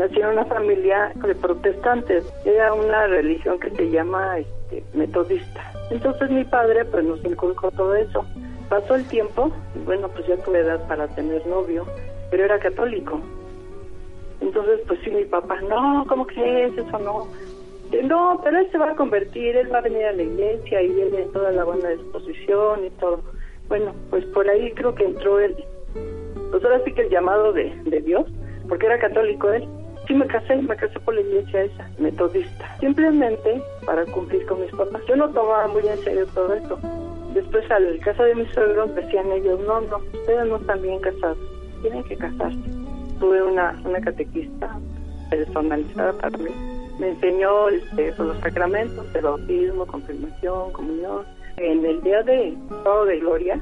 Nací en una familia de protestantes. Era una religión que se llama este, metodista. Entonces mi padre pues nos inculcó todo eso. Pasó el tiempo, bueno, pues ya tuve edad para tener novio, pero era católico. Entonces, pues sí, mi papá, no, ¿cómo crees? Eso no. No, pero él se va a convertir, él va a venir a la iglesia y viene toda la buena disposición y todo. Bueno, pues por ahí creo que entró él. Pues ahora sí que el llamado de, de Dios, porque era católico él. Sí me casé, me casé por la iglesia esa, metodista. Simplemente para cumplir con mis papás. Yo no tomaba muy en serio todo eso. Después al caso de mis suegros decían ellos, no, no, ustedes no están bien casados, tienen que casarse. Tuve una, una catequista personalizada para mí. Me enseñó este, pues, los sacramentos, el bautismo, confirmación, comunión. En el día de todo de gloria,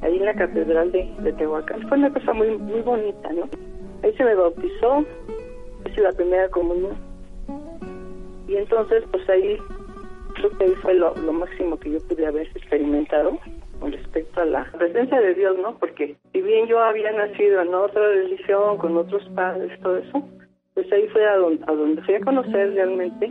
ahí en la catedral de, de Tehuacán, fue una cosa muy, muy bonita, ¿no? Ahí se me bautizó, hice la primera comunión. Y entonces, pues ahí, creo que ahí fue lo, lo máximo que yo pude haber experimentado con respecto a la presencia de Dios, ¿no? Porque si bien yo había nacido en otra religión, con otros padres, todo eso, pues ahí fue a donde, a donde fui a conocer realmente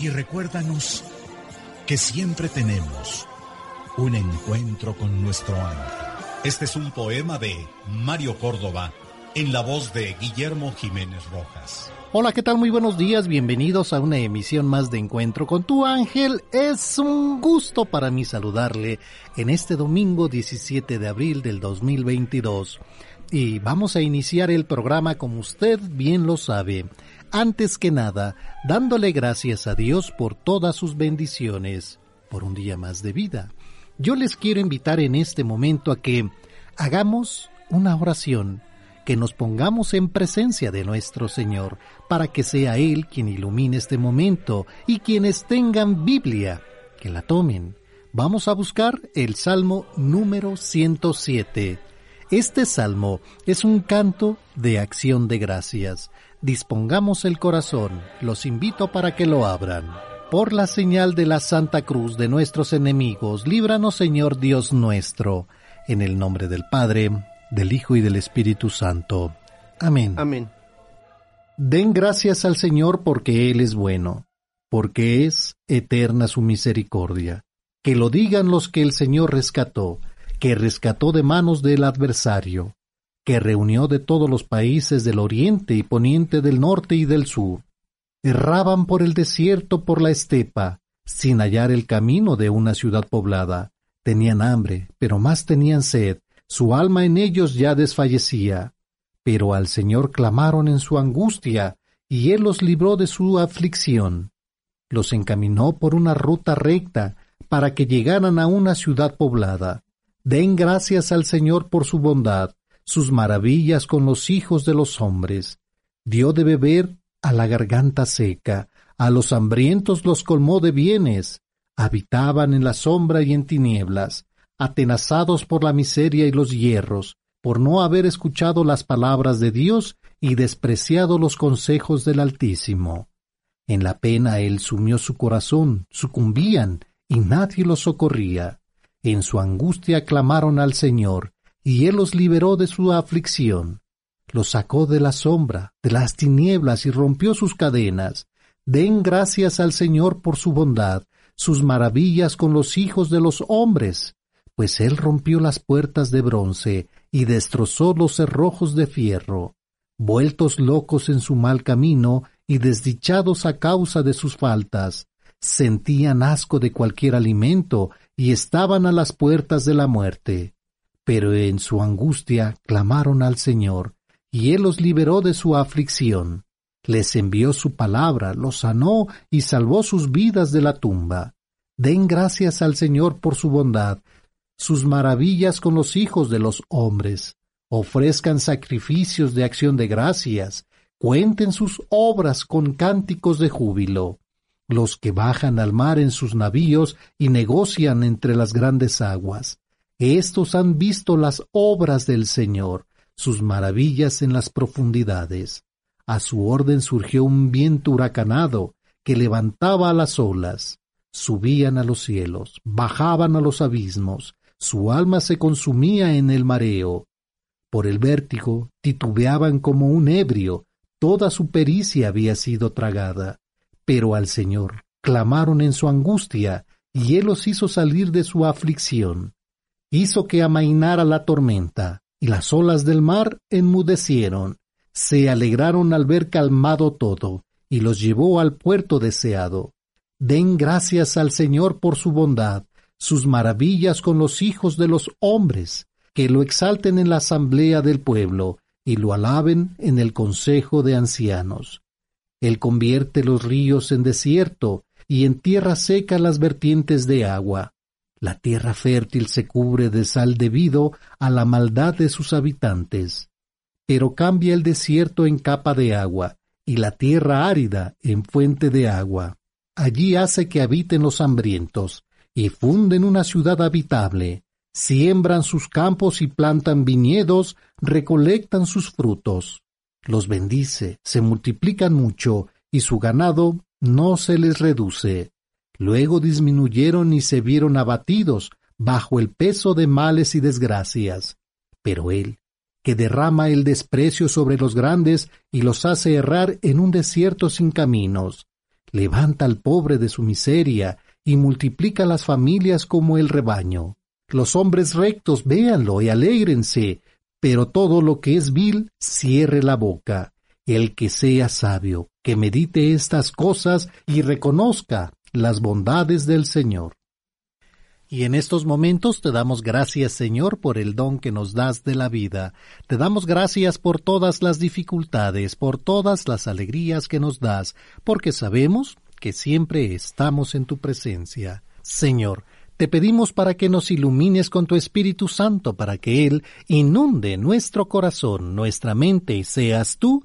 y recuérdanos que siempre tenemos un encuentro con nuestro ángel. Este es un poema de Mario Córdoba en la voz de Guillermo Jiménez Rojas. Hola, ¿qué tal? Muy buenos días, bienvenidos a una emisión más de Encuentro con tu ángel. Es un gusto para mí saludarle en este domingo 17 de abril del 2022. Y vamos a iniciar el programa como usted bien lo sabe antes que nada, dándole gracias a Dios por todas sus bendiciones, por un día más de vida. Yo les quiero invitar en este momento a que hagamos una oración, que nos pongamos en presencia de nuestro Señor, para que sea Él quien ilumine este momento y quienes tengan Biblia, que la tomen. Vamos a buscar el Salmo número 107. Este salmo es un canto de acción de gracias dispongamos el corazón, los invito para que lo abran. Por la señal de la Santa Cruz de nuestros enemigos, líbranos Señor Dios nuestro, en el nombre del Padre, del Hijo y del Espíritu Santo. Amén. Amén. Den gracias al Señor porque Él es bueno, porque es eterna su misericordia. Que lo digan los que el Señor rescató, que rescató de manos del adversario que reunió de todos los países del oriente y poniente del norte y del sur. Erraban por el desierto por la estepa, sin hallar el camino de una ciudad poblada. Tenían hambre, pero más tenían sed, su alma en ellos ya desfallecía. pero al Señor clamaron en su angustia, y Él los libró de su aflicción. Los encaminó por una ruta recta, para que llegaran a una ciudad poblada. Den gracias al Señor por su bondad, sus maravillas con los hijos de los hombres. Dio de beber a la garganta seca, a los hambrientos los colmó de bienes. Habitaban en la sombra y en tinieblas, atenazados por la miseria y los hierros, por no haber escuchado las palabras de Dios y despreciado los consejos del Altísimo. En la pena él sumió su corazón, sucumbían, y nadie los socorría. En su angustia clamaron al Señor, y él los liberó de su aflicción. Los sacó de la sombra, de las tinieblas, y rompió sus cadenas. Den gracias al Señor por su bondad, sus maravillas con los hijos de los hombres, pues él rompió las puertas de bronce y destrozó los cerrojos de fierro. Vueltos locos en su mal camino y desdichados a causa de sus faltas, sentían asco de cualquier alimento y estaban a las puertas de la muerte. Pero en su angustia clamaron al Señor, y Él los liberó de su aflicción. Les envió su palabra, los sanó y salvó sus vidas de la tumba. Den gracias al Señor por su bondad, sus maravillas con los hijos de los hombres. Ofrezcan sacrificios de acción de gracias, cuenten sus obras con cánticos de júbilo. Los que bajan al mar en sus navíos y negocian entre las grandes aguas. Estos han visto las obras del Señor, sus maravillas en las profundidades. A su orden surgió un viento huracanado que levantaba las olas. Subían a los cielos, bajaban a los abismos, su alma se consumía en el mareo. Por el vértigo titubeaban como un ebrio, toda su pericia había sido tragada. Pero al Señor clamaron en su angustia, y Él los hizo salir de su aflicción. Hizo que amainara la tormenta, y las olas del mar enmudecieron. Se alegraron al ver calmado todo, y los llevó al puerto deseado. Den gracias al Señor por su bondad, sus maravillas con los hijos de los hombres, que lo exalten en la asamblea del pueblo y lo alaben en el consejo de ancianos. Él convierte los ríos en desierto y en tierra seca las vertientes de agua. La tierra fértil se cubre de sal debido a la maldad de sus habitantes. Pero cambia el desierto en capa de agua y la tierra árida en fuente de agua. Allí hace que habiten los hambrientos y funden una ciudad habitable, siembran sus campos y plantan viñedos, recolectan sus frutos. Los bendice, se multiplican mucho, y su ganado no se les reduce. Luego disminuyeron y se vieron abatidos bajo el peso de males y desgracias. Pero él, que derrama el desprecio sobre los grandes y los hace errar en un desierto sin caminos, levanta al pobre de su miseria y multiplica las familias como el rebaño. Los hombres rectos véanlo y alégrense, pero todo lo que es vil cierre la boca. El que sea sabio, que medite estas cosas y reconozca las bondades del Señor. Y en estos momentos te damos gracias, Señor, por el don que nos das de la vida. Te damos gracias por todas las dificultades, por todas las alegrías que nos das, porque sabemos que siempre estamos en tu presencia. Señor, te pedimos para que nos ilumines con tu Espíritu Santo, para que Él inunde nuestro corazón, nuestra mente, y seas tú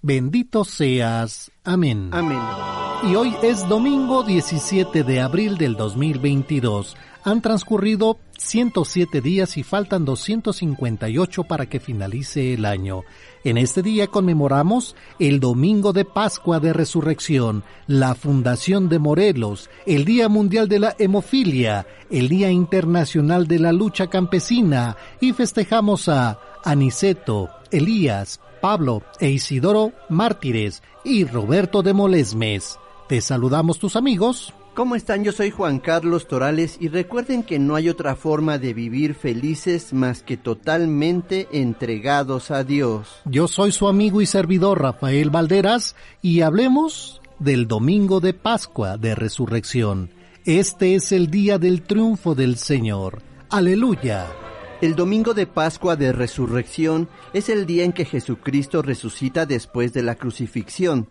Bendito seas. Amén. Amén. Y hoy es domingo 17 de abril del 2022. Han transcurrido 107 días y faltan 258 para que finalice el año. En este día conmemoramos el Domingo de Pascua de Resurrección, la Fundación de Morelos, el Día Mundial de la Hemofilia, el Día Internacional de la Lucha Campesina y festejamos a Aniceto, Elías, Pablo e Isidoro mártires y Roberto de Molesmes. Te saludamos tus amigos. ¿Cómo están? Yo soy Juan Carlos Torales y recuerden que no hay otra forma de vivir felices más que totalmente entregados a Dios. Yo soy su amigo y servidor Rafael Valderas y hablemos del domingo de Pascua de Resurrección. Este es el día del triunfo del Señor. Aleluya. El domingo de Pascua de Resurrección es el día en que Jesucristo resucita después de la crucifixión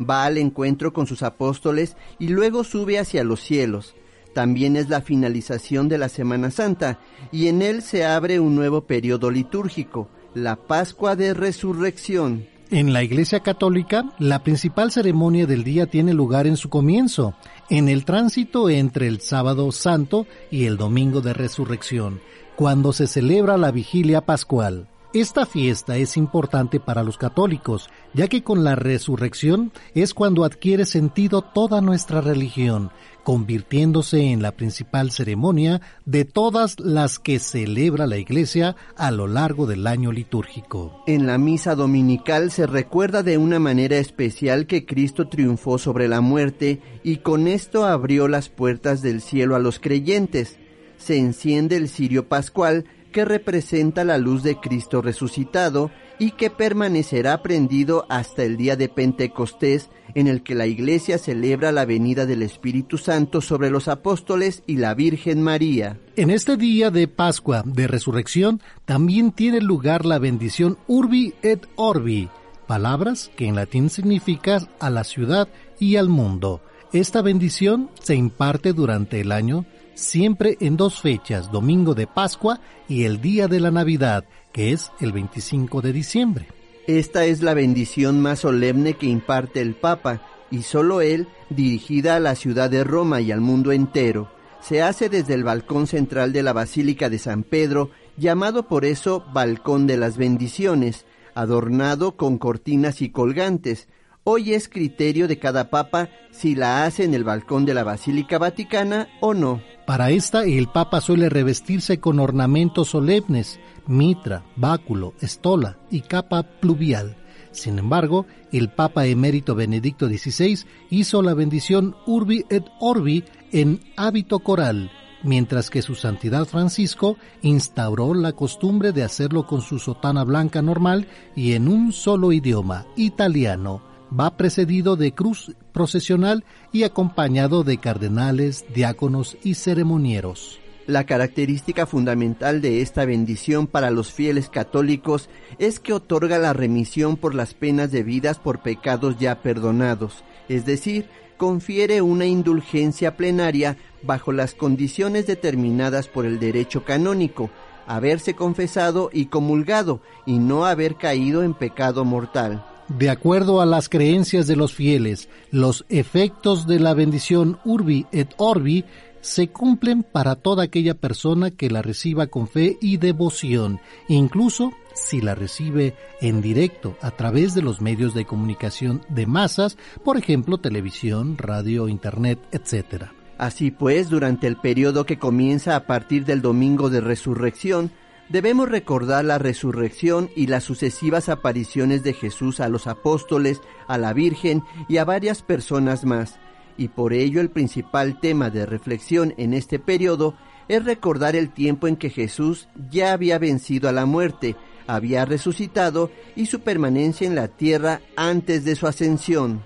va al encuentro con sus apóstoles y luego sube hacia los cielos. También es la finalización de la Semana Santa y en él se abre un nuevo periodo litúrgico, la Pascua de Resurrección. En la Iglesia Católica, la principal ceremonia del día tiene lugar en su comienzo, en el tránsito entre el sábado santo y el domingo de resurrección, cuando se celebra la vigilia pascual. Esta fiesta es importante para los católicos, ya que con la resurrección es cuando adquiere sentido toda nuestra religión, convirtiéndose en la principal ceremonia de todas las que celebra la Iglesia a lo largo del año litúrgico. En la misa dominical se recuerda de una manera especial que Cristo triunfó sobre la muerte y con esto abrió las puertas del cielo a los creyentes. Se enciende el cirio pascual que representa la luz de Cristo resucitado y que permanecerá prendido hasta el día de Pentecostés, en el que la Iglesia celebra la venida del Espíritu Santo sobre los apóstoles y la Virgen María. En este día de Pascua de Resurrección también tiene lugar la bendición Urbi et Orbi, palabras que en latín significan a la ciudad y al mundo. Esta bendición se imparte durante el año siempre en dos fechas, domingo de Pascua y el día de la Navidad, que es el 25 de diciembre. Esta es la bendición más solemne que imparte el Papa, y solo él, dirigida a la ciudad de Roma y al mundo entero. Se hace desde el balcón central de la Basílica de San Pedro, llamado por eso Balcón de las Bendiciones, adornado con cortinas y colgantes, Hoy es criterio de cada papa si la hace en el balcón de la Basílica Vaticana o no. Para esta, el papa suele revestirse con ornamentos solemnes, mitra, báculo, estola y capa pluvial. Sin embargo, el Papa emérito Benedicto XVI hizo la bendición Urbi et Orbi en hábito coral, mientras que su Santidad Francisco instauró la costumbre de hacerlo con su sotana blanca normal y en un solo idioma, italiano va precedido de cruz procesional y acompañado de cardenales, diáconos y ceremonieros. La característica fundamental de esta bendición para los fieles católicos es que otorga la remisión por las penas debidas por pecados ya perdonados, es decir, confiere una indulgencia plenaria bajo las condiciones determinadas por el derecho canónico, haberse confesado y comulgado y no haber caído en pecado mortal. De acuerdo a las creencias de los fieles, los efectos de la bendición Urbi et Orbi se cumplen para toda aquella persona que la reciba con fe y devoción, incluso si la recibe en directo a través de los medios de comunicación de masas, por ejemplo televisión, radio, internet, etc. Así pues, durante el periodo que comienza a partir del domingo de resurrección, debemos recordar la resurrección y las sucesivas apariciones de Jesús a los apóstoles, a la Virgen y a varias personas más. Y por ello el principal tema de reflexión en este periodo es recordar el tiempo en que Jesús ya había vencido a la muerte, había resucitado y su permanencia en la tierra antes de su ascensión.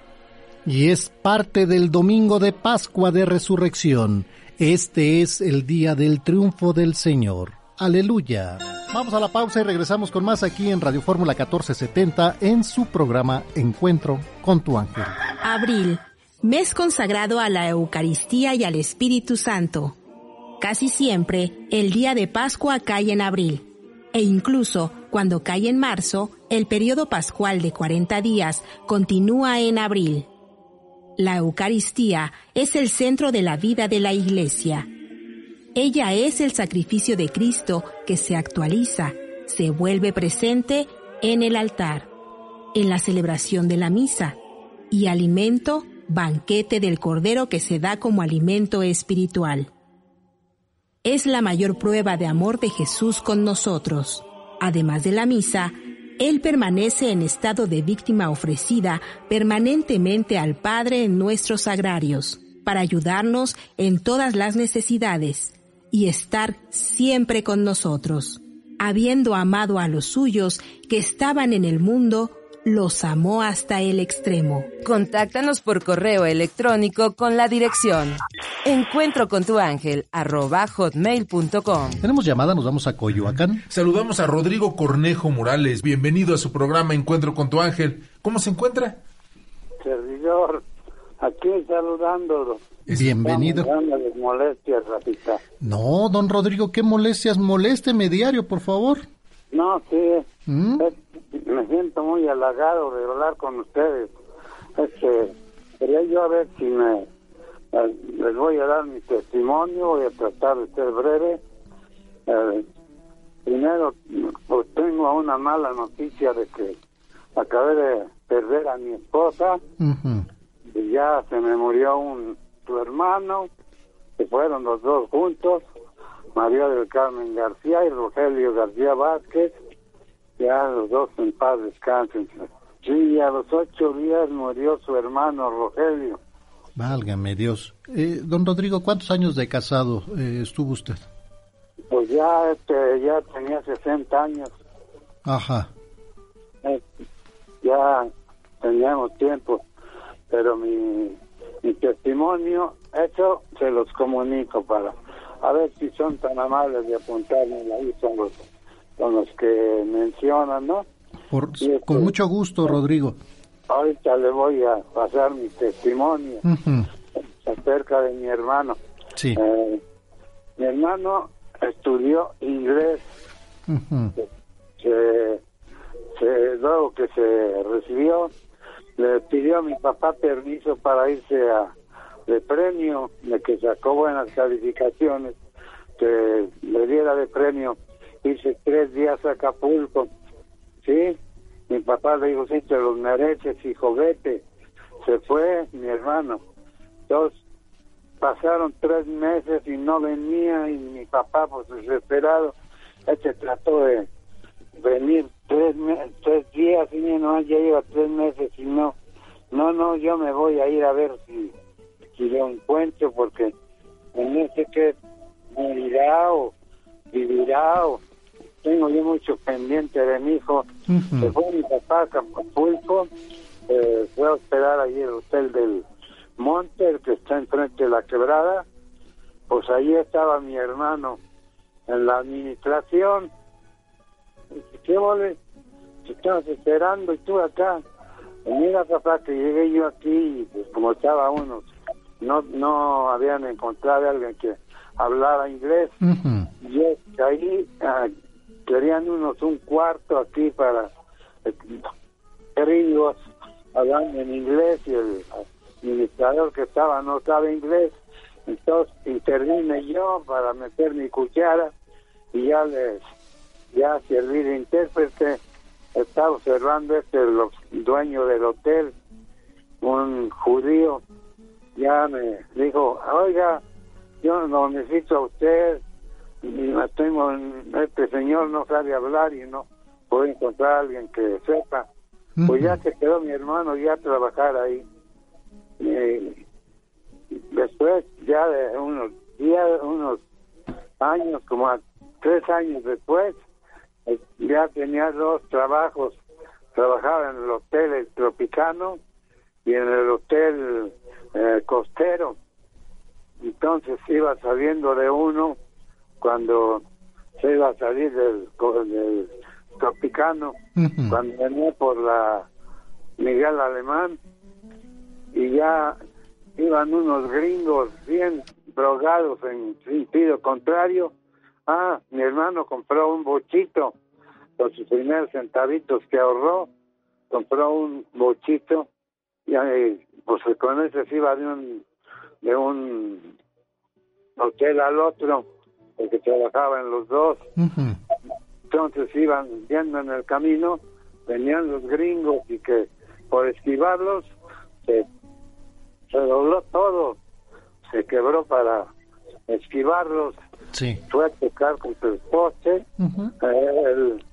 Y es parte del domingo de Pascua de Resurrección. Este es el día del triunfo del Señor. Aleluya. Vamos a la pausa y regresamos con más aquí en Radio Fórmula 1470 en su programa Encuentro con tu ángel. Abril, mes consagrado a la Eucaristía y al Espíritu Santo. Casi siempre el día de Pascua cae en abril, e incluso cuando cae en marzo, el periodo pascual de 40 días continúa en abril. La Eucaristía es el centro de la vida de la Iglesia ella es el sacrificio de Cristo que se actualiza, se vuelve presente en el altar, en la celebración de la misa y alimento, banquete del Cordero que se da como alimento espiritual. Es la mayor prueba de amor de Jesús con nosotros. Además de la misa, Él permanece en estado de víctima ofrecida permanentemente al Padre en nuestros agrarios, para ayudarnos en todas las necesidades y estar siempre con nosotros. Habiendo amado a los suyos que estaban en el mundo, los amó hasta el extremo. Contáctanos por correo electrónico con la dirección encuentro con tu ángel arroba hotmail.com. Tenemos llamada, nos vamos a Coyoacán. Saludamos a Rodrigo Cornejo Morales. Bienvenido a su programa Encuentro con tu ángel. ¿Cómo se encuentra? Servidor, aquí saludándolo. Bienvenido. molestias, Rafita. No, don Rodrigo, qué molestias. Molésteme diario, por favor. No, sí. ¿Mm? me siento muy halagado de hablar con ustedes. Es que quería yo a ver si me eh, les voy a dar mi testimonio, voy a tratar de ser breve. Eh, primero, pues tengo una mala noticia de que acabé de perder a mi esposa y ya se me murió un su hermano, que fueron los dos juntos, María del Carmen García y Rogelio García Vázquez, ya los dos en paz descansen. Sí, a los ocho días murió su hermano Rogelio. Válgame Dios. Eh, don Rodrigo, ¿cuántos años de casado eh, estuvo usted? Pues ya, este, ya tenía 60 años. Ajá. Eh, ya teníamos tiempo, pero mi, mi testimonio, eso se los comunico para a ver si son tan amables de apuntarme ahí son los, con los que mencionan, ¿no? con este, mucho gusto, Rodrigo. Ahorita le voy a pasar mi testimonio acerca de mi hermano. Sí. Eh, mi hermano estudió inglés. luego que se recibió, le pidió a mi papá permiso para irse a de premio, de que sacó buenas calificaciones, que le diera de premio irse tres días a Acapulco. ¿Sí? Mi papá le dijo, sí, te los mereces, hijo, vete. Se fue mi hermano. Entonces, pasaron tres meses y no venía y mi papá, pues desesperado, este trató de venir tres, tres días y no, ya lleva tres meses y no, no, no, yo me voy a ir a ver si, si lo encuentro porque no sé qué morirá o vivirá o tengo yo mucho pendiente de mi hijo. Se fue mi papá a Acapulco, eh, fue a hospedar allí el hotel del Monte, el que está enfrente de la quebrada. Pues ahí estaba mi hermano en la administración. ¿Qué vole? Te estabas esperando y tú acá. mira, papá, que llegué yo aquí y pues como estaba uno, no, no habían encontrado a alguien que hablara inglés. Yo ahí ah, querían unos un cuarto aquí para queridos hablando en inglés y el administrador que estaba no sabe inglés entonces intervine yo para meter mi cuchara y ya les ya serví de intérprete estaba observando este el dueño del hotel un judío ya me dijo oiga yo no necesito a usted y tengo, este señor no sabe hablar y no puedo encontrar a alguien que sepa. Pues ya se quedó mi hermano ya a trabajar ahí. después, ya de unos días, unos años, como a tres años después, eh, ya tenía dos trabajos. Trabajaba en el hotel Tropicano y en el hotel eh, Costero. Entonces iba saliendo de uno cuando se iba a salir del, del Tropicano, cuando venía por la Miguel Alemán, y ya iban unos gringos bien drogados en sentido contrario. Ah, mi hermano compró un bochito con sus primeros centavitos que ahorró, compró un bochito y pues con ese se iba de un de un hotel al otro porque trabajaban los dos. Entonces iban viendo en el camino, venían los gringos y que por esquivarlos se, se dobló todo, se quebró para esquivarlos. Sí. Fue a tocar con su poste, él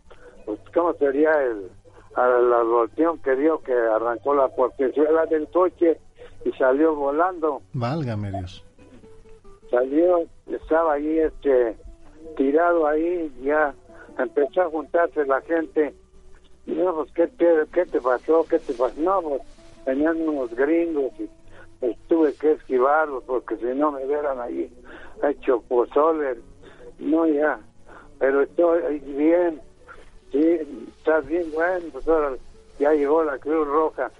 pues, ¿cómo sería el, a la volteón que dio que arrancó la portezuela del coche y salió volando? Válgame Dios. Salió, estaba ahí este tirado ahí, ya empezó a juntarse la gente. Y no, pues, ¿qué te, ¿qué te pasó? ¿Qué te pasó? No, pues, tenían unos gringos y pues, tuve que esquivarlos porque si no me hubieran ahí hecho pozole. No, ya, pero estoy bien. Sí, estás bien, bueno, pues ya llegó la Cruz Roja.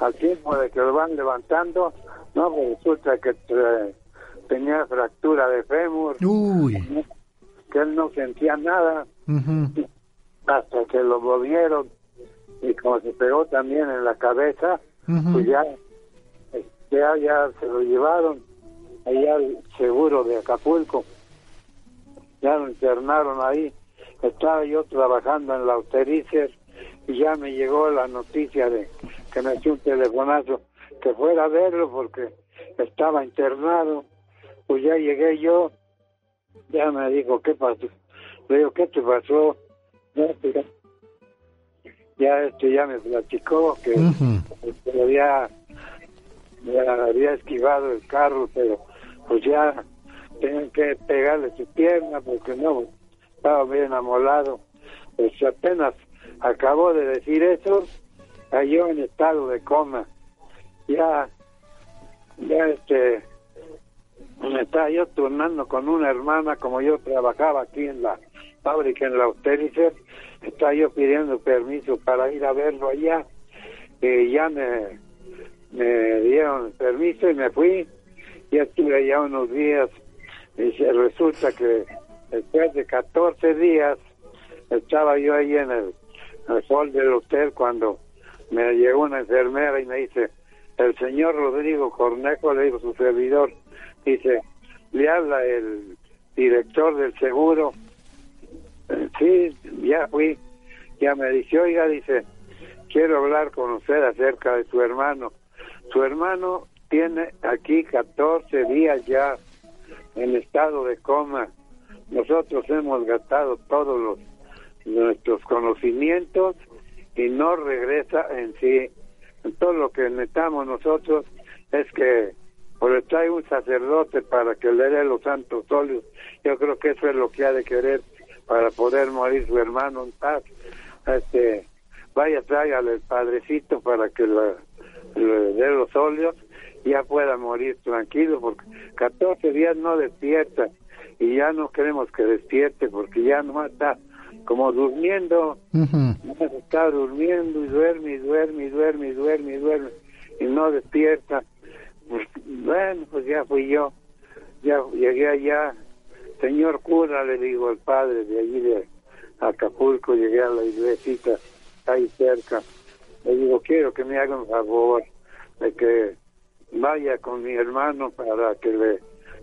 Al tiempo de que lo van levantando, no, resulta que eh, tenía fractura de fémur. Uy. Que él no sentía nada hasta que lo movieron y como se pegó también en la cabeza, pues ya, ya, ya se lo llevaron allá al seguro de Acapulco. Ya lo internaron ahí. Estaba yo trabajando en la Austericer y ya me llegó la noticia de que me echó un telefonazo que fuera a verlo porque estaba internado. Pues ya llegué yo, ya me dijo, ¿qué pasó? Le digo, ¿qué te pasó? Ya, este, ya me platicó que había, había esquivado el carro, pero pues ya tenían que pegarle su pierna porque no, estaba bien amolado. Pues apenas acabó de decir eso, cayó en estado de coma. Ya, ya este, me estaba yo turnando con una hermana, como yo trabajaba aquí en la fábrica, en la Austericer, estaba yo pidiendo permiso para ir a verlo allá, y ya me, me dieron permiso y me fui, ya estuve allá unos días, y resulta que después de 14 días, estaba yo ahí en el, en hall del hotel cuando me llegó una enfermera y me dice, el señor Rodrigo Cornejo, le digo su servidor, dice, le habla el director del seguro. Sí, ya fui, ya me dice, oiga, dice, quiero hablar con usted acerca de su hermano. Su hermano tiene aquí 14 días ya en estado de coma. Nosotros hemos gastado todos los nuestros conocimientos y no regresa en sí. Todo lo que necesitamos nosotros es que o le trae un sacerdote para que le dé los santos óleos. Yo creo que eso es lo que ha de querer para poder morir su hermano en paz. Este, vaya, tráigale el padrecito para que le, dé los óleos ya pueda morir tranquilo, porque 14 días no despierta y ya no queremos que despierte porque ya no está como durmiendo, está durmiendo y duerme y duerme y duerme y duerme y duerme y no despierta pues, bueno, pues ya fui yo. Ya llegué allá. Señor cura, le digo al padre de allí de Acapulco, llegué a la iglesita ahí cerca. Le digo, quiero que me haga un favor de que vaya con mi hermano para que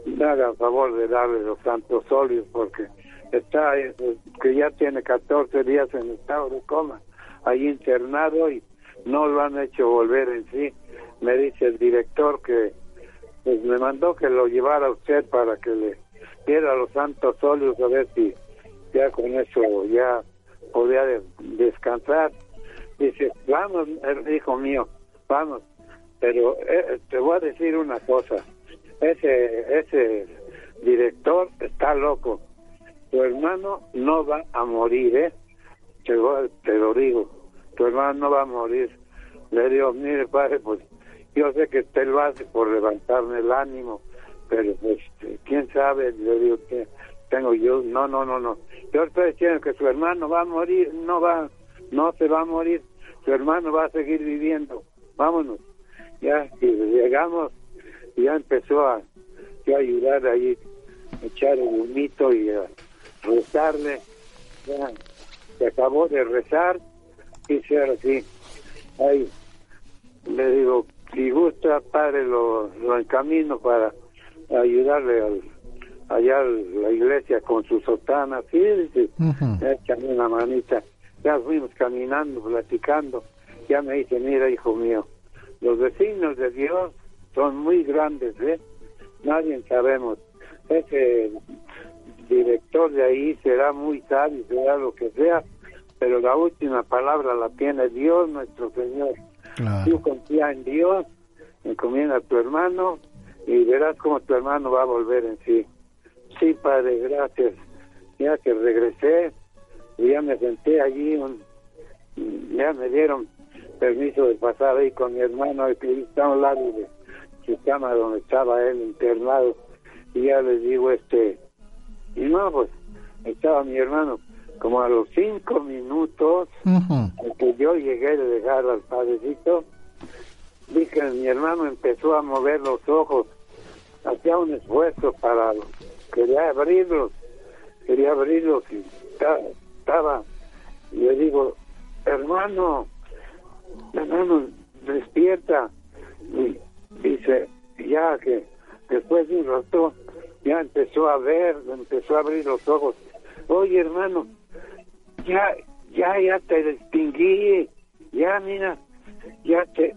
le haga favor de darle los santos óleos porque está que ya tiene 14 días en estado de coma ahí internado y no lo han hecho volver en sí me dice el director que pues me mandó que lo llevara usted para que le diera los santos óleos a ver si ya con eso ya podía descansar. Dice, vamos, hijo mío, vamos, pero eh, te voy a decir una cosa, ese, ese director está loco, tu hermano no va a morir, ¿eh? Te, te lo digo, tu hermano no va a morir. Le digo, mire padre, pues yo sé que usted lo hace por levantarme el ánimo, pero pues, quién sabe, le digo que tengo yo, no, no, no, no. Yo estoy diciendo que su hermano va a morir, no va, no se va a morir, su hermano va a seguir viviendo, vámonos. Ya, y llegamos, y ya empezó a, ayudar ahí, a echar el humito y a rezarle. Ya, se acabó de rezar, y se así, ahí, le digo, si gusta, padre, lo, lo encamino para ayudarle al, allá a la iglesia con su sotana, sí, dice, una manita. Ya fuimos caminando, platicando. Ya me dice, mira, hijo mío, los vecinos de Dios son muy grandes, ¿eh? Nadie sabemos. Ese director de ahí será muy sabio, será lo que sea, pero la última palabra la tiene Dios, nuestro Señor. Claro. Tú confía en Dios, encomienda a tu hermano y verás cómo tu hermano va a volver en sí. Sí, Padre, gracias. Ya que regresé, ya me senté allí, un- ya me dieron permiso de pasar ahí con mi hermano, que está a un lado de su cama donde estaba él internado, y ya les digo, este, y no, pues, estaba mi hermano, como a los cinco minutos, que yo llegué de dejar al padrecito, vi que mi hermano empezó a mover los ojos, hacía un esfuerzo para, quería abrirlos, quería abrirlos y ta- estaba, y le digo, hermano, hermano, despierta, y dice, ya que después de un rato, ya empezó a ver, empezó a abrir los ojos, oye hermano, ya, ya, ya te distinguí, ya mira, ya te,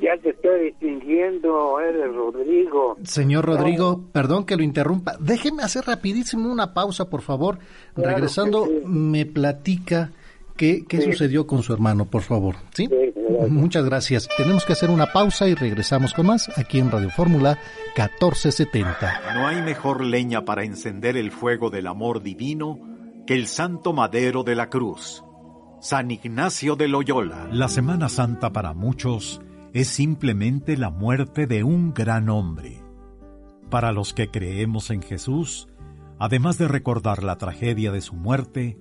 ya te estoy distinguiendo, eres Rodrigo. Señor Rodrigo, perdón que lo interrumpa. Déjeme hacer rapidísimo una pausa, por favor. Claro Regresando, sí. me platica qué, qué Sí. sucedió con su hermano, por favor. ¿Sí? Sí, gracias. Muchas gracias. Tenemos que hacer una pausa y regresamos con más aquí en Radio Fórmula 1470. No hay mejor leña para encender el fuego del amor divino que el santo madero de la cruz. San Ignacio de Loyola. La Semana Santa para muchos es simplemente la muerte de un gran hombre. Para los que creemos en Jesús, además de recordar la tragedia de su muerte,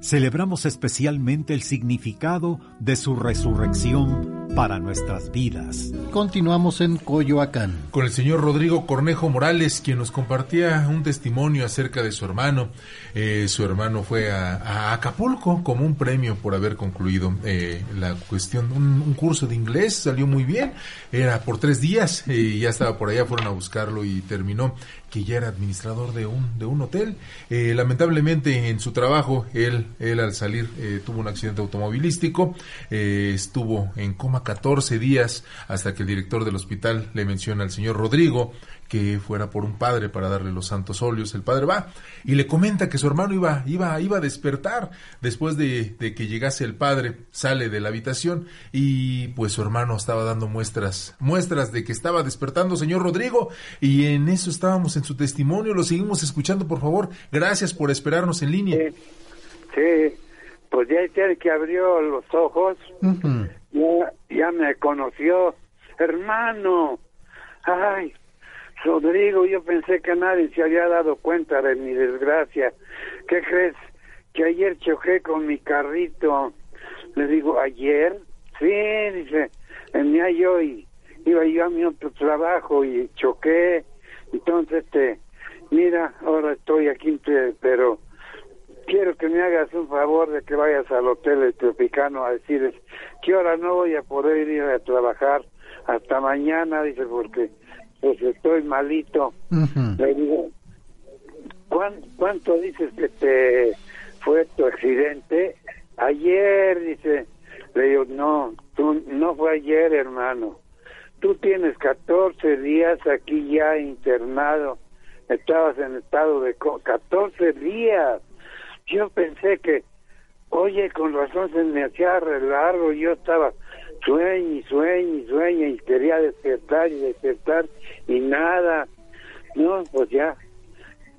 celebramos especialmente el significado de su resurrección para nuestras vidas. Continuamos en Coyoacán. con el señor Rodrigo Cornejo Morales, quien nos compartía un testimonio acerca de su hermano. Eh, su hermano fue a, a Acapulco como un premio por haber concluido eh, la cuestión, un, un curso de inglés, salió muy bien, era por tres días, eh, ya estaba por allá, fueron a buscarlo y terminó que ya era administrador de un, de un hotel. Eh, lamentablemente en su trabajo, él, él al salir eh, tuvo un accidente automovilístico, eh, estuvo en coma 14 días hasta que el director del hospital le menciona al señor Rodrigo que fuera por un padre para darle los santos óleos. El padre va y le comenta que su hermano iba, iba, iba a despertar después de, de que llegase el padre, sale de la habitación y pues su hermano estaba dando muestras, muestras de que estaba despertando, señor Rodrigo, y en eso estábamos en su testimonio, lo seguimos escuchando, por favor. Gracias por esperarnos en línea. Sí, sí, pues ya tiene que abrió los ojos, ya, ya me conoció, hermano, ay, Rodrigo, yo pensé que nadie se había dado cuenta de mi desgracia. ¿Qué crees? Que ayer choqué con mi carrito. Le digo, ¿ayer? Sí, dice, venía yo y iba yo a mi otro trabajo y choqué. Entonces, este, mira, ahora estoy aquí, pe- pero quiero que me hagas un favor de que vayas al hotel El Tropicano a decirles que ahora no voy a poder ir a trabajar hasta mañana, dice, porque pues estoy malito. Le digo, ¿cuán- ¿cuánto dices que te fue tu accidente? Ayer, dice. Le digo, no, tú no fue ayer, hermano. Tú tienes 14 días aquí ya internado. Estabas en estado de... co- 14 días. Yo pensé que, oye, con razón se me hacía re largo. Yo estaba sueño y sueño y sueño y quería despertar y despertar y nada. No, pues ya,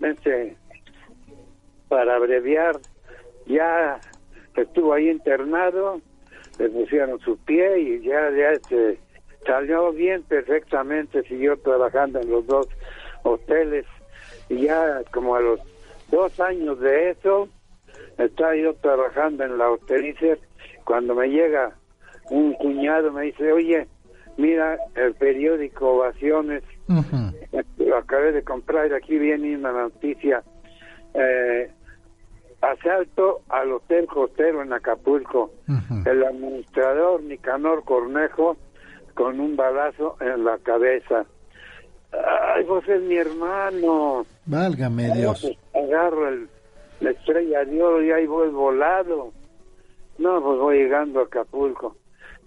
este, para abreviar, ya estuvo ahí internado, le pusieron su pie y ya, ya salió bien perfectamente, siguió trabajando en los dos hoteles y ya como a los dos años de eso, estaba yo trabajando en la hotelicer, cuando me llega un cuñado me dice, oye, mira el periódico Ovaciones, lo acabé de comprar y aquí viene una noticia. Eh, asalto al Hotel Costero en Acapulco. El administrador Nicanor Cornejo con un balazo en la cabeza. Ay, vos es mi hermano. Válgame Dios. pues, agarro el, la estrella de oro y ahí voy volado. No, pues voy llegando a Acapulco.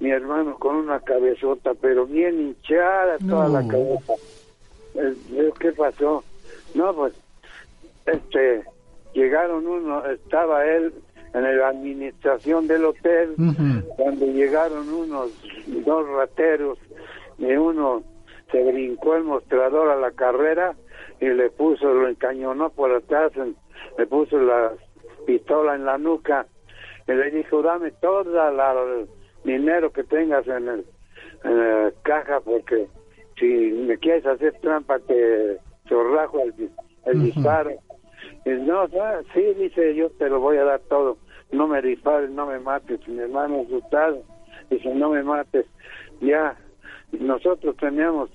Mi hermano con una cabezota, pero bien hinchada toda No. la cabeza. Eh, digo, ¿Qué pasó? No, pues, este, llegaron uno, estaba él en la administración del hotel, cuando llegaron unos dos rateros y uno se brincó el mostrador a la carrera y le puso, lo encañonó por atrás, le puso la pistola en la nuca y le dijo, dame todo el dinero que tengas en, el, la caja porque si me quieres hacer trampa te chorrajo el, el disparo. Y no, sí, dice yo te lo voy a dar todo, no me dispares, no me mates, mi hermano asustado, dice no me mates, ya, nosotros teníamos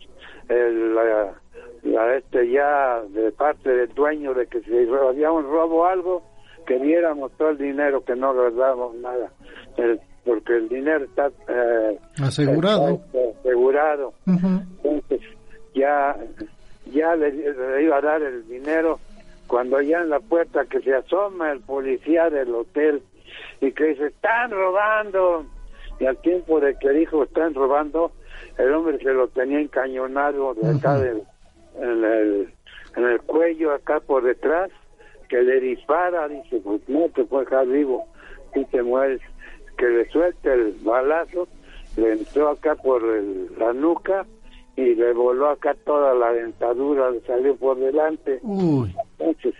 el, la, este ya de parte del dueño de que si había un robo algo, que diéramos todo el dinero, que no guardábamos nada, porque el dinero está eh, asegurado. asegurado. Entonces ya ya le, iba a dar el dinero cuando allá en la puerta que se asoma el policía del hotel y que dice están robando y al tiempo de que dijo están robando el hombre se lo tenía encañonado de acá del, en, el, en el cuello, acá por detrás, que le dispara, dice, pues no te puedes dejar vivo, y te mueres. Que le suelte el balazo, le entró acá por la nuca y le voló acá toda la dentadura, le salió por delante. Entonces,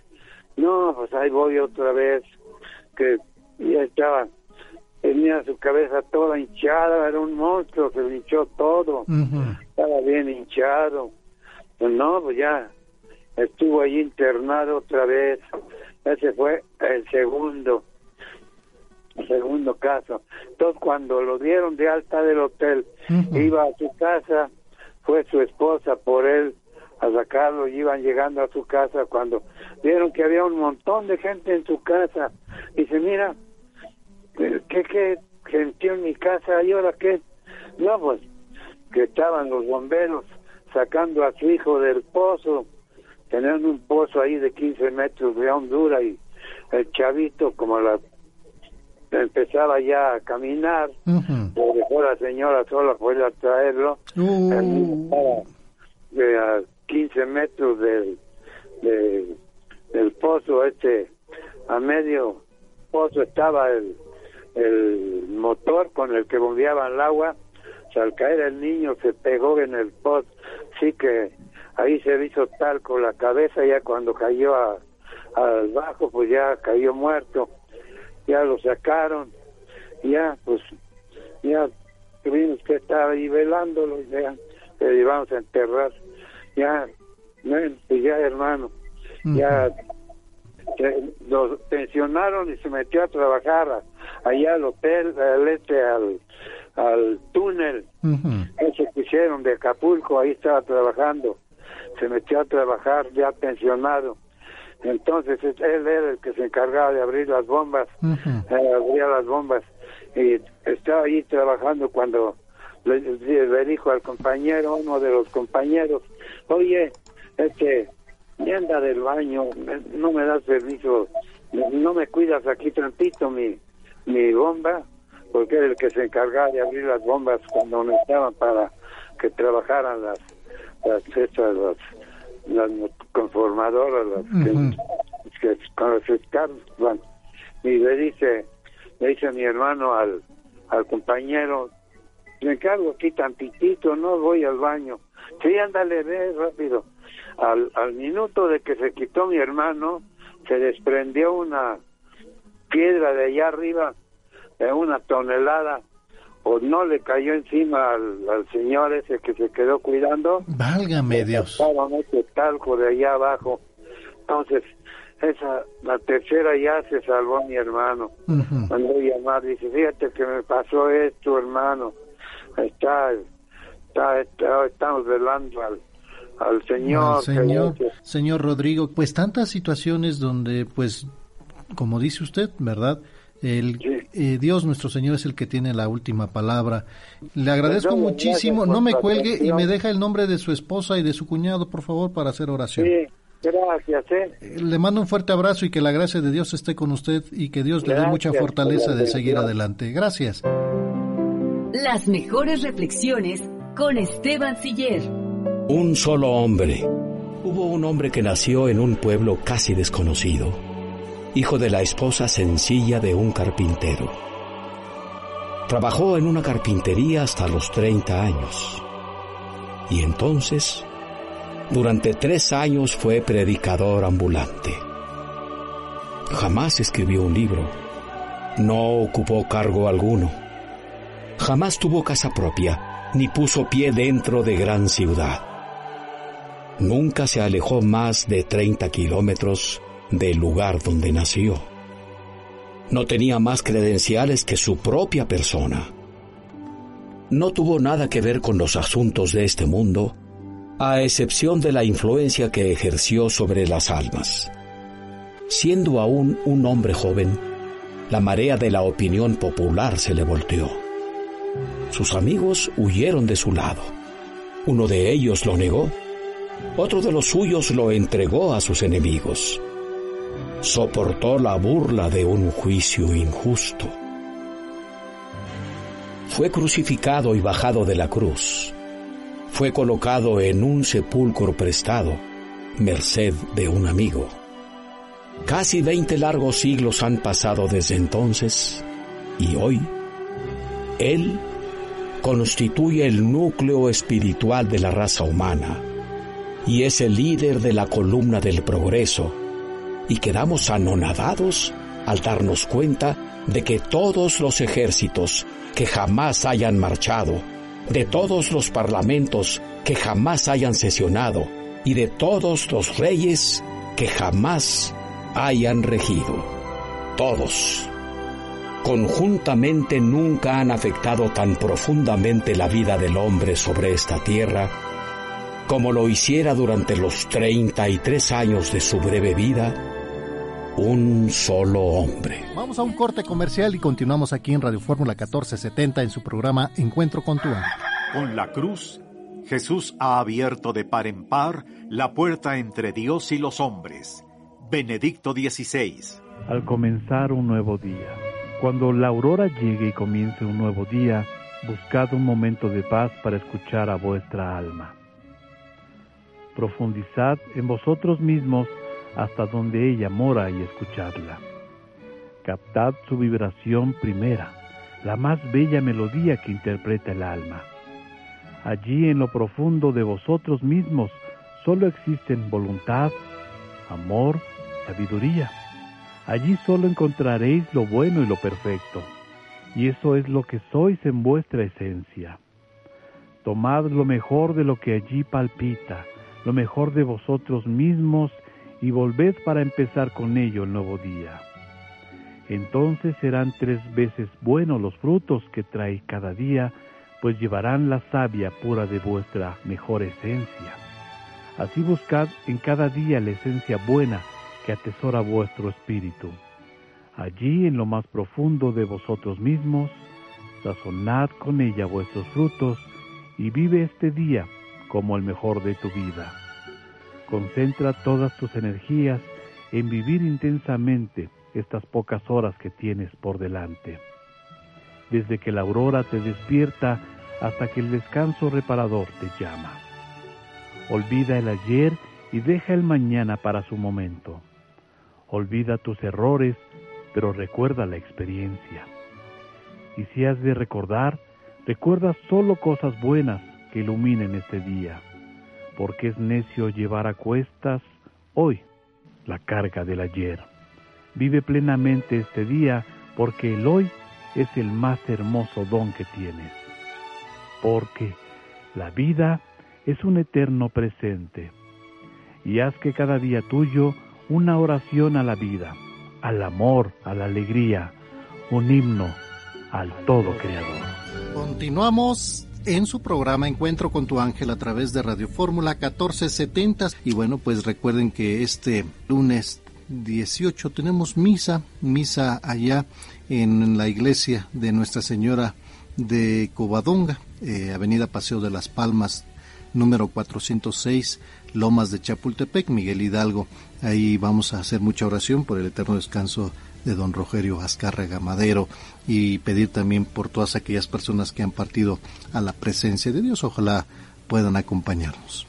no, pues ahí voy otra vez, que ya estaba tenía su cabeza toda hinchada, era un monstruo, se le hinchó todo, estaba bien hinchado. Pues no, pues ya estuvo allí internado otra vez. Ese fue el segundo, el segundo caso. Entonces cuando lo dieron de alta del hotel, iba a su casa, fue su esposa por él a sacarlo y iban llegando a su casa cuando vieron que había un montón de gente en su casa. Dice, mira, ¿qué, qué gente en mi casa? ¿Y ahora qué? No, pues que estaban los bomberos sacando a su hijo del pozo, teniendo un pozo ahí de 15 metros de hondura y el chavito como la empezaba ya a caminar, uh dejó la señora sola fue a traerlo, uh. a 15 metros del, del pozo este, a medio pozo estaba el, el motor con el que bombeaban el agua, al caer el niño se pegó en el post, sí que ahí se hizo tal con la cabeza, ya cuando cayó al bajo, pues ya cayó muerto, ya lo sacaron, ya pues ya tuvimos que estar ahí velándolo, ya le llevamos a enterrar, ya, pues ya hermano, ya lo pensionaron y se metió a trabajar allá al hotel, al este, al, al túnel. Ese que hicieron de Acapulco, ahí estaba trabajando, se metió a trabajar ya pensionado. Entonces él era el que se encargaba de abrir las bombas, eh, abría las bombas y estaba ahí trabajando cuando le, le, dijo al compañero, uno de los compañeros, oye, este, anda del baño, no me das permiso, no me cuidas aquí tantito mi, mi bomba, porque era el que se encargaba de abrir las bombas cuando necesitaban para que trabajaran las las las, las conformadoras las que, con los escarros y le dice le dice mi hermano al al compañero me encargo aquí tantitito no voy al baño sí ándale ve rápido. Al, al minuto de que se quitó mi hermano, se desprendió una piedra de allá arriba de una tonelada o no le cayó encima al, señor ese que se quedó cuidando. Válgame Dios. ese talco de allá abajo. Entonces, esa, la tercera ya se salvó mi hermano. Cuando llamar, dice, fíjate que me pasó esto, hermano. Está, está, está estamos velando al, al Señor. señor, señor Rodrigo, pues tantas situaciones donde, pues, como dice usted, ¿verdad? El, eh, Dios nuestro Señor es el que tiene la última palabra. Le agradezco muchísimo. No me cuelgue y me deja el nombre de su esposa y de su cuñado, por favor, para hacer oración. Sí, gracias. ¿eh? eh le mando un fuerte abrazo y que la gracia de Dios esté con usted y que Dios le dé mucha fortaleza de seguir adelante. Gracias. Las mejores reflexiones con Esteban Siller. Un solo hombre. Hubo un hombre que nació en un pueblo casi desconocido hijo de la esposa sencilla de un carpintero. Trabajó en una carpintería hasta los 30 años. Y entonces, durante tres años fue predicador ambulante. Jamás escribió un libro. No ocupó cargo alguno. Jamás tuvo casa propia, ni puso pie dentro de gran ciudad. Nunca se alejó más de 30 kilómetros del lugar donde nació. No tenía más credenciales que su propia persona. No tuvo nada que ver con los asuntos de este mundo, a excepción de la influencia que ejerció sobre las almas. Siendo aún un hombre joven, la marea de la opinión popular se le volteó. Sus amigos huyeron de su lado. Uno de ellos lo negó, otro de los suyos lo entregó a sus enemigos soportó la burla de un juicio injusto. Fue crucificado y bajado de la cruz. Fue colocado en un sepulcro prestado, merced de un amigo. Casi veinte largos siglos han pasado desde entonces y hoy Él constituye el núcleo espiritual de la raza humana y es el líder de la columna del progreso y quedamos anonadados al darnos cuenta de que todos los ejércitos que jamás hayan marchado, de todos los parlamentos que jamás hayan sesionado y de todos los reyes que jamás hayan regido, todos, conjuntamente nunca han afectado tan profundamente la vida del hombre sobre esta tierra como lo hiciera durante los 33 años de su breve vida un solo hombre. Vamos a un corte comercial y continuamos aquí en Radio Fórmula 1470 en su programa Encuentro con tu ángel. Con la cruz, Jesús ha abierto de par en par la puerta entre Dios y los hombres. Benedicto XVI. Al comenzar un nuevo día, cuando la aurora llegue y comience un nuevo día, buscad un momento de paz para escuchar a vuestra alma. Profundizad en vosotros mismos hasta donde ella mora y escucharla. Captad su vibración primera, la más bella melodía que interpreta el alma. Allí en lo profundo de vosotros mismos solo existen voluntad, amor, sabiduría. Allí solo encontraréis lo bueno y lo perfecto. Y eso es lo que sois en vuestra esencia. Tomad lo mejor de lo que allí palpita, lo mejor de vosotros mismos y volved para empezar con ello el nuevo día. Entonces serán tres veces buenos los frutos que trae cada día, pues llevarán la savia pura de vuestra mejor esencia. Así buscad en cada día la esencia buena que atesora vuestro espíritu. Allí en lo más profundo de vosotros mismos, sazonad con ella vuestros frutos y vive este día como el mejor de tu vida. Concentra todas tus energías en vivir intensamente estas pocas horas que tienes por delante. Desde que la aurora te despierta hasta que el descanso reparador te llama. Olvida el ayer y deja el mañana para su momento. Olvida tus errores, pero recuerda la experiencia. Y si has de recordar, recuerda solo cosas buenas que iluminen este día porque es necio llevar a cuestas hoy la carga del ayer. Vive plenamente este día porque el hoy es el más hermoso don que tienes. Porque la vida es un eterno presente. Y haz que cada día tuyo una oración a la vida, al amor, a la alegría, un himno al todo creador. Continuamos en su programa Encuentro con tu ángel a través de Radio Fórmula 1470. Y bueno, pues recuerden que este lunes 18 tenemos misa, misa allá en la iglesia de Nuestra Señora de Covadonga, eh, Avenida Paseo de las Palmas, número 406, Lomas de Chapultepec, Miguel Hidalgo. Ahí vamos a hacer mucha oración por el eterno descanso de don Rogerio Azcárraga Madero y pedir también por todas aquellas personas que han partido a la presencia de Dios. Ojalá puedan acompañarnos.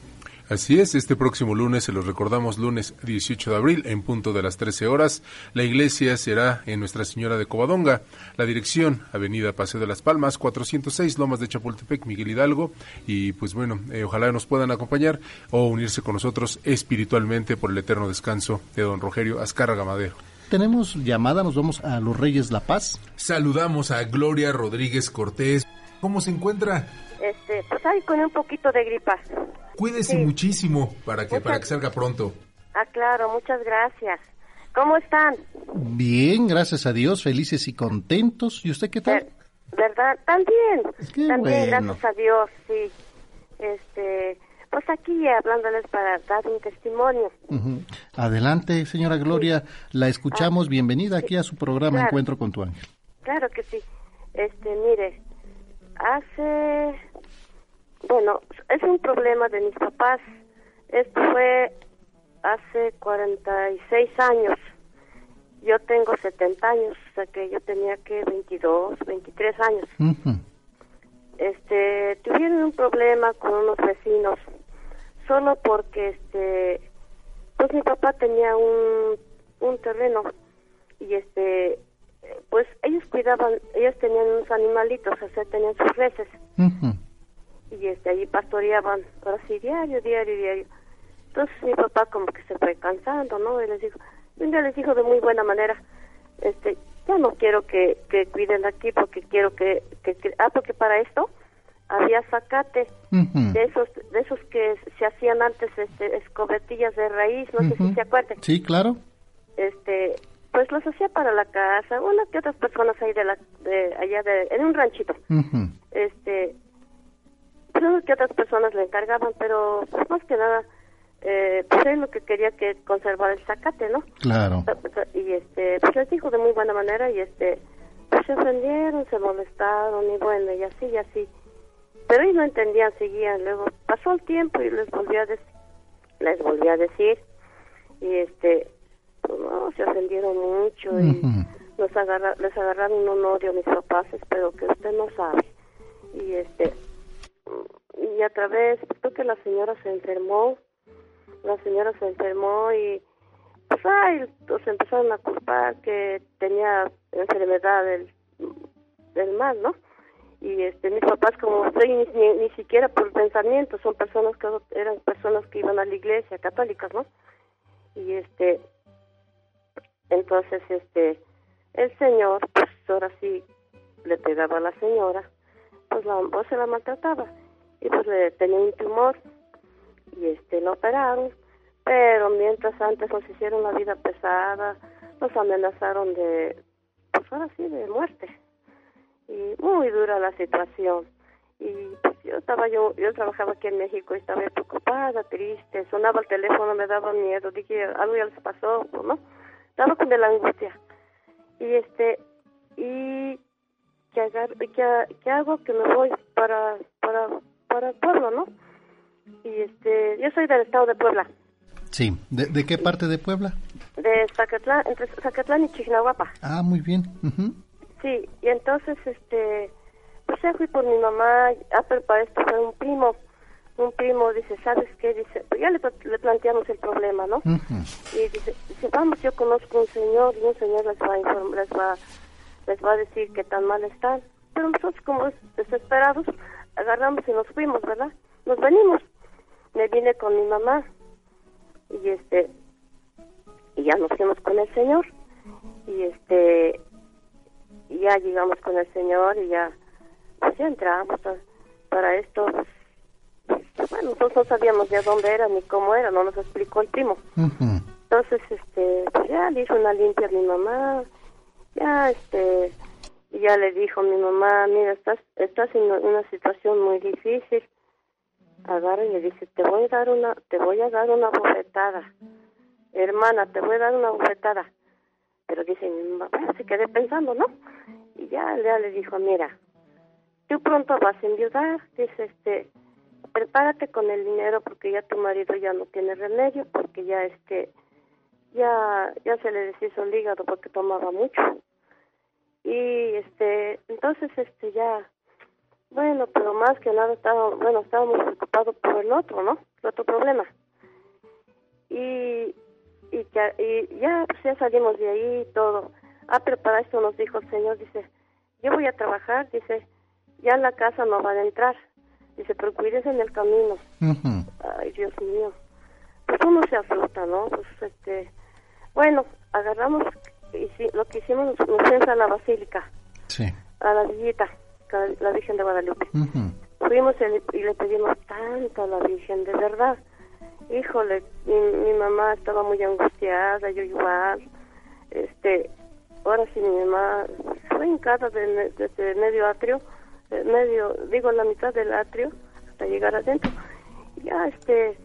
Así es, este próximo lunes, se los recordamos, lunes 18 de abril, en punto de las 13 horas, la iglesia será en Nuestra Señora de Covadonga, la dirección, Avenida Paseo de las Palmas, 406, Lomas de Chapultepec, Miguel Hidalgo, y pues bueno, eh, ojalá nos puedan acompañar o unirse con nosotros espiritualmente por el eterno descanso de don Rogerio Azcárraga Madero. Tenemos llamada, nos vamos a los Reyes La Paz. Saludamos a Gloria Rodríguez Cortés. ¿Cómo se encuentra? Este, pues ahí con un poquito de gripa. Cuídese muchísimo para que, para que salga pronto. Ah, claro, muchas gracias. ¿Cómo están? Bien, gracias a Dios, felices y contentos. ¿Y usted qué tal? ¿Verdad? También. También, gracias a Dios, sí. Este, pues aquí hablándoles para dar un testimonio. Adelante, señora Gloria, la escuchamos. Bienvenida aquí a su programa Encuentro con tu ángel. Claro que sí. Este, mire, hace bueno, es un problema de mis papás. Esto fue hace 46 años. Yo tengo 70 años, o sea que yo tenía que 22, 23 años. Este, tuvieron un problema con unos vecinos solo porque este pues mi papá tenía un un terreno y este pues ellos cuidaban, ellos tenían unos animalitos, o sea, tenían sus reses. Y este allí pastoreaban ahora sí diario diario diario. Entonces mi papá como que se fue cansando no y les dijo un día les dijo de muy buena manera este ya no quiero que, que cuiden aquí porque quiero que, que, ah porque para esto había zacate de esos de esos que se hacían antes este escobetillas de raíz no sé si se acuerdan sí claro este pues los hacía para la casa una que otras personas ahí de la de allá de en un ranchito este creo que otras personas le encargaban, pero pues, más que nada, eh, pues él lo que quería que conservar el zacate, ¿no? Claro. Y este, pues les dijo de muy buena manera y este, pues se ofendieron, se molestaron y bueno, y así y así. Pero ellos no entendían, seguían. Luego pasó el tiempo y les volví a, decir, les volví a decir y este, pues no, se ofendieron mucho y nos agarra, les agarraron un odio a mis papás, pero que usted no sabe. Y este, y a través, creo que la señora se enfermó, la señora se enfermó y pues ay, los empezaron a culpar que tenía enfermedad del, del mal, ¿no? Y este, mis papás como ni, ni, siquiera por pensamiento, son personas que eran personas que iban a la iglesia, católicas, ¿no? Y este, entonces este, el señor, pues ahora sí le pegaba a la señora, pues la voz se la maltrataba y pues le tenía un tumor y este lo operaron pero mientras antes nos hicieron la vida pesada nos amenazaron de pues ahora sí de muerte y muy dura la situación y pues yo estaba yo yo trabajaba aquí en México y estaba preocupada triste sonaba el teléfono me daba miedo dije algo ya les pasó no estaba con de la angustia y este y que, que, que hago que me voy para para para el pueblo, ¿no? Y este, yo soy del estado de Puebla. Sí, ¿de, qué parte de Puebla? De Zacatlán, entre Zacatlán y Chignahuapa. Ah, muy bien. Sí, y entonces, este, pues ya fui por mi mamá, ah, pero para esto fue un primo, un primo dice, ¿sabes qué? Dice, pues ya le, le planteamos el problema, ¿no? Y dice, dice, vamos, yo conozco un señor y un señor les va a informar, les va, les va a decir que tan mal están. Pero nosotros como desesperados, agarramos y nos fuimos, ¿verdad? Nos venimos. Me vine con mi mamá y este y ya nos fuimos con el señor y este y ya llegamos con el señor y ya pues ya entramos para esto pues, bueno nosotros no sabíamos de dónde era ni cómo era no nos explicó el primo entonces este pues ya le hizo una limpia a mi mamá ya este ya le dijo mi mamá, mira, estás, estás en una situación muy difícil. Agarra y le dice, te voy a dar una, te voy a dar una bofetada. Hermana, te voy a dar una bofetada. Pero dice mi mamá, se quedé pensando, ¿no? Y ya, ya le dijo, mira, tú pronto vas a enviudar, dice, este, prepárate con el dinero porque ya tu marido ya no tiene remedio, porque ya, este, ya, ya se le deshizo el hígado porque tomaba mucho y este entonces este ya Bueno, pero más que nada estaba, bueno, estábamos preocupados por el otro, ¿no? El otro problema. Y, y, ya, y ya, pues ya salimos de ahí y todo. Ah, pero para esto nos dijo el Señor, dice, yo voy a trabajar, dice, ya en la casa no van a entrar. Dice, pero cuídese en el camino. Ay, Dios mío. Pues uno se afronta, ¿no? Pues este, bueno, agarramos y lo que hicimos nos, fuimos a la basílica, Sí. a la villita, la Virgen de Guadalupe. Fuimos y le, y le pedimos tanto a la Virgen, de verdad. Híjole, mi, mi mamá estaba muy angustiada, yo igual. Este, ahora sí mi mamá fue hincada de- desde medio atrio, medio, digo la mitad del atrio, hasta llegar adentro. Ya, este,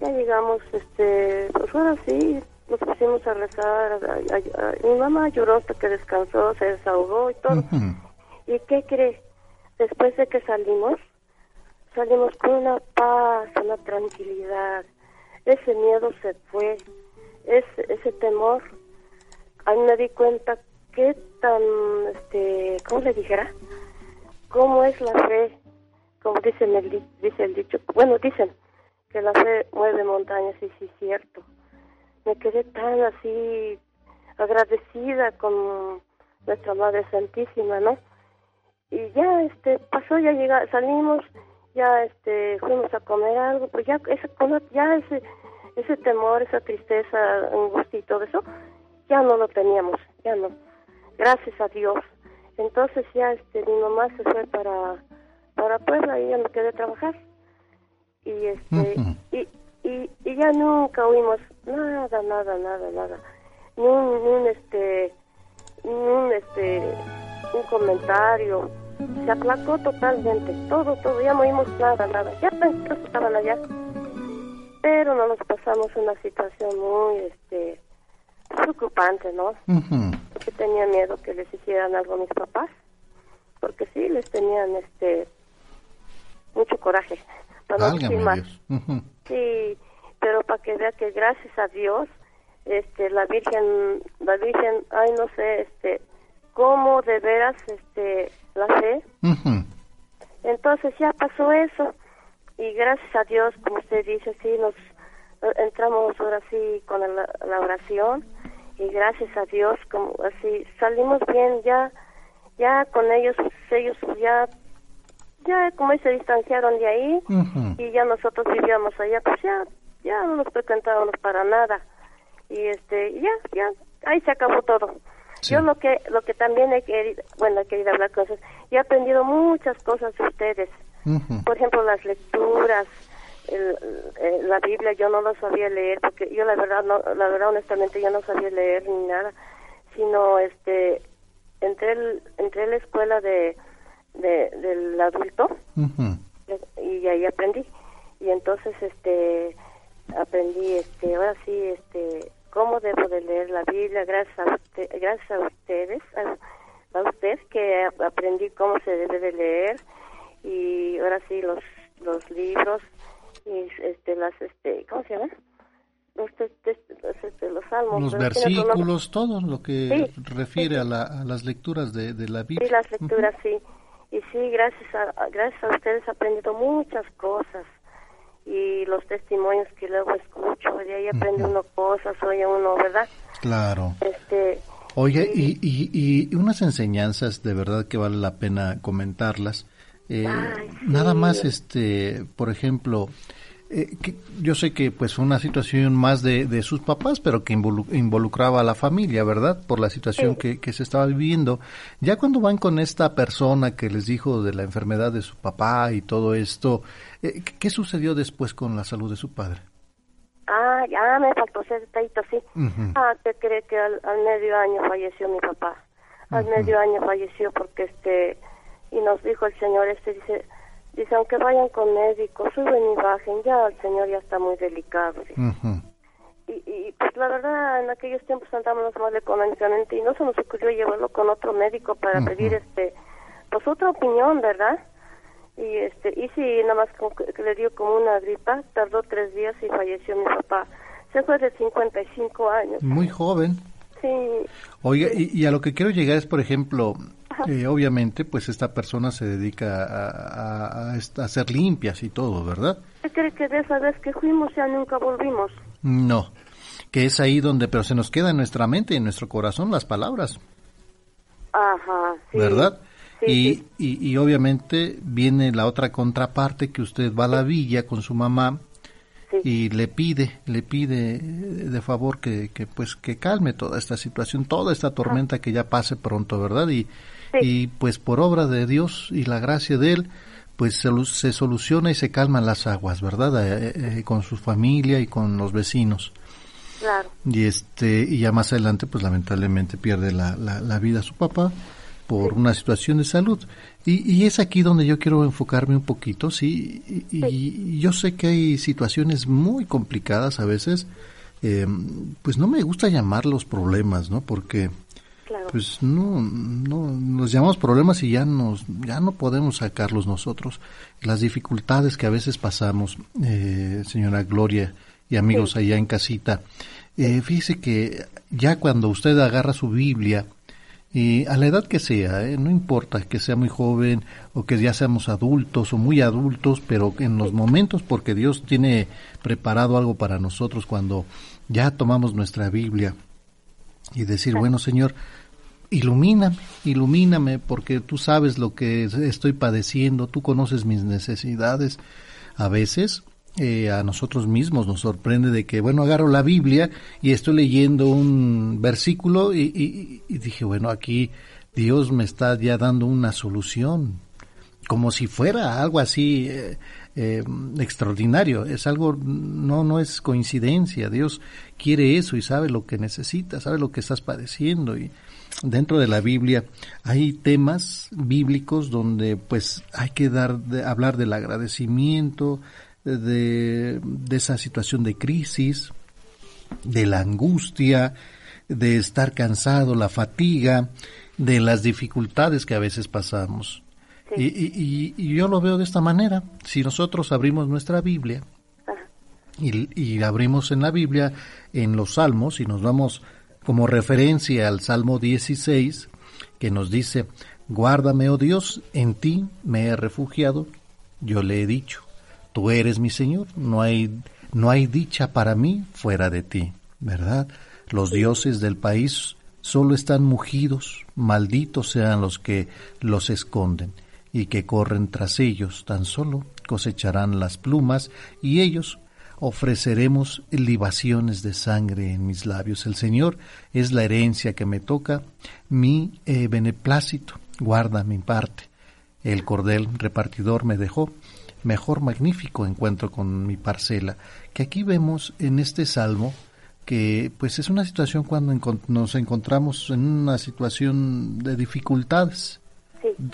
ya llegamos, este, pues ahora sí, nos pusimos a rezar. a- a- a- mi mamá lloró hasta que descansó, se desahogó y todo. ¿Y qué cree? Después de que salimos, salimos con una paz, una tranquilidad. Ese miedo se fue, ese, ese temor. Ahí me di cuenta qué tan, este, ¿cómo le dijera? ¿Cómo es la fe? Como dicen el, di- dice el dicho, bueno, dicen que la fe mueve montañas, y sí, es cierto. Me quedé tan así agradecida con nuestra Madre Santísima, ¿no? y ya este pasó ya llega salimos ya este fuimos a comer algo pues ya ese ya ese ese temor esa tristeza angustia y todo eso ya no lo teníamos ya no. Gracias a Dios. Entonces ya este mi mamá se fue para para Puebla y ya me quedé a trabajar. Y este y, y y ya nunca oímos nada nada nada nada. Ni un, ni un este ni un este un comentario se aplacó totalmente todo todo ya no oímos nada nada. Ya estaban allá pero no nos pasamos una situación muy este preocupante no porque tenía miedo que les hicieran algo a mis papás porque sí les tenían este mucho coraje. Para no decir más. Sí, pero para que vea que gracias a Dios, este, la Virgen, la Virgen, ay, no sé, este, cómo de veras, este, la fe. Entonces ya pasó eso y gracias a Dios, como usted dice, sí, nos eh, entramos ahora sí con la, la oración y gracias a Dios, como así salimos bien ya, ya con ellos, ellos ya, ya como se distanciaron de ahí y ya nosotros vivíamos allá, pues ya, ya no nos frecuentábamos para nada y este, ya, ya, ahí se acabó todo. Yo lo que, lo que también he querido, bueno, he querido hablar con ustedes, y he aprendido muchas cosas de ustedes. Por ejemplo, las lecturas, el- el- la Biblia, yo no lo sabía leer, porque yo la verdad, no, la verdad, honestamente, yo no sabía leer ni nada, sino, este, entré, el- entré a la escuela de, de, del adulto, y ahí aprendí. Y entonces este aprendí este ahora sí este cómo debo de leer la Biblia gracias a usted, gracias a ustedes a, a usted que ap- aprendí cómo se debe de leer y ahora sí los los libros y este las este cómo se llaman los, los, este, los salmos Los versículos, todo lo que Sí, refiere a, la- a las lecturas de, de la Biblia. Sí, las lecturas, sí. Y sí, gracias a- gracias a ustedes he aprendido muchas cosas. Y los testimonios que luego escucho, de ahí aprende uno cosas, oye uno, ¿verdad? Claro. Este, Oye, y, y, y unas enseñanzas de verdad que vale la pena comentarlas. Eh, Nada más, este, por ejemplo, eh, que yo sé que pues fue una situación más de, de sus papás, pero que involu- involucraba a la familia, ¿verdad? Por la situación que, que se estaba viviendo. Ya cuando van con esta persona que les dijo de la enfermedad de su papá y todo esto, eh, ¿qué, sucedió después con la salud de su padre? ah, ya me faltó ese detallito, sí. Ujú. Ah, que cree que al, al medio año falleció mi papá. Al medio año falleció porque este, y nos dijo el señor este, dice, dice, aunque vayan con médicos, suben y bajen, ya el señor ya está muy delicado. dice. Ujú. y, y pues la verdad en aquellos tiempos andábamos mal económicamente y no se nos ocurrió llevarlo con otro médico para pedir este pues otra opinión verdad y este y sí nada más como que, le dio como una gripa tardó tres días y falleció mi papá se fue de 55 años Muy joven. sí Oiga, y, y a lo que quiero llegar es, por ejemplo, Eh, obviamente, pues esta persona se dedica a, a, hacer limpias y todo, ¿verdad? ¿Qué cree que de esa vez que fuimos ya nunca volvimos? No, que es ahí donde, pero se nos queda en nuestra mente y en nuestro corazón las palabras. Ajá, sí. ¿Verdad? Y, Y, y, obviamente viene la otra contraparte que usted va a la villa con su mamá y le pide, le pide de favor que, que, pues que calme toda esta situación, toda esta tormenta que ya pase pronto, ¿verdad? Y, y pues por obra de Dios y la gracia de él, pues se, se soluciona y se calman las aguas, ¿verdad? Eh, eh, con su familia y con los vecinos. Claro. Y este y ya más adelante pues lamentablemente pierde la, la, la vida su papá por una situación de salud. Y, y, es aquí donde yo quiero enfocarme un poquito, sí, y, yo sé que hay situaciones muy complicadas a veces, eh, pues no me gusta llamarlos problemas, ¿no? Porque pues no, no, nos llamamos problemas y ya nos, ya no podemos sacarlos nosotros. Las dificultades que a veces pasamos, eh, señora Gloria y amigos allá en casita, eh, fíjese que ya cuando usted agarra su Biblia, y a la edad que sea, ¿eh? no importa que sea muy joven o que ya seamos adultos o muy adultos, pero en los momentos, porque Dios tiene preparado algo para nosotros cuando ya tomamos nuestra Biblia y decir, bueno Señor, ilumíname, ilumíname, porque tú sabes lo que estoy padeciendo, tú conoces mis necesidades. A veces eh, a nosotros mismos nos sorprende de que, bueno, agarro la Biblia y estoy leyendo un versículo y, dije, bueno, aquí Dios me está ya dando una solución, como si fuera algo así eh, eh, extraordinario. Es algo, no, no es coincidencia. Dios quiere eso y sabe lo que necesitas, sabe lo que estás padeciendo y dentro de la Biblia hay temas bíblicos donde pues hay que dar de, hablar del agradecimiento, de, esa situación de crisis, de la angustia, de estar cansado, la fatiga, de las dificultades que a veces pasamos. Y, y, yo lo veo de esta manera. Si nosotros abrimos nuestra Biblia y, y, abrimos en la Biblia, en los Salmos, y nos vamos como referencia al Salmo 16, que nos dice, Guárdame, oh Dios, en ti me he refugiado, yo le he dicho, tú eres mi Señor, no hay, no hay dicha para mí fuera de ti, ¿verdad? Los dioses del país solo están mugidos, malditos sean los que los esconden y que corren tras ellos, tan solo cosecharán las plumas y ellos ofreceremos libaciones de sangre en mis labios. El Señor es la herencia que me toca, mi eh, beneplácito, guarda mi parte. El cordel repartidor me dejó, mejor magnífico encuentro con mi parcela, que aquí vemos en este salmo que pues es una situación cuando nos encontramos en una situación de dificultades,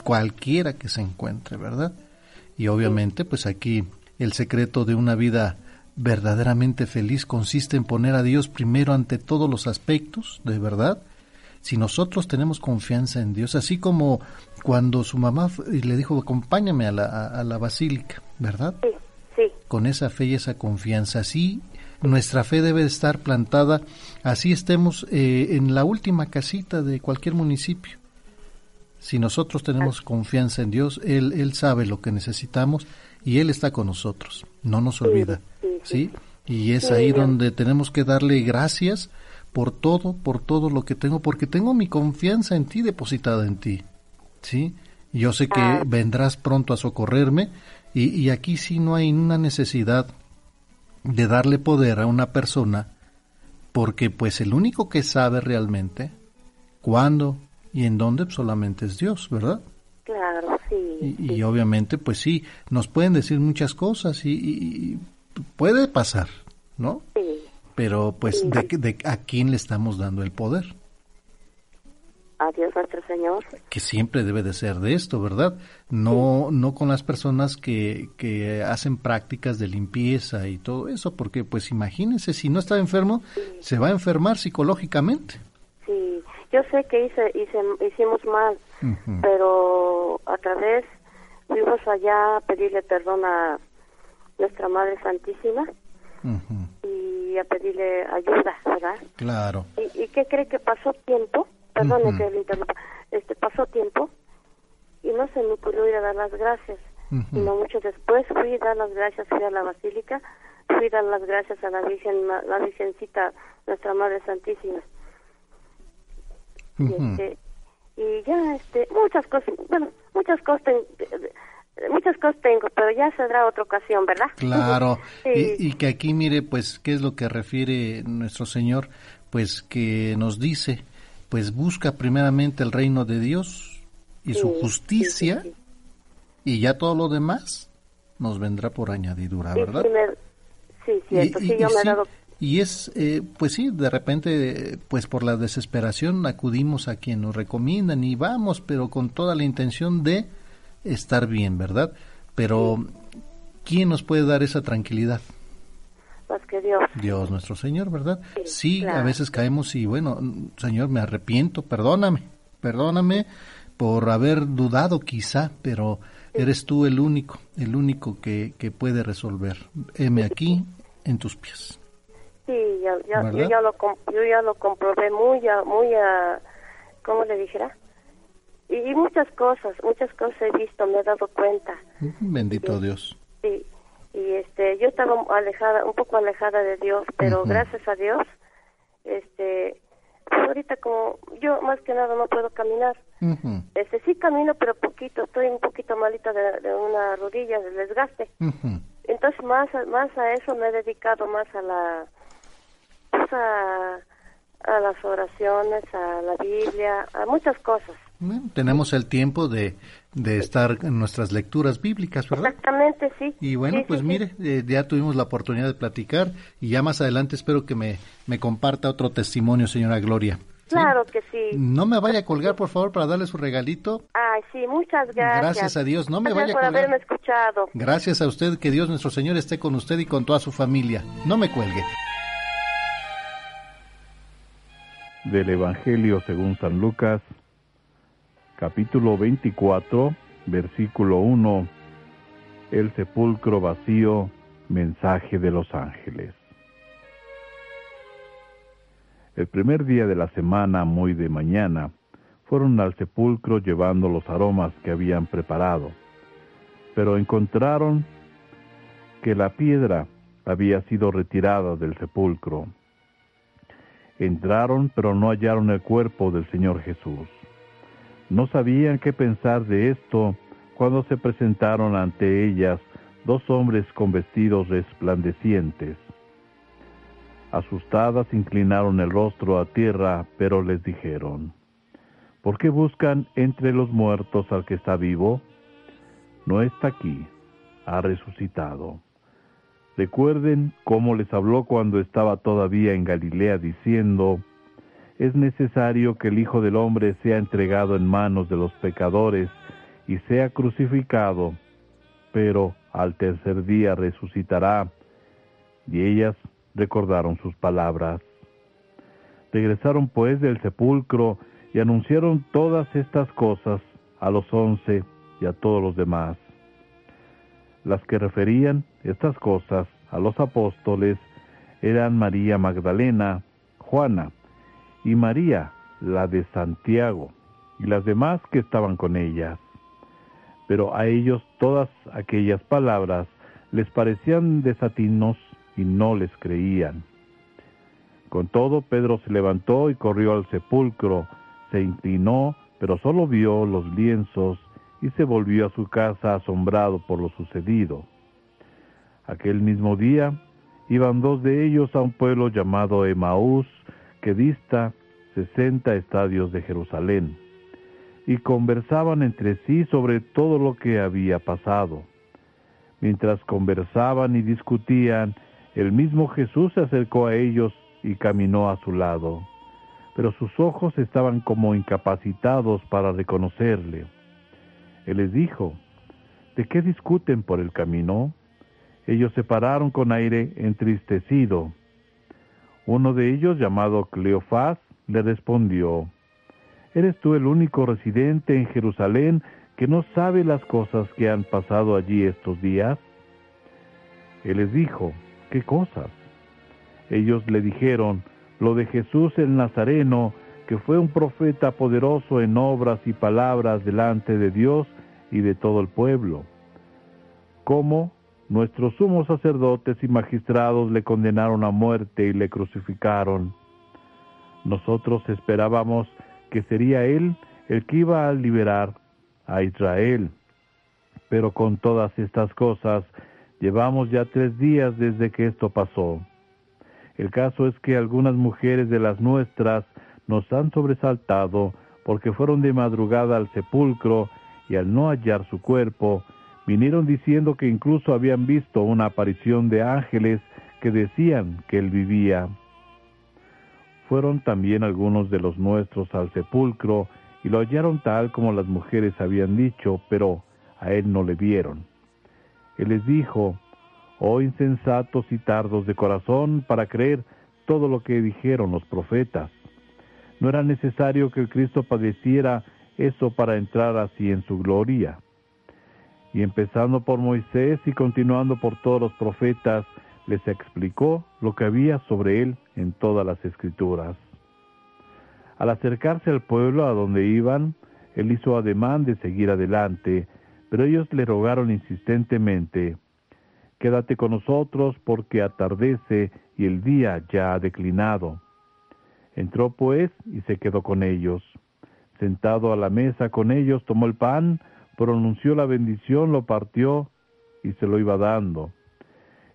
cualquiera que se encuentre, ¿verdad? Y obviamente pues aquí el secreto de una vida verdaderamente feliz consiste en poner a Dios primero ante todos los aspectos, de verdad, si nosotros tenemos confianza en Dios, así como cuando su mamá le dijo, acompáñame a la, a, la basílica, ¿verdad? Sí, sí. Con esa fe y esa confianza, así nuestra fe debe estar plantada, así estemos eh, en la última casita de cualquier municipio. Si nosotros tenemos confianza en Dios, Él, Él sabe lo que necesitamos y Él está con nosotros, no nos olvida, ¿sí? Y es ahí donde tenemos que darle gracias por todo, por todo lo que tengo, porque tengo mi confianza en ti depositada en ti. ¿Sí? Yo sé que ah. vendrás pronto a socorrerme y, y aquí sí no hay una necesidad de darle poder a una persona porque pues el único que sabe realmente cuándo y en dónde pues, solamente es Dios, ¿verdad? Claro, sí. Y, obviamente pues sí, nos pueden decir muchas cosas y, y puede pasar, ¿no? Sí pero pues de, de, a quién le estamos dando el poder a Dios nuestro Señor. Que siempre debe de ser de esto verdad no no con las personas que, que hacen prácticas de limpieza y todo eso porque pues imagínense si no está enfermo se va a enfermar psicológicamente. Sí. Yo sé que hice, hicimos mal pero a través fuimos allá a pedirle perdón a nuestra Madre Santísima y a pedirle ayuda, ¿verdad? Claro. ¿Y, y qué cree que pasó tiempo? Perdone que le interrumpa. Este, pasó tiempo se me ocurrió ir a dar las gracias. Y no mucho después fui a dar las gracias, fui a la basílica, fui a dar las gracias a la Virgen, la Virgencita, nuestra Madre Santísima. y, este, y ya, este, muchas cosas, bueno, muchas cosas, muchas cosas tengo, pero ya saldrá otra ocasión, ¿verdad? Claro, y, y, que aquí mire, pues, qué es lo que refiere nuestro Señor, pues que nos dice, pues busca primeramente el reino de Dios y su justicia y ya todo lo demás nos vendrá por añadidura, ¿verdad? Sí, cierto, sí, yo me he dado y es, eh, pues sí, de repente, pues por la desesperación acudimos a quien nos recomiendan y vamos, pero con toda la intención de estar bien, ¿verdad? Pero, ¿quién nos puede dar esa tranquilidad? Que Dios. Dios nuestro Señor, ¿verdad? Sí, a veces caemos y bueno, Señor, me arrepiento, perdóname, perdóname por haber dudado quizá, pero eres tú el único, el único que, que puede resolver. Heme aquí en tus pies. Sí, ya, ya, yo, ya lo, yo ya lo comprobé muy, a, muy, a, ¿cómo le dijera? Y, muchas cosas, muchas cosas he visto, me he dado cuenta. Bendito Dios. Sí, y este, yo estaba alejada, un poco alejada de Dios, pero gracias a Dios, este, pues ahorita como yo más que nada no puedo caminar. Este, sí camino, pero poquito, estoy un poquito malita de, de una rodilla, de desgaste. Entonces más, más a eso me he dedicado, más a la a, a las oraciones, a la Biblia, a muchas cosas. tenemos el tiempo de, de estar en nuestras lecturas bíblicas, ¿verdad? Exactamente, sí. Y bueno, pues mire, eh, ya tuvimos la oportunidad de platicar y ya más adelante espero que me, me comparta otro testimonio, señora Gloria. Claro que sí. No me vaya a colgar, por favor, para darle su regalito. Ay, sí, muchas gracias. Gracias a Dios, no me vaya a colgar. por haberme escuchado. Gracias a usted, que Dios nuestro Señor esté con usted y con toda su familia. No me cuelgue. del Evangelio según San Lucas, capítulo 24, versículo 1, el sepulcro vacío, mensaje de los ángeles. El primer día de la semana, muy de mañana, fueron al sepulcro llevando los aromas que habían preparado, pero encontraron que la piedra había sido retirada del sepulcro Entraron, pero no hallaron el cuerpo del Señor Jesús. No sabían qué pensar de esto cuando se presentaron ante ellas dos hombres con vestidos resplandecientes. Asustadas inclinaron el rostro a tierra, pero les dijeron, ¿por qué buscan entre los muertos al que está vivo? No está aquí, ha resucitado. Recuerden cómo les habló cuando estaba todavía en Galilea diciendo, es necesario que el Hijo del Hombre sea entregado en manos de los pecadores y sea crucificado, pero al tercer día resucitará. Y ellas recordaron sus palabras. Regresaron pues del sepulcro y anunciaron todas estas cosas a los once y a todos los demás. Las que referían estas cosas a los apóstoles eran María Magdalena, Juana y María, la de Santiago, y las demás que estaban con ellas. Pero a ellos todas aquellas palabras les parecían desatinos y no les creían. Con todo, Pedro se levantó y corrió al sepulcro, se inclinó, pero solo vio los lienzos y se volvió a su casa asombrado por lo sucedido. Aquel mismo día iban dos de ellos a un pueblo llamado Emaús, que dista sesenta estadios de Jerusalén, y conversaban entre sí sobre todo lo que había pasado. Mientras conversaban y discutían, el mismo Jesús se acercó a ellos y caminó a su lado, pero sus ojos estaban como incapacitados para reconocerle. Él les dijo, ¿de qué discuten por el camino? Ellos se pararon con aire entristecido. Uno de ellos, llamado Cleofás, le respondió, ¿Eres tú el único residente en Jerusalén que no sabe las cosas que han pasado allí estos días? Él les dijo, ¿qué cosas? Ellos le dijeron, lo de Jesús el Nazareno, que fue un profeta poderoso en obras y palabras delante de Dios y de todo el pueblo. Como nuestros sumos sacerdotes y magistrados le condenaron a muerte y le crucificaron. Nosotros esperábamos que sería él el que iba a liberar a Israel. Pero con todas estas cosas, llevamos ya tres días desde que esto pasó. El caso es que algunas mujeres de las nuestras nos han sobresaltado porque fueron de madrugada al sepulcro y al no hallar su cuerpo, vinieron diciendo que incluso habían visto una aparición de ángeles que decían que él vivía. Fueron también algunos de los nuestros al sepulcro y lo hallaron tal como las mujeres habían dicho, pero a él no le vieron. Él les dijo, oh insensatos y tardos de corazón para creer todo lo que dijeron los profetas. No era necesario que el Cristo padeciera eso para entrar así en su gloria. Y empezando por Moisés y continuando por todos los profetas, les explicó lo que había sobre él en todas las escrituras. Al acercarse al pueblo a donde iban, él hizo ademán de seguir adelante, pero ellos le rogaron insistentemente, Quédate con nosotros porque atardece y el día ya ha declinado. Entró pues y se quedó con ellos. Sentado a la mesa con ellos, tomó el pan, pronunció la bendición, lo partió y se lo iba dando.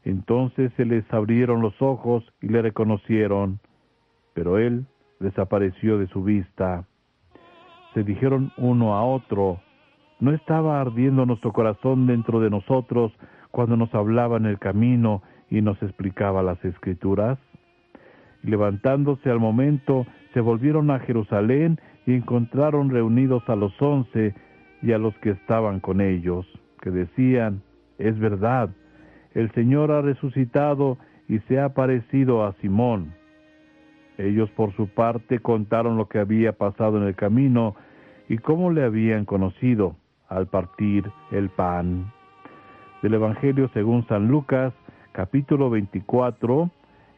Entonces se les abrieron los ojos y le reconocieron, pero él desapareció de su vista. Se dijeron uno a otro, ¿no estaba ardiendo nuestro corazón dentro de nosotros cuando nos hablaba en el camino y nos explicaba las escrituras? Y levantándose al momento, se volvieron a Jerusalén y encontraron reunidos a los once y a los que estaban con ellos, que decían, es verdad, el Señor ha resucitado y se ha aparecido a Simón. Ellos por su parte contaron lo que había pasado en el camino y cómo le habían conocido al partir el pan. Del Evangelio según San Lucas, capítulo 24,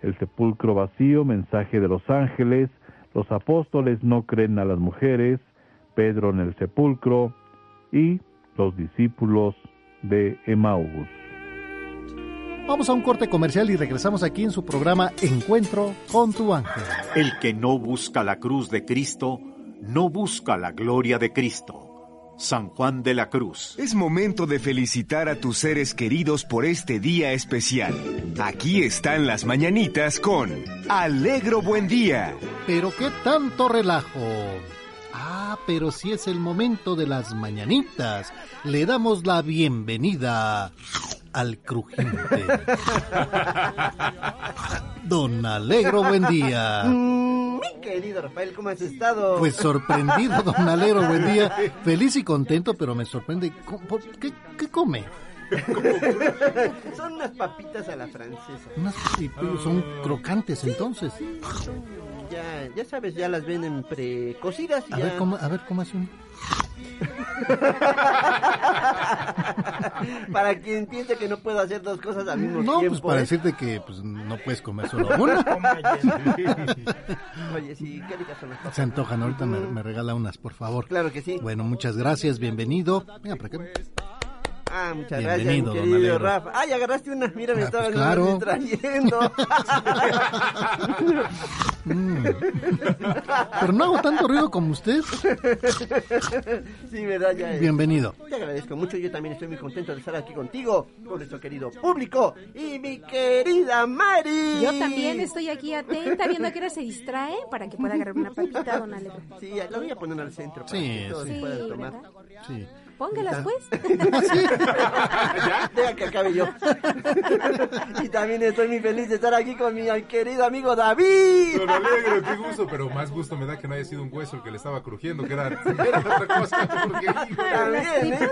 el sepulcro vacío, mensaje de los ángeles, los apóstoles no creen a las mujeres, Pedro en el sepulcro y los discípulos de Emaús. Vamos a un corte comercial y regresamos aquí en su programa Encuentro con tu ángel. El que no busca la cruz de Cristo, no busca la gloria de Cristo. San Juan de la Cruz. Es momento de felicitar a tus seres queridos por este día especial. Aquí están las mañanitas con Alegro Buen Día. Pero qué tanto relajo. Pero si es el momento de las mañanitas, le damos la bienvenida al crujiente. Don Alegro, buen día. Mi querido Rafael, ¿cómo has estado? Pues sorprendido, don Alegro, buen día. Feliz y contento, pero me sorprende. ¿Qué, qué come? son unas papitas a la francesa. Unas papitas, son crocantes entonces. Ya, ya sabes, ya las venden precocidas. a, ver, ¿cómo, a ver, ¿cómo hace un...? para quien piense que no puedo hacer dos cosas al mismo tiempo. No, pues para ¿eh? decirte que pues, no puedes comer solo una. Oye, sí, qué ricas son las papas. Se antojan, ahorita me, me, regala unas, por favor. Claro que sí. Bueno, muchas gracias, bienvenido. Venga, para acá. Ah, muchas Bienvenido, gracias, mi querido Rafa. Ay, agarraste una, mira, me ah, estabas pues claro. distrayendo. mm. Pero no hago tanto ruido como usted. sí, verdad, ya. Bienvenido. Te agradezco mucho, yo también estoy muy contento de estar aquí contigo, con nuestro querido público y mi querida Mari. Yo también estoy aquí atenta, viendo a qué hora se distrae para que pueda agarrar una papita, don Alegre. Sí, la voy a poner al centro para sí, que todos sí, puedan tomar. ¿verdad? Sí. Póngalas pues. ¿Ya? Deja que acabe yo. y también estoy muy feliz de estar aquí con mi querido amigo David. Don Alegre, qué gusto, pero más gusto me da que no haya sido un hueso el que le estaba crujiendo, que era, era otra cosa. Porque, también, ¿eh?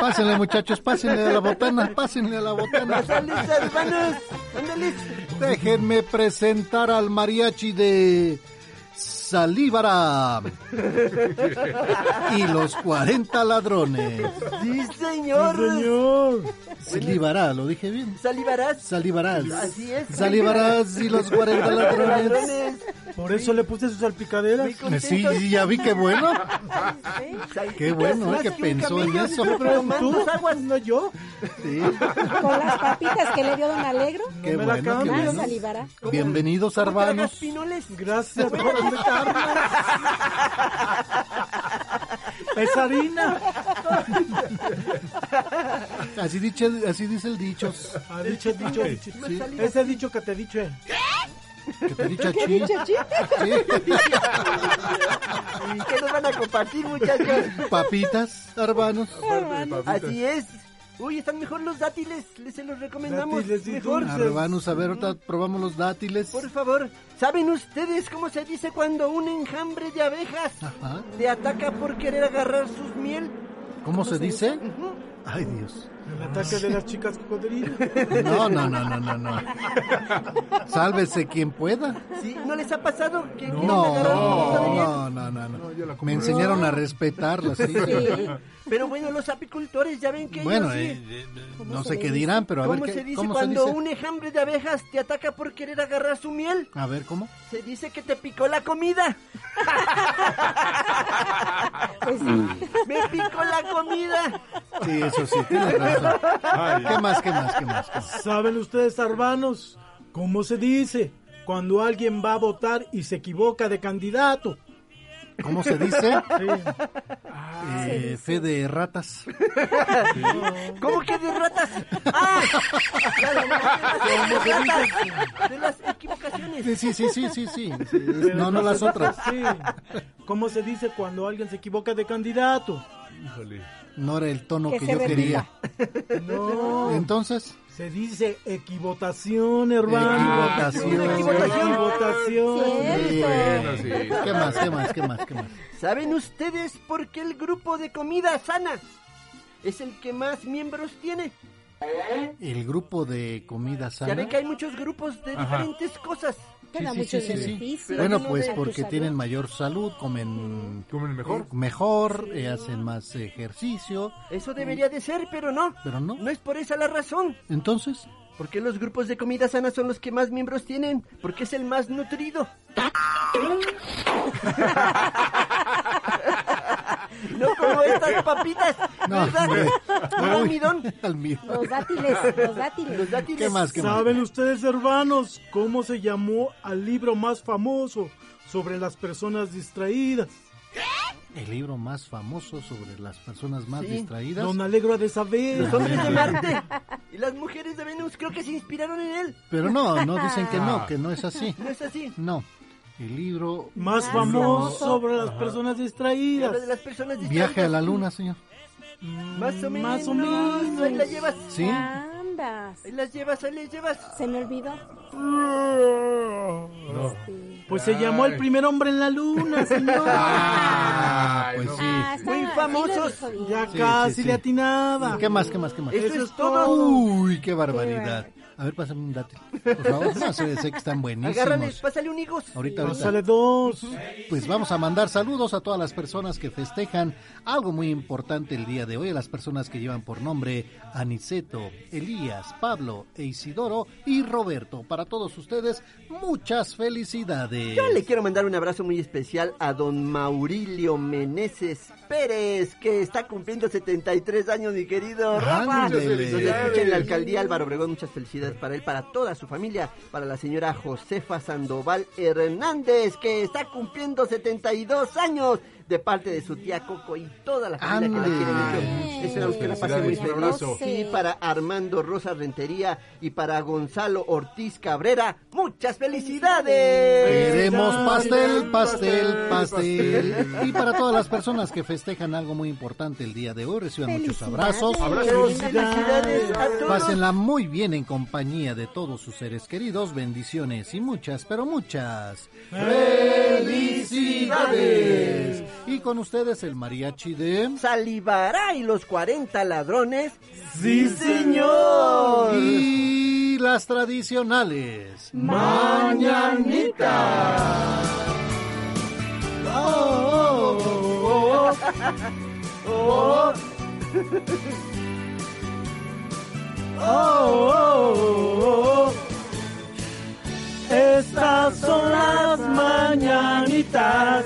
Pásenle, muchachos, pásenle a la botana, pásenle a la botana. listos, hermanos. Déjenme presentar al mariachi de Salivará. y los 40 ladrones. Sí, señor. Señor. Salivará, ¿lo dije bien? Salivarás. Salivarás. Así es. Salivarás y los 40 ladrones. Por eso le puse sus salpicaderas. Sí, ya vi qué bueno. Qué bueno, ¿eh? que pensó en eso. Pero tú, aguas, no yo. Sí. Con las papitas que le dio Don Alegro. Qué la bueno, qué bueno. salivará. Bienvenidos, hermanos. Gracias por invitarme. Es harina. Así, dice, así dice el dicho. Ha dicho, dicho, dicho. Sí. Ese dicho que te he dicho. eh. Que te dicho ¿Qué chi. dicho, chi? ¿Y qué nos van a compartir, muchachos? Papitas, hermanos. Así es. Uy, están mejor los dátiles. Les se los recomendamos. Dátiles mejor. A ver, ahorita probamos los dátiles. Por favor, ¿saben ustedes cómo se dice cuando un enjambre de abejas Ajá. te ataca por querer agarrar sus miel? ¿Cómo se dice? Ay, Dios. El ataque de las chicas cocodrilo. No, no, no, no, no, no. Sálvese quien pueda. ¿Sí? ¿No les ha pasado que No, miel? no, no, no, no. Me enseñaron a respetarlas. sí. Pero bueno, los apicultores ya ven que Bueno, ellos sí. eh, eh, no sé qué dirán, pero a ver ¿Cómo qué. se dice ¿Cómo se cuando dice? un enjambre de abejas te ataca por querer agarrar su miel? A ver, ¿cómo? Se dice que te picó la comida. Pues Me picó la comida. Sí, eso sí, tienes razón. ¿Qué más, qué más, qué más? qué más? ¿Saben ustedes, hermanos, cómo se dice cuando alguien va a votar y se equivoca de candidato? ¿Cómo se dice? Sí. Eh, fe de ratas. ¿Cómo que de ratas? ¡Ah! De ratas. De las equivocaciones. Sí, sí, sí, sí, sí, No, no las otras. Sí. ¿Cómo se dice cuando alguien se equivoca de candidato? Híjole. No era el tono Que yo quería. No. Entonces, Se dice equivotación, hermano. Equivotación. Equivotación. Equivotación. sí, Cierto. Bueno, sí. ¿qué más, qué más, qué más, qué más? ¿Saben ustedes por qué el grupo de comida sana es el que más miembros tiene? El grupo de comida Ya sana. ven que hay muchos grupos de Ajá. diferentes cosas. Sí, sí, sí. Bueno, ¿no? pues porque tienen mayor salud, comen ¿Comen mejor? eh, mejor, eh, hacen más ejercicio, Eso debería de ser, pero no. pero no. No es por esa la razón. Entonces, Porque los grupos de comida sana son los que más miembros tienen. Porque es el más nutrido. no como estas papitas. No. ¿No, almidón? almidón. Los dátiles, los dátiles. Los dátiles. ¿Qué más, qué más? ¿Saben ustedes, hermanos, cómo se llamó al libro más famoso sobre las personas distraídas? El libro más famoso sobre las personas más Sí. distraídas. Don Alegro de saber. Los hombres de Marte. Y las mujeres de Venus creo que se inspiraron en él. Pero no, no dicen que Ah. no, que no es así. No es así. No. El libro Más Más famoso sobre las personas Habla distraídas. de las personas Viaje a distraídas. la luna, señor. Más o menos. Más o menos. Ahí las llevas. ¿Sí? Ambas. Ahí las llevas, ahí las llevas. Se me olvidó. No. Pues se llamó el primer hombre en la luna, señor. Ah, pues sí. Ah, Muy famosos. Ya Sí, casi sí, sí. le atinaba. ¿Qué más, qué más, qué más? Eso Eso es es todo. Uy, qué barbaridad. A ver, pásame un dátil. Por favor, no sé, sé que están buenísimos. Agárrale, pásale un higos. Ahorita, ahorita. Pásale dos. Pues vamos a mandar saludos a todas las personas que festejan algo muy importante el día de hoy, a las personas que llevan por nombre Aniceto, Elías, Pablo e Isidoro y Roberto. Para todos ustedes, muchas felicidades. Yo le quiero mandar un abrazo muy especial a don Maurilio Meneses Pérez, que está cumpliendo 73 años, mi querido Rafa. Nos escucha en la alcaldía Álvaro Obregón. Muchas felicidades para él, para toda su familia, para la señora Josefa Sandoval Hernández, que está cumpliendo 72 años, de parte de su tía Coco y toda la familia que la quiere mucho. Esperamos que la pase muy Felicidades, un feliz. Sí, para Armando Rosa Rentería y para Gonzalo Ortiz Cabrera, muchas felicidades. Queremos pastel, pastel, pastel. Y para todas las personas que festejan algo muy importante el día de hoy, reciban muchos abrazos. Felicidades a todos. Pásenla muy bien en compañía de todos sus seres queridos. Bendiciones y muchas, pero muchas felicidades. Y con ustedes el mariachi de... Salivará y los 40 ladrones. Sí, señor. Y las tradicionales. Mañanitas. oh. Oh, oh, oh, Estas son las mañanitas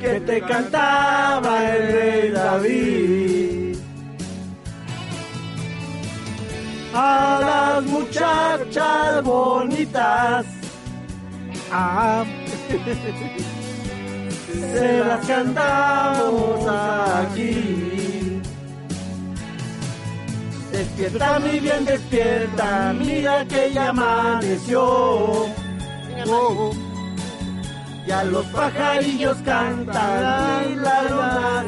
que te cantaba el rey David. A las muchachas bonitas ah. se las cantamos aquí. Despierta, mi bien, despierta, mira que ya amaneció. Oh, ya los pajarillos cantan y la luna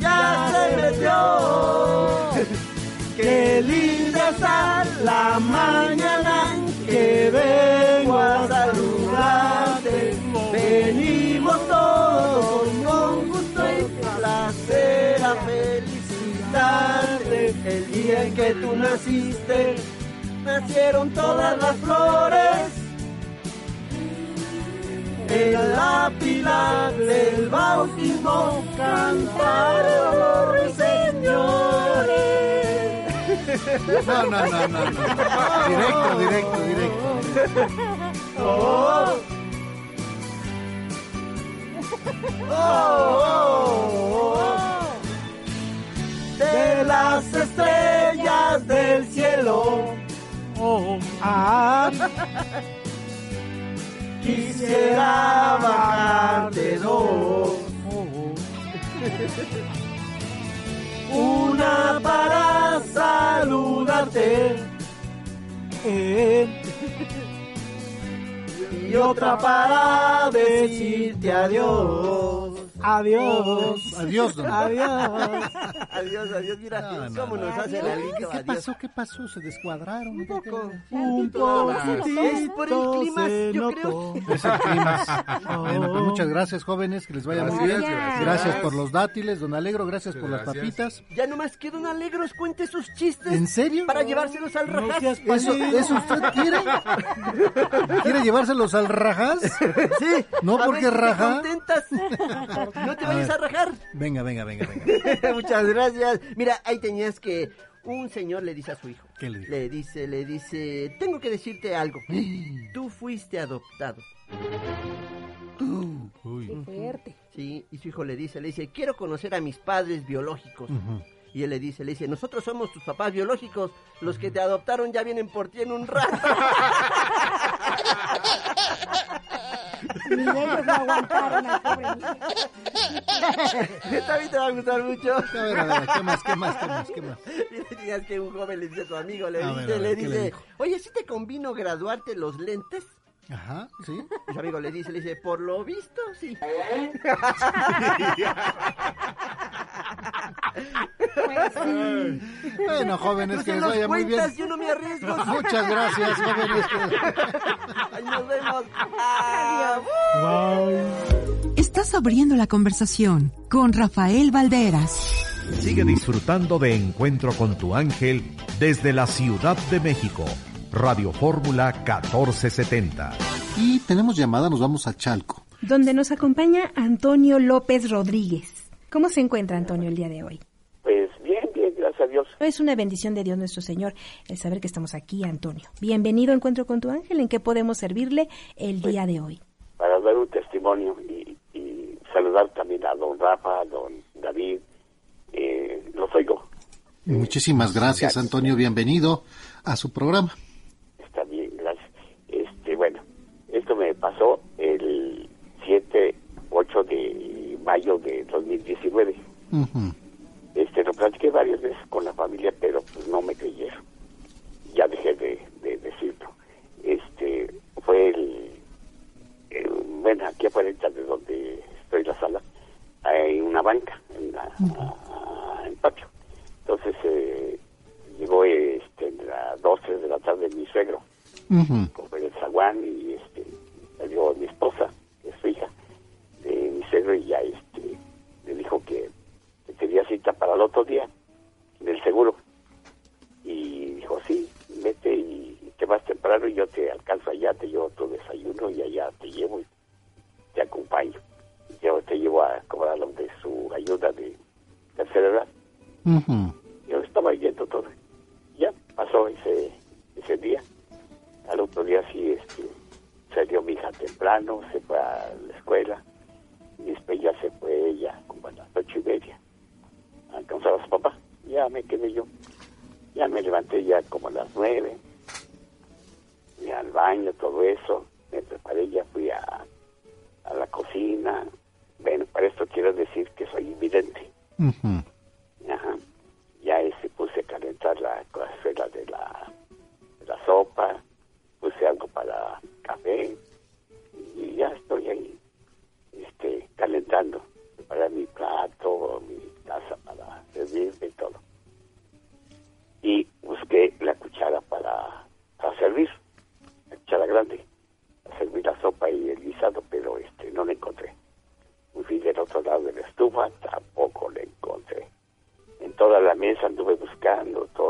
ya se metió. Qué linda está la mañana que vengo a saludarte. Venimos todos con gusto y placer a felicitarte. El día en que tú naciste, nacieron todas las flores. En la pila del bautismo cantaron señores. No, no, no, no, no. Directo, directo, directo. Oh. Oh, oh, de las estrellas del cielo. Oh, ah, quisiera bajarte dos. Una para saludarte. Y otra para decirte adiós. Adiós. Adiós, don. Adiós. Adiós, adiós. Mira No, no, cómo no. nos hace la liga. ¿Qué pasó? ¿Qué pasó? ¿Se descuadraron? Un poco. Un Es por el clima, yo creo. Es el clima. Bueno, pues muchas gracias, jóvenes, que les vaya muy bien. Gracias. Gracias por los dátiles, don Alegro, gracias por las papitas. Ya nomás que Don Alegros cuente sus chistes. ¿En serio? Para llevárselos al seas ¿Eso- usted quiere? ¿Quiere llevárselos al rajás? Sí. No porque raja. No te A vayas ver. a rajar. Venga, venga, venga, venga. Muchas gracias. Mira, ahí tenías que un señor le dice a su hijo. ¿Qué le dijo? Le dice, le dice, tengo que decirte algo. Tú fuiste adoptado. Tú. Qué fuerte. Sí, y su hijo le dice, le dice, quiero conocer a mis padres biológicos. Y él le dice, le dice, nosotros somos tus papás biológicos, los que te adoptaron ya vienen por ti en un rato. Ni ellos lo aguantaron al pobre niño. También te va a gustar mucho. A ver, a ver, ¿qué más, qué más, qué más, qué más? Le digas que un joven le dice a su amigo, le A dice, ver, ver, le ¿qué le dice, dijo? oye, ¿sí te convino graduarte los lentes? Ajá, sí. Y su amigo le dice, le dice, por lo visto, sí. Bueno, jóvenes, que les vaya muy bien. yo no me arriesgo. Muchas gracias, jóvenes. Nos vemos. Ah, Estás abriendo la conversación con Rafael Valderas. Sigue disfrutando de Encuentro con tu ángel desde la Ciudad de México. Radio Fórmula 1470. Y tenemos llamada, nos vamos a Chalco. Donde nos acompaña Antonio López Rodríguez. ¿Cómo se encuentra Antonio el día de hoy? Pues bien, bien, gracias a Dios. Es una bendición de Dios nuestro Señor el saber que estamos aquí, Antonio. Bienvenido a Encuentro con tu ángel. ¿En qué podemos servirle el día de hoy? Para dar un testimonio y, y saludar también a don Rafa, a don David. Eh, los oigo, Muchísimas gracias, Antonio. Bienvenido a su programa. Pasó el 7, 8 de mayo de 2019. Ujú. Este, lo platiqué varias veces con la familia, pero pues no me creyeron. Ya dejé de, de decirlo. Este, fue el, el- bueno, aquí afuera de donde estoy la sala, hay una banca en, la, en el patio. Entonces eh, llegó este, a las 12 de la tarde mi suegro Ujú. con el zaguán y este, salió mi esposa, que es su hija, de mi suegro y ya este, le dijo que, que tenía cita para el otro día del seguro. Y dijo, sí, vete y te vas temprano y yo te alcanzo allá, te llevo tu desayuno y allá te llevo y te acompaño. Yo te llevo a cobrar de su ayuda de tercera edad. Yo estaba yendo todo. Ya pasó ese, ese día. Al otro día sí este, salió mi hija temprano, se fue a la escuela. Y después ya se fue ella, como a las ocho y media. A alcanzar a su papá. Ya me quedé yo. Ya me levanté ya como a las nueve. Fui al baño, todo eso. Me preparé, ya fui a, a la cocina. Bueno, para esto quiero decir que soy invidente. Ajá. Ya ese puse a calentar la cazuela de la, de la sopa, puse algo para café y ya estoy ahí este, calentando. Preparé mi plato, mi taza para servirme y todo. Y busqué la cuchara para, para servir, la cuchara grande, para servir la sopa y el guisado, pero este no la encontré. Fui del otro lado de la estufa, tampoco la encontré. En toda la mesa anduve buscando todo.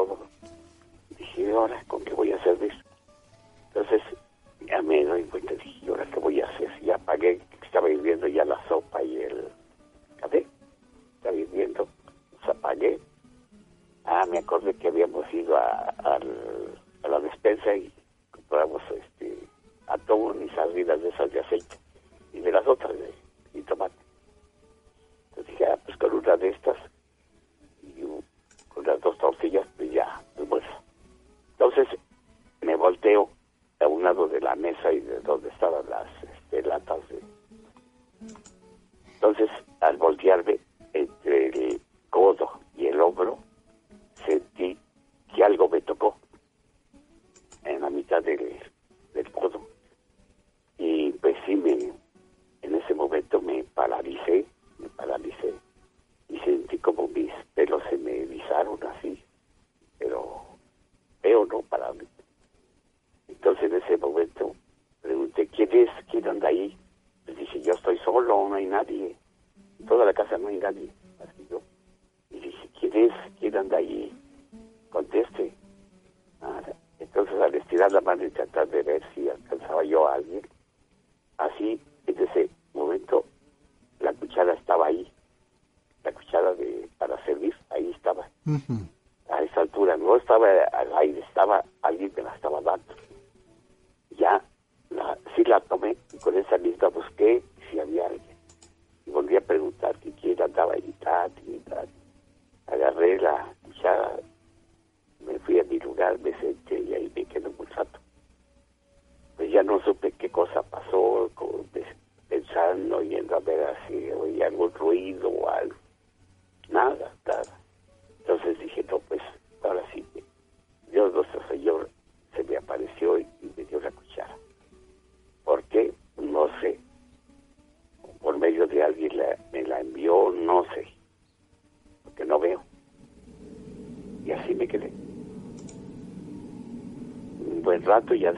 Rato ya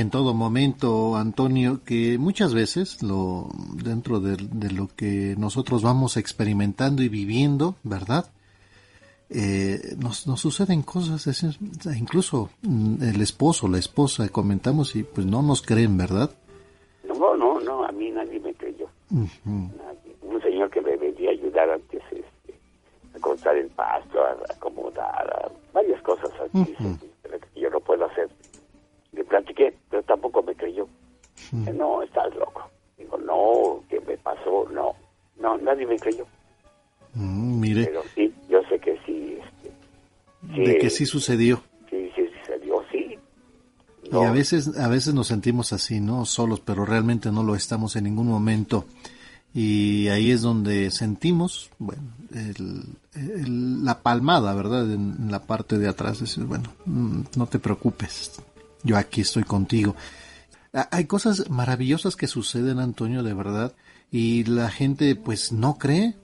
en todo momento, Antonio, que muchas veces lo dentro de, de lo que nosotros vamos experimentando y viviendo, ¿verdad? Eh, nos, nos suceden cosas, es- incluso mm, el esposo, la esposa, comentamos y pues no nos creen, ¿verdad? No, no, no, a mí nadie me creyó. Nadie. Sí, de que eh, sí sucedió. sí. Y a veces, a veces nos sentimos así, ¿no? Solos, pero realmente no lo estamos en ningún momento. Y ahí es donde sentimos, bueno, el- el- la palmada, ¿verdad? En, en la parte de atrás. Decir, bueno, mm, no te preocupes, yo aquí estoy contigo. hay cosas maravillosas que suceden, Antonio, de verdad, y la gente pues no cree.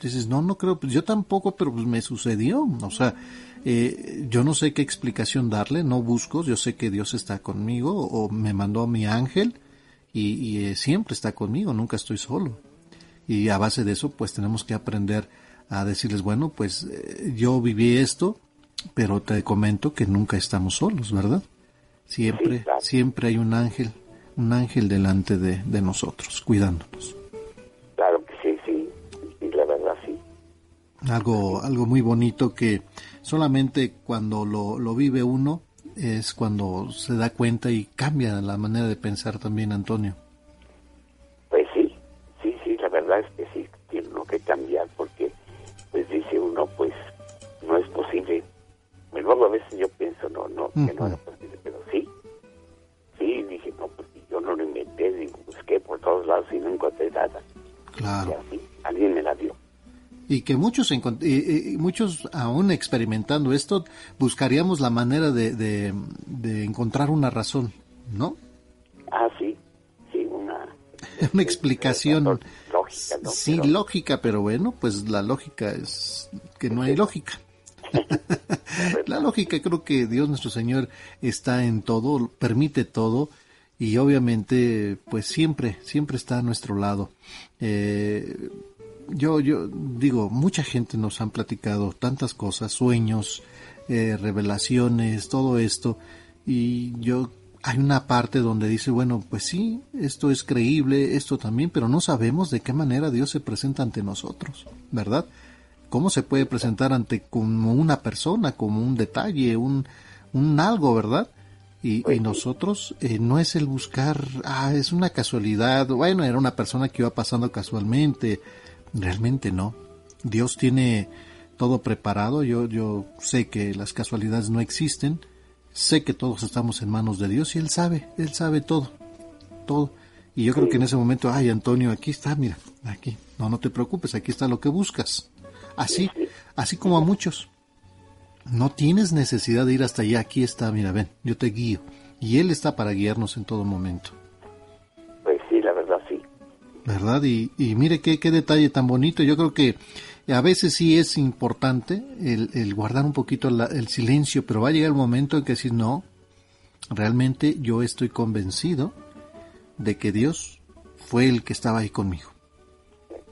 Dices, no, no creo, pues yo tampoco, pero pues me sucedió. O sea, eh, yo no sé qué explicación darle, no busco, yo sé que Dios está conmigo o me mandó a mi ángel y, eh, siempre está conmigo, nunca estoy solo. Y a base de eso, pues tenemos que aprender a decirles, bueno, pues eh, yo viví esto, pero te comento que nunca estamos solos, ¿verdad? Siempre, siempre hay un ángel, un ángel delante de, de nosotros, cuidándonos. Algo, algo muy bonito que solamente cuando lo, lo vive uno es cuando se da cuenta y cambia la manera de pensar también, Antonio. Pues sí, sí, sí, la verdad es que sí, tiene uno que cambiar porque, pues dice uno, pues no es posible. Luego a veces yo pienso, no, no, que no era posible, pero sí, sí, dije, no, pues yo no lo inventé, digo, busqué por todos lados y no encontré nada. Claro. Y así, alguien me la dio. Y que muchos, y- y muchos aún experimentando esto, buscaríamos la manera de, de, de encontrar una razón, ¿no? Ah, sí, sí, una Una explicación. lógica, ¿no? Sí, lógica, pero bueno, pues la lógica es que no hay lógica. la lógica, creo que Dios nuestro Señor está en todo, permite todo y obviamente, pues siempre, siempre está a nuestro lado. Eh, yo, yo digo, mucha gente nos han platicado tantas cosas, sueños, eh, revelaciones, todo esto, y yo hay una parte donde dice, bueno, pues sí, esto es creíble, esto también, pero no sabemos de qué manera Dios se presenta ante nosotros, ¿verdad? ¿Cómo se puede presentar ante como una persona, como un detalle, un, un algo, ¿verdad? Y, y nosotros eh, no es el buscar, ah, es una casualidad, bueno, era una persona que iba pasando casualmente, realmente no. Dios tiene todo preparado, yo, yo sé que las casualidades no existen, sé que todos estamos en manos de Dios y Él sabe, Él sabe todo, todo. Y yo creo que en ese momento, ay Antonio, aquí está, mira, aquí, no, no te preocupes, aquí está lo que buscas. Así, así como a muchos. No tienes necesidad de ir hasta allá, aquí está, mira, ven, yo te guío. Y Él está para guiarnos en todo momento. ¿Verdad? Y, y mire qué, qué detalle tan bonito. Yo creo que a veces sí es importante el, el guardar un poquito la- el silencio, pero va a llegar el momento en que decir, no, realmente yo estoy convencido de que Dios fue el que estaba ahí conmigo.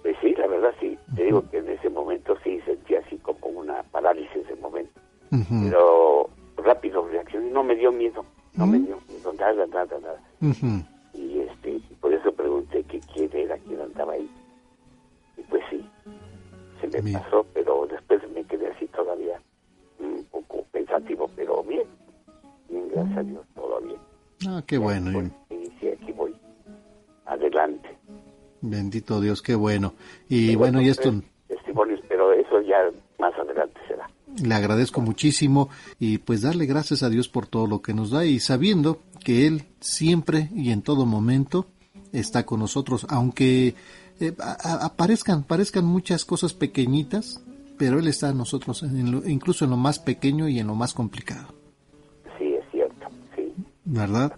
Pues sí, la verdad sí. Te digo que en ese momento sí sentí así como una parálisis ese momento. Pero rápido reaccioné, no me dio miedo, no me dio miedo, nada, nada, nada. Y este, por eso pregunté que quién era, quién andaba ahí. Y pues sí, se me pasó, pero después me quedé así todavía un poco pensativo, pero bien, bien, gracias a Dios, todo bien. Ah, qué bueno. y Y sí, aquí voy, adelante. Bendito Dios, qué bueno. Y bueno, y esto Testimonios, pero eso ya más adelante será. le agradezco muchísimo y pues darle gracias a Dios por todo lo que nos da y sabiendo que Él siempre y en todo momento está con nosotros, aunque eh, a- a- aparezcan, parezcan muchas cosas pequeñitas, pero Él está en nosotros, en lo- incluso en lo más pequeño y en lo más complicado, Sí, es cierto, sí. ¿verdad?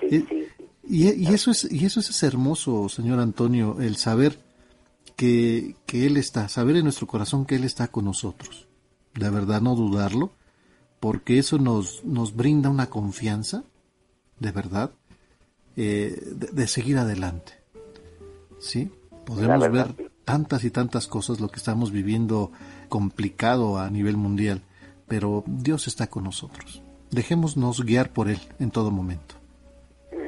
Sí, Y- sí, Y, y eso es y eso es hermoso, señor Antonio, el saber que, que Él está, saber en nuestro corazón que Él está con nosotros. De verdad, no dudarlo, porque eso nos, nos brinda una confianza, de verdad, eh, de, de seguir adelante. ¿Sí? Podemos verdad, ver tantas y tantas cosas, lo que estamos viviendo complicado a nivel mundial, pero Dios está con nosotros. Dejémonos guiar por Él en todo momento.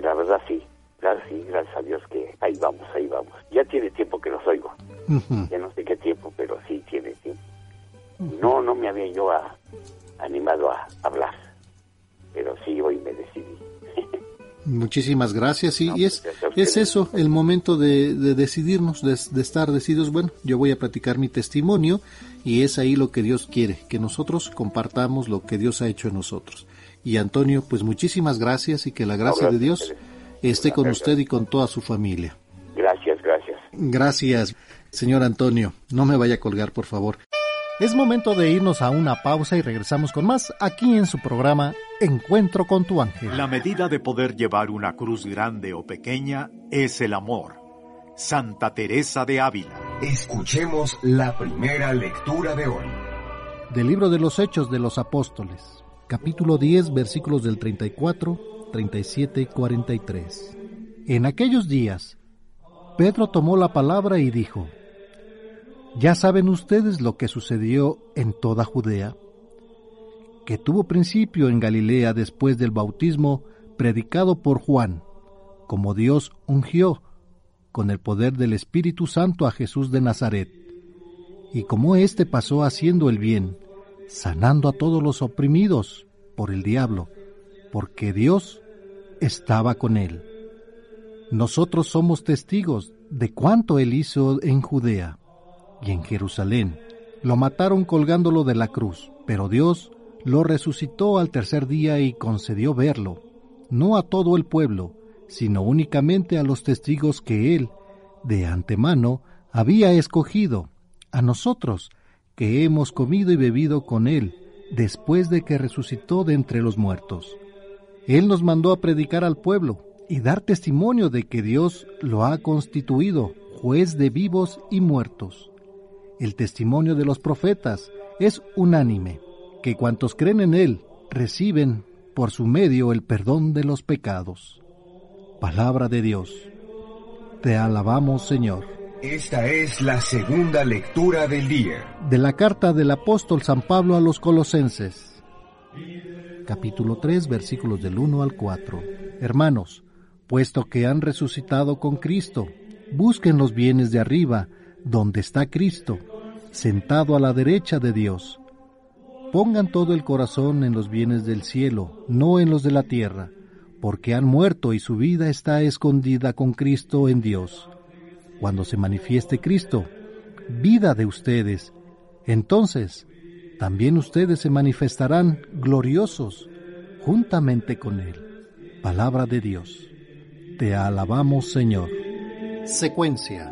La verdad sí, gracias, sí, gracias a Dios que ahí vamos, ahí vamos. Ya tiene tiempo que los oigo, ya no sé qué tiempo, pero sí tiene tiempo. No, no me había yo a- animado a hablar, pero sí hoy me decidí. Muchísimas gracias. Y, y es, es eso, el momento de, de decidirnos, de, de estar decididos. Bueno, yo voy a platicar mi testimonio y es ahí lo que Dios quiere, que nosotros compartamos lo que Dios ha hecho en nosotros. Y Antonio, pues muchísimas gracias y que la gracia de Dios esté con usted y con toda su familia. Gracias, gracias. Gracias, señor Antonio. No me vaya a colgar, por favor. Es momento de irnos a una pausa y regresamos con más aquí en su programa Encuentro con tu ángel. La medida de poder llevar una cruz grande o pequeña es el amor. Santa Teresa de Ávila. Escuchemos la primera lectura de hoy. Del libro de los Hechos de los Apóstoles, capítulo 10, versículos del 34, 37 y 43. En aquellos días, Pedro tomó la palabra y dijo, ya saben ustedes lo que sucedió en toda Judea, que tuvo principio en Galilea después del bautismo predicado por Juan, como Dios ungió con el poder del Espíritu Santo a Jesús de Nazaret, y como éste pasó haciendo el bien, sanando a todos los oprimidos por el diablo, porque Dios estaba con él. Nosotros somos testigos de cuanto él hizo en Judea y en Jerusalén. Lo mataron colgándolo de la cruz, pero Dios lo resucitó al tercer día y concedió verlo, no a todo el pueblo, sino únicamente a los testigos que él, de antemano, había escogido, a nosotros, que hemos comido y bebido con él, después de que resucitó de entre los muertos. Él nos mandó a predicar al pueblo y dar testimonio de que Dios lo ha constituido juez de vivos y muertos el testimonio de los profetas es unánime, que cuantos creen en Él reciben por su medio el perdón de los pecados. Palabra de Dios. Te alabamos, Señor. Esta es la segunda lectura del día. De la carta del apóstol San Pablo a los Colosenses. Capítulo 3, versículos del 1 al 4. Hermanos, puesto que han resucitado con Cristo, busquen los bienes de arriba, donde está Cristo sentado a la derecha de Dios. Pongan todo el corazón en los bienes del cielo, no en los de la tierra, porque han muerto y su vida está escondida con Cristo en Dios. Cuando se manifieste Cristo, vida de ustedes, entonces también ustedes se manifestarán gloriosos juntamente con Él. Palabra de Dios. Te alabamos, Señor. Secuencia.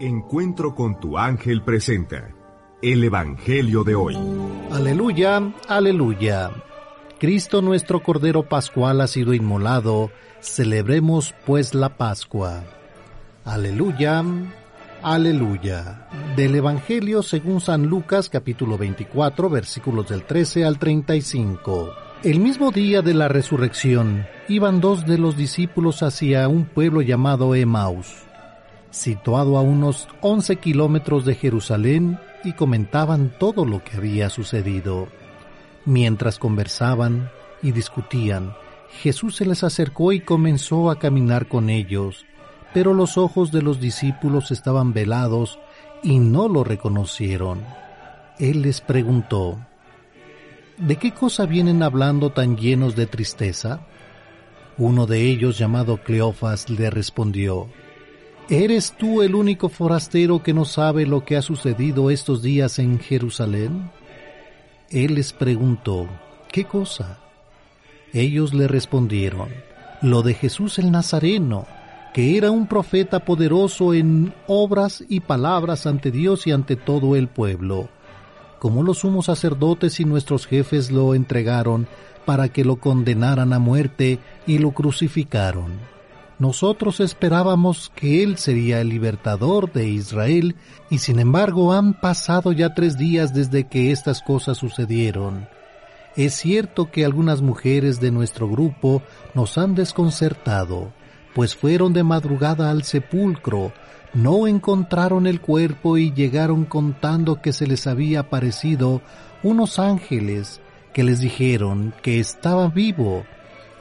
Encuentro con tu ángel presenta el Evangelio de hoy. Aleluya, aleluya. Cristo nuestro Cordero Pascual ha sido inmolado, celebremos pues la Pascua. Aleluya, aleluya. Del Evangelio según San Lucas capítulo 24 versículos del 13 al 35. El mismo día de la resurrección, iban dos de los discípulos hacia un pueblo llamado Emaus situado a unos 11 kilómetros de Jerusalén, y comentaban todo lo que había sucedido. Mientras conversaban y discutían, Jesús se les acercó y comenzó a caminar con ellos, pero los ojos de los discípulos estaban velados y no lo reconocieron. Él les preguntó, ¿De qué cosa vienen hablando tan llenos de tristeza? Uno de ellos, llamado Cleofas, le respondió, ¿Eres tú el único forastero que no sabe lo que ha sucedido estos días en Jerusalén? Él les preguntó, ¿qué cosa? Ellos le respondieron, lo de Jesús el Nazareno, que era un profeta poderoso en obras y palabras ante Dios y ante todo el pueblo. Como los sumos sacerdotes y nuestros jefes lo entregaron para que lo condenaran a muerte y lo crucificaron Nosotros esperábamos que Él sería el libertador de Israel y sin embargo han pasado ya tres días desde que estas cosas sucedieron. Es cierto que algunas mujeres de nuestro grupo nos han desconcertado, pues fueron de madrugada al sepulcro, no encontraron el cuerpo y llegaron contando que se les había aparecido unos ángeles que les dijeron que estaba vivo.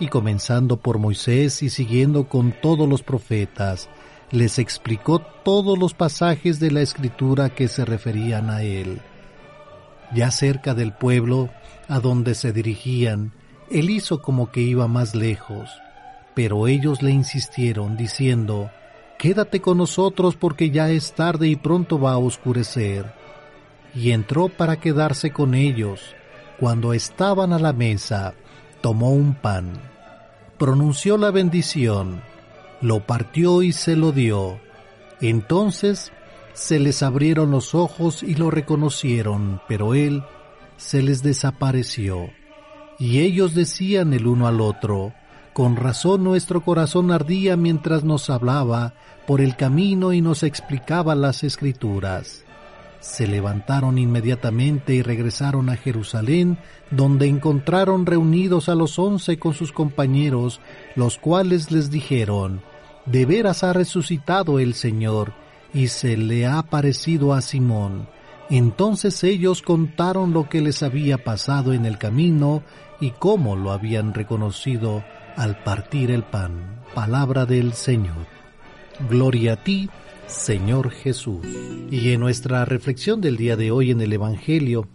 Y comenzando por Moisés y siguiendo con todos los profetas, les explicó todos los pasajes de la escritura que se referían a él. Ya cerca del pueblo a donde se dirigían, él hizo como que iba más lejos, pero ellos le insistieron diciendo, Quédate con nosotros porque ya es tarde y pronto va a oscurecer. Y entró para quedarse con ellos. Cuando estaban a la mesa, tomó un pan, pronunció la bendición, lo partió y se lo dio. Entonces se les abrieron los ojos y lo reconocieron, pero él se les desapareció. Y ellos decían el uno al otro, con razón nuestro corazón ardía mientras nos hablaba por el camino y nos explicaba las escrituras. Se levantaron inmediatamente y regresaron a Jerusalén, donde encontraron reunidos a los once con sus compañeros, los cuales les dijeron, De veras ha resucitado el Señor, y se le ha parecido a Simón. Entonces ellos contaron lo que les había pasado en el camino y cómo lo habían reconocido al partir el pan. Palabra del Señor. Gloria a ti, Señor Jesús. Y en nuestra reflexión del día de hoy en el Evangelio,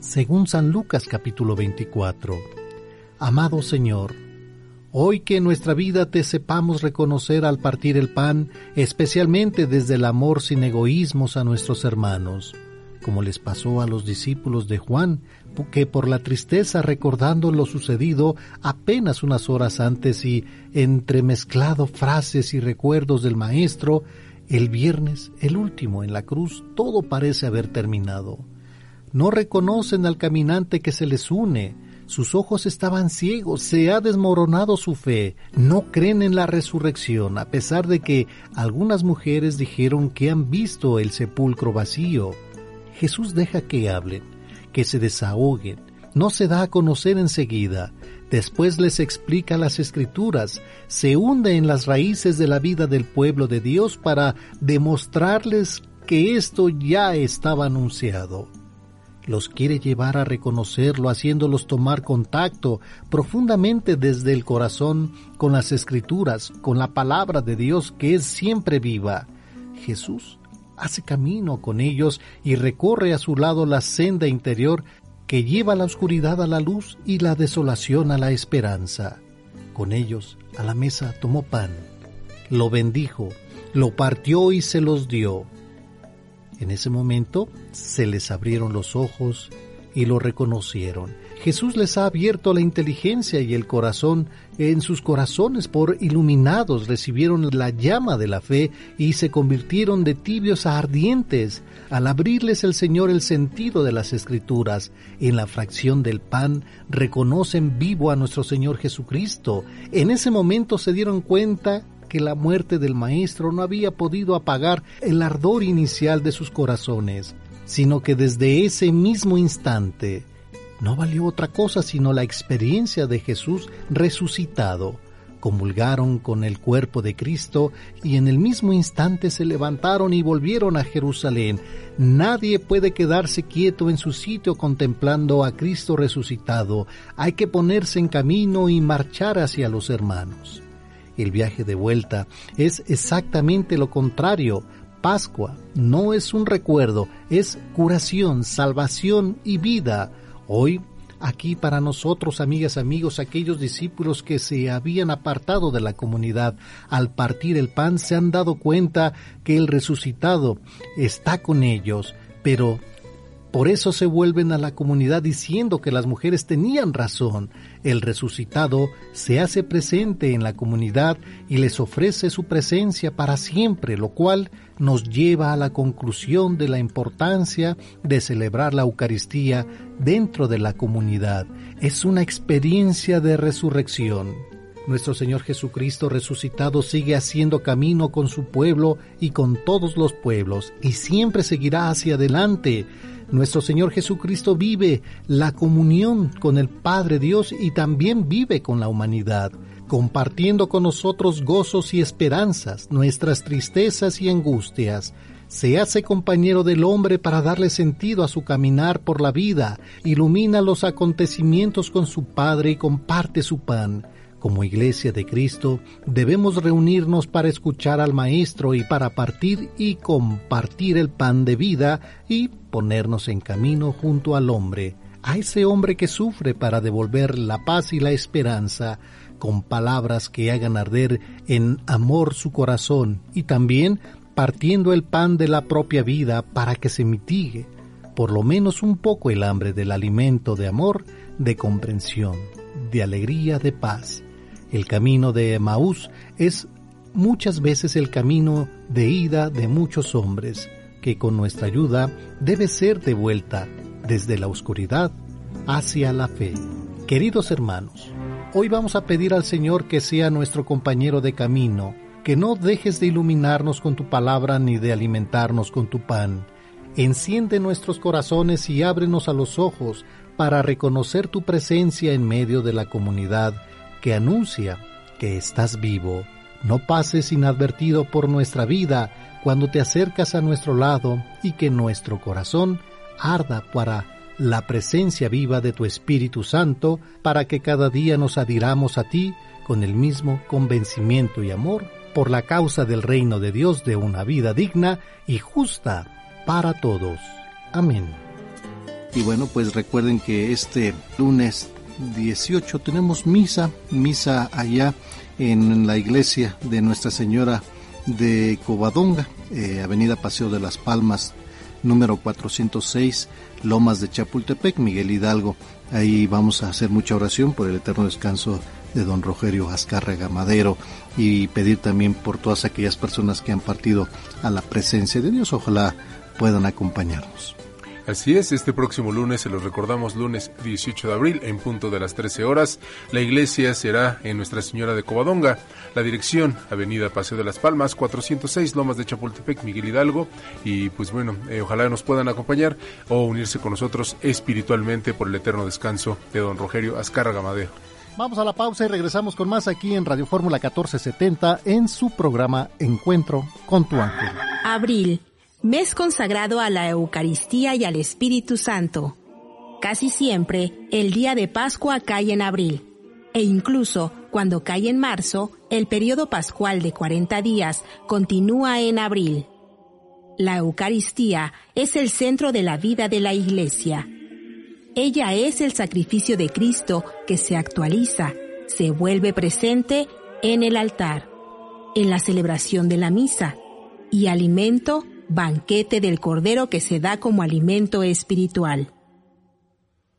según San Lucas capítulo 24, Amado Señor, hoy que en nuestra vida te sepamos reconocer al partir el pan, especialmente desde el amor sin egoísmos a nuestros hermanos, como les pasó a los discípulos de Juan, que por la tristeza recordando lo sucedido apenas unas horas antes y entremezclado frases y recuerdos del Maestro, el viernes, el último en la cruz, todo parece haber terminado. No reconocen al caminante que se les une, sus ojos estaban ciegos, se ha desmoronado su fe, no creen en la resurrección, a pesar de que algunas mujeres dijeron que han visto el sepulcro vacío. Jesús deja que hablen, que se desahoguen, no se da a conocer enseguida, después les explica las escrituras, se hunde en las raíces de la vida del pueblo de Dios para demostrarles que esto ya estaba anunciado. Los quiere llevar a reconocerlo, haciéndolos tomar contacto profundamente desde el corazón con las escrituras, con la palabra de Dios que es siempre viva. Jesús hace camino con ellos y recorre a su lado la senda interior que lleva la oscuridad a la luz y la desolación a la esperanza. Con ellos a la mesa tomó pan, lo bendijo, lo partió y se los dio. En ese momento se les abrieron los ojos y lo reconocieron. Jesús les ha abierto la inteligencia y el corazón en sus corazones por iluminados recibieron la llama de la fe y se convirtieron de tibios a ardientes al abrirles el Señor el sentido de las escrituras. En la fracción del pan reconocen vivo a nuestro Señor Jesucristo. En ese momento se dieron cuenta que la muerte del Maestro no había podido apagar el ardor inicial de sus corazones, sino que desde ese mismo instante no valió otra cosa sino la experiencia de Jesús resucitado. Comulgaron con el cuerpo de Cristo y en el mismo instante se levantaron y volvieron a Jerusalén. Nadie puede quedarse quieto en su sitio contemplando a Cristo resucitado. Hay que ponerse en camino y marchar hacia los hermanos. El viaje de vuelta es exactamente lo contrario. Pascua no es un recuerdo, es curación, salvación y vida Hoy aquí para nosotros, amigas, amigos, aquellos discípulos que se habían apartado de la comunidad al partir el pan se han dado cuenta que el resucitado está con ellos, pero por eso se vuelven a la comunidad diciendo que las mujeres tenían razón. El resucitado se hace presente en la comunidad y les ofrece su presencia para siempre, lo cual nos lleva a la conclusión de la importancia de celebrar la Eucaristía dentro de la comunidad. Es una experiencia de resurrección. Nuestro Señor Jesucristo resucitado sigue haciendo camino con su pueblo y con todos los pueblos y siempre seguirá hacia adelante nuestro Señor Jesucristo vive la comunión con el Padre Dios y también vive con la humanidad, compartiendo con nosotros gozos y esperanzas, nuestras tristezas y angustias. Se hace compañero del hombre para darle sentido a su caminar por la vida, ilumina los acontecimientos con su Padre y comparte su pan. Como iglesia de Cristo, debemos reunirnos para escuchar al Maestro y para partir y compartir el pan de vida y ponernos en camino junto al hombre, a ese hombre que sufre para devolver la paz y la esperanza, con palabras que hagan arder en amor su corazón y también partiendo el pan de la propia vida para que se mitigue por lo menos un poco el hambre del alimento de amor, de comprensión, de alegría, de paz. El camino de Maús es muchas veces el camino de ida de muchos hombres, que con nuestra ayuda debe ser de vuelta desde la oscuridad hacia la fe. Queridos hermanos, hoy vamos a pedir al Señor que sea nuestro compañero de camino, que no dejes de iluminarnos con tu palabra ni de alimentarnos con tu pan. Enciende nuestros corazones y ábrenos a los ojos para reconocer tu presencia en medio de la comunidad que anuncia que estás vivo. No pases inadvertido por nuestra vida cuando te acercas a nuestro lado y que nuestro corazón arda para la presencia viva de tu Espíritu Santo para que cada día nos adhiramos a ti con el mismo convencimiento y amor por la causa del reino de Dios de una vida digna y justa para todos. Amén. Y bueno, pues recuerden que este lunes 18 tenemos misa, misa allá en la iglesia de Nuestra Señora de Covadonga, eh, Avenida Paseo de las Palmas, número 406, Lomas de Chapultepec, Miguel Hidalgo. Ahí vamos a hacer mucha oración por el eterno descanso de don Rogerio Azcárraga Madero y pedir también por todas aquellas personas que han partido a la presencia de Dios. Ojalá puedan acompañarnos. Así es, este próximo lunes, se los recordamos, lunes 18 de abril, en punto de las 13 horas, la iglesia será en Nuestra Señora de Covadonga, la dirección, Avenida Paseo de las Palmas, 406, Lomas de Chapultepec, Miguel Hidalgo, y pues bueno, eh, ojalá nos puedan acompañar o unirse con nosotros espiritualmente por el eterno descanso de don Rogerio Azcárraga Madero. Vamos a la pausa y regresamos con más aquí en Radio Fórmula 1470 en su programa Encuentro con tu ángel. Abril mes consagrado a la Eucaristía y al Espíritu Santo. Casi siempre, el día de Pascua cae en abril, e incluso cuando cae en marzo, el periodo pascual de 40 días continúa en abril. La Eucaristía es el centro de la vida de la Iglesia. Ella es el sacrificio de Cristo que se actualiza, se vuelve presente en el altar, en la celebración de la misa, y alimento banquete del Cordero que se da como alimento espiritual.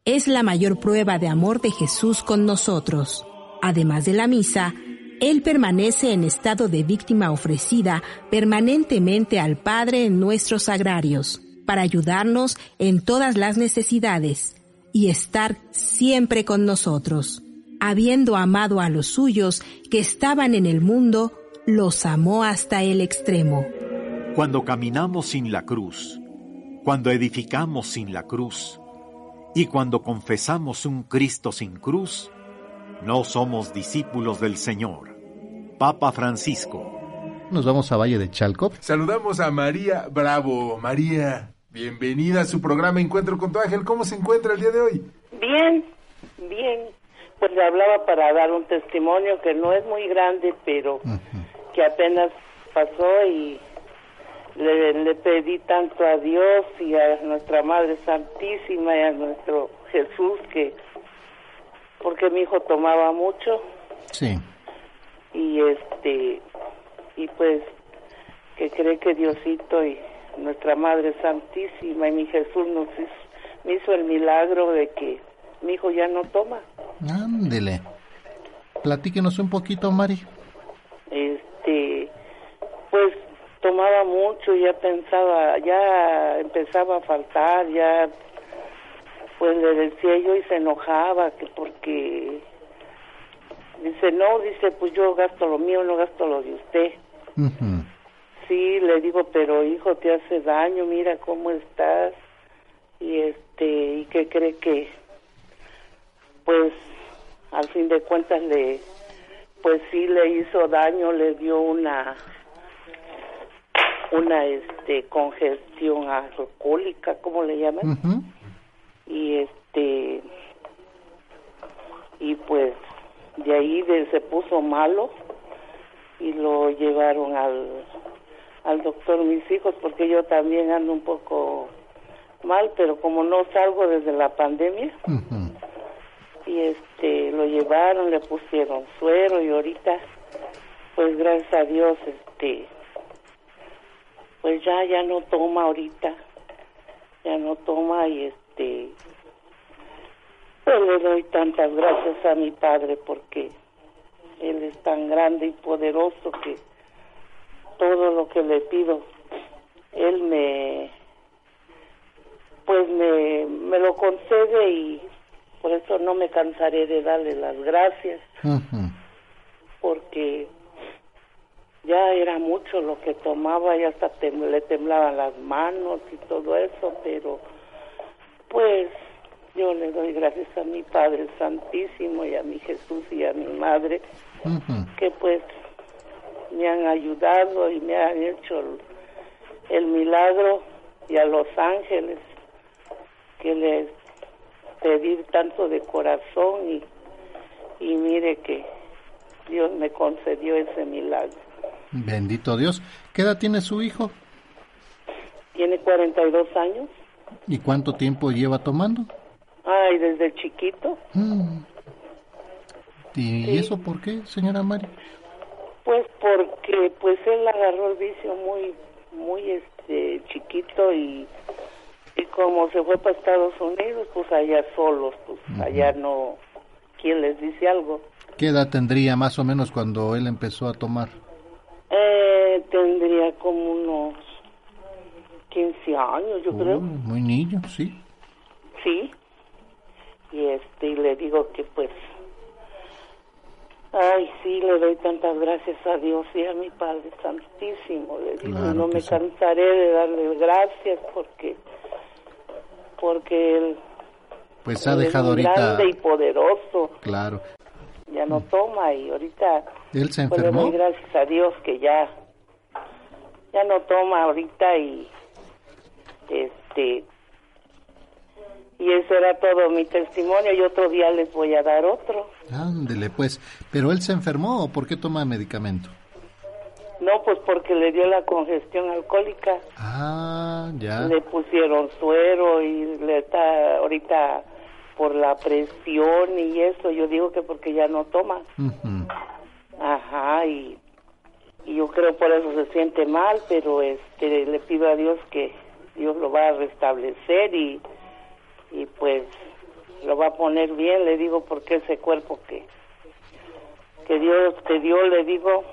Es la mayor prueba de amor de Jesús con nosotros. Además de la misa, Él permanece en estado de víctima ofrecida permanentemente al Padre en nuestros sagrarios, para ayudarnos en todas las necesidades y estar siempre con nosotros. Habiendo amado a los suyos que estaban en el mundo, los amó hasta el extremo. Cuando caminamos sin la cruz, cuando edificamos sin la cruz y cuando confesamos un Cristo sin cruz, no somos discípulos del Señor. Papa Francisco. Nos vamos a Valle de Chalco. Saludamos a María Bravo. María, bienvenida a su programa Encuentro con tu ángel. ¿Cómo se encuentra el día de hoy? Bien, bien. Pues le hablaba para dar un testimonio que no es muy grande, pero que apenas pasó y le, pedí tanto a Dios y a nuestra Madre Santísima y a nuestro Jesús que porque mi hijo tomaba mucho Sí. y este y pues que cree que Diosito y nuestra Madre Santísima y mi Jesús nos hizo, me hizo el milagro de que mi hijo ya no toma. Ándele. Platíquenos un poquito, Mari. Este, pues tomaba mucho, ya pensaba, ya empezaba a faltar, ya pues le decía yo y se enojaba que porque dice no, dice pues yo gasto lo mío, no gasto lo de usted. Sí, le digo, pero hijo, te hace daño, mira cómo estás. Y este, ¿y qué cree que? Pues, al fin de cuentas le, pues sí le hizo daño, le dio una, una, este, congestión alcohólica, ¿cómo le llaman? Y este, y pues, de ahí de- se puso malo y lo llevaron al, al doctor mis hijos porque yo también ando un poco mal pero como no salgo desde la pandemia y este lo llevaron le pusieron suero y ahorita pues gracias a Dios este pues ya ya no toma ahorita ya no toma y este pues le doy tantas gracias a mi padre porque él es tan grande y poderoso que todo lo que le pido, él me, pues me, me lo concede y por eso no me cansaré de darle las gracias, porque ya era mucho lo que tomaba y hasta tem- le temblaban las manos y todo eso, pero pues yo le doy gracias a mi Padre Santísimo y a mi Jesús y a mi Madre que pues me han ayudado y me han hecho el, el milagro y a los ángeles que les pedí tanto de corazón y, y mire que Dios me concedió ese milagro. Bendito Dios. ¿Qué edad tiene su hijo? Tiene 42 años. ¿Y cuánto tiempo lleva tomando? Ay, desde chiquito. Mm. ¿Y eso por qué, señora Mari? Pues porque pues él agarró el vicio muy muy este chiquito y y como se fue para Estados Unidos pues allá solos pues allá no quién les dice algo ¿Qué edad tendría más o menos cuando él empezó a tomar? Eh, tendría como unos 15 años yo creo muy niño, sí. sí y este y le digo que pues ay sí le doy tantas gracias a Dios y a mi Padre Santísimo le digo Claro no me sí. cansaré de darle gracias porque porque él Pues ha él es dejado muy ahorita... grande y poderoso Claro. ya no toma y ahorita ¿Él se enfermó? doy gracias a Dios que ya ya no toma ahorita y este y ese era todo mi testimonio y otro día les voy a dar otro Ándele, pues. ¿Pero él se enfermó o por qué toma medicamento? no pues porque le dio la congestión alcohólica Ah, ya. le pusieron suero y le está ahorita por la presión y eso yo digo que porque ya no toma Ujú. Ajá, y, y yo creo por eso se siente mal, pero este le pido a Dios que Dios lo va a restablecer y, y pues lo va a poner bien, le digo, porque ese cuerpo que, que Dios te dio, le digo,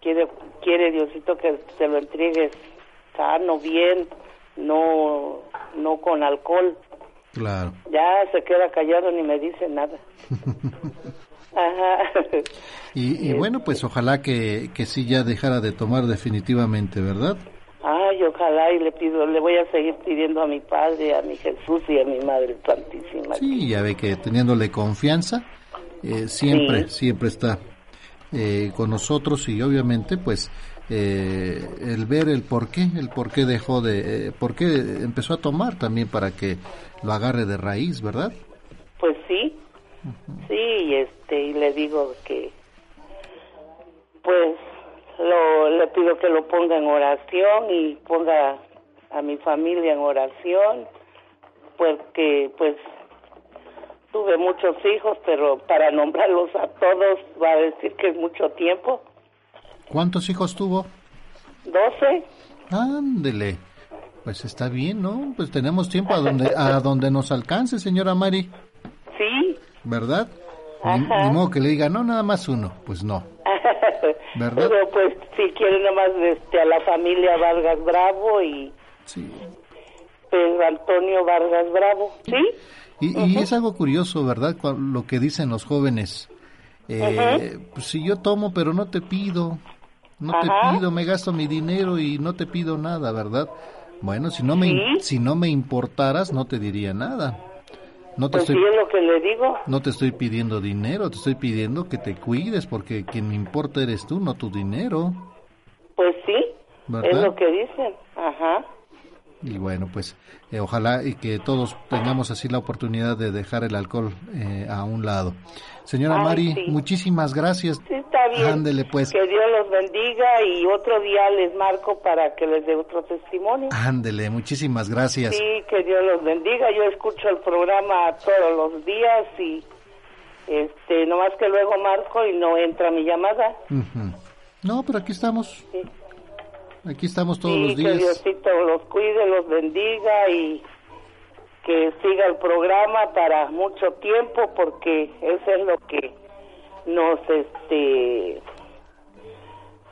quiere, quiere Diosito que se lo entregues sano, bien, no, no con alcohol. Claro. Ya se queda callado ni me dice nada. Ajá. Y, y bueno, pues ojalá que, que sí ya dejara de tomar definitivamente, ¿verdad? Ay, ojalá y le pido, le voy a seguir pidiendo a mi Padre, a mi Jesús y a mi Madre Santísima. Sí, ya ve que teniéndole confianza, eh, siempre, Sí. siempre está eh, con nosotros y obviamente pues eh, el ver el por qué, el por qué dejó de, eh, por qué empezó a tomar también para que lo agarre de raíz, ¿verdad? Sí, sí, y este, y le digo que, pues, lo, le pido que lo ponga en oración y ponga a mi familia en oración, porque, pues, tuve muchos hijos, pero para nombrarlos a todos va a decir que es mucho tiempo. ¿Cuántos hijos tuvo? Doce. Ándele. Pues está bien, ¿no? Pues tenemos tiempo a donde, a donde nos alcance, señora Mari. Sí. ¿Verdad? Ni, ni modo que le diga, no, nada más uno. Pues no. ¿Verdad? Pero pues si quieren nomás este, a la familia Vargas Bravo y Sí. Pedro Antonio Vargas Bravo, ¿sí? Y, y es algo curioso, ¿verdad? Lo que dicen los jóvenes. Eh, pues si yo tomo, pero no te pido. No Ajá. te pido, me gasto mi dinero y no te pido nada, ¿verdad? Bueno, si no me, Sí. si no me importaras, no te diría nada. No te Pues estoy es lo que le digo. No te estoy pidiendo dinero, te estoy pidiendo que te cuides porque quien me importa eres tú, no tu dinero. Pues sí, ¿Verdad? es lo que dicen. Ajá. Y bueno, pues eh, ojalá y que todos tengamos así la oportunidad de dejar el alcohol eh, a un lado. Señora Ay, Mari, sí. muchísimas gracias. Sí, está bien. Ándele pues, Que Dios los bendiga y otro día les marco para que les dé otro testimonio. ándele, muchísimas gracias. Sí, que Dios los bendiga. Yo escucho el programa todos los días y este, nomás que luego marco y no entra mi llamada. Ujú. No, pero aquí estamos. Sí. Aquí estamos todos los que días. Diosito los cuide, los bendiga y que siga el programa para mucho tiempo porque eso es lo que nos, este,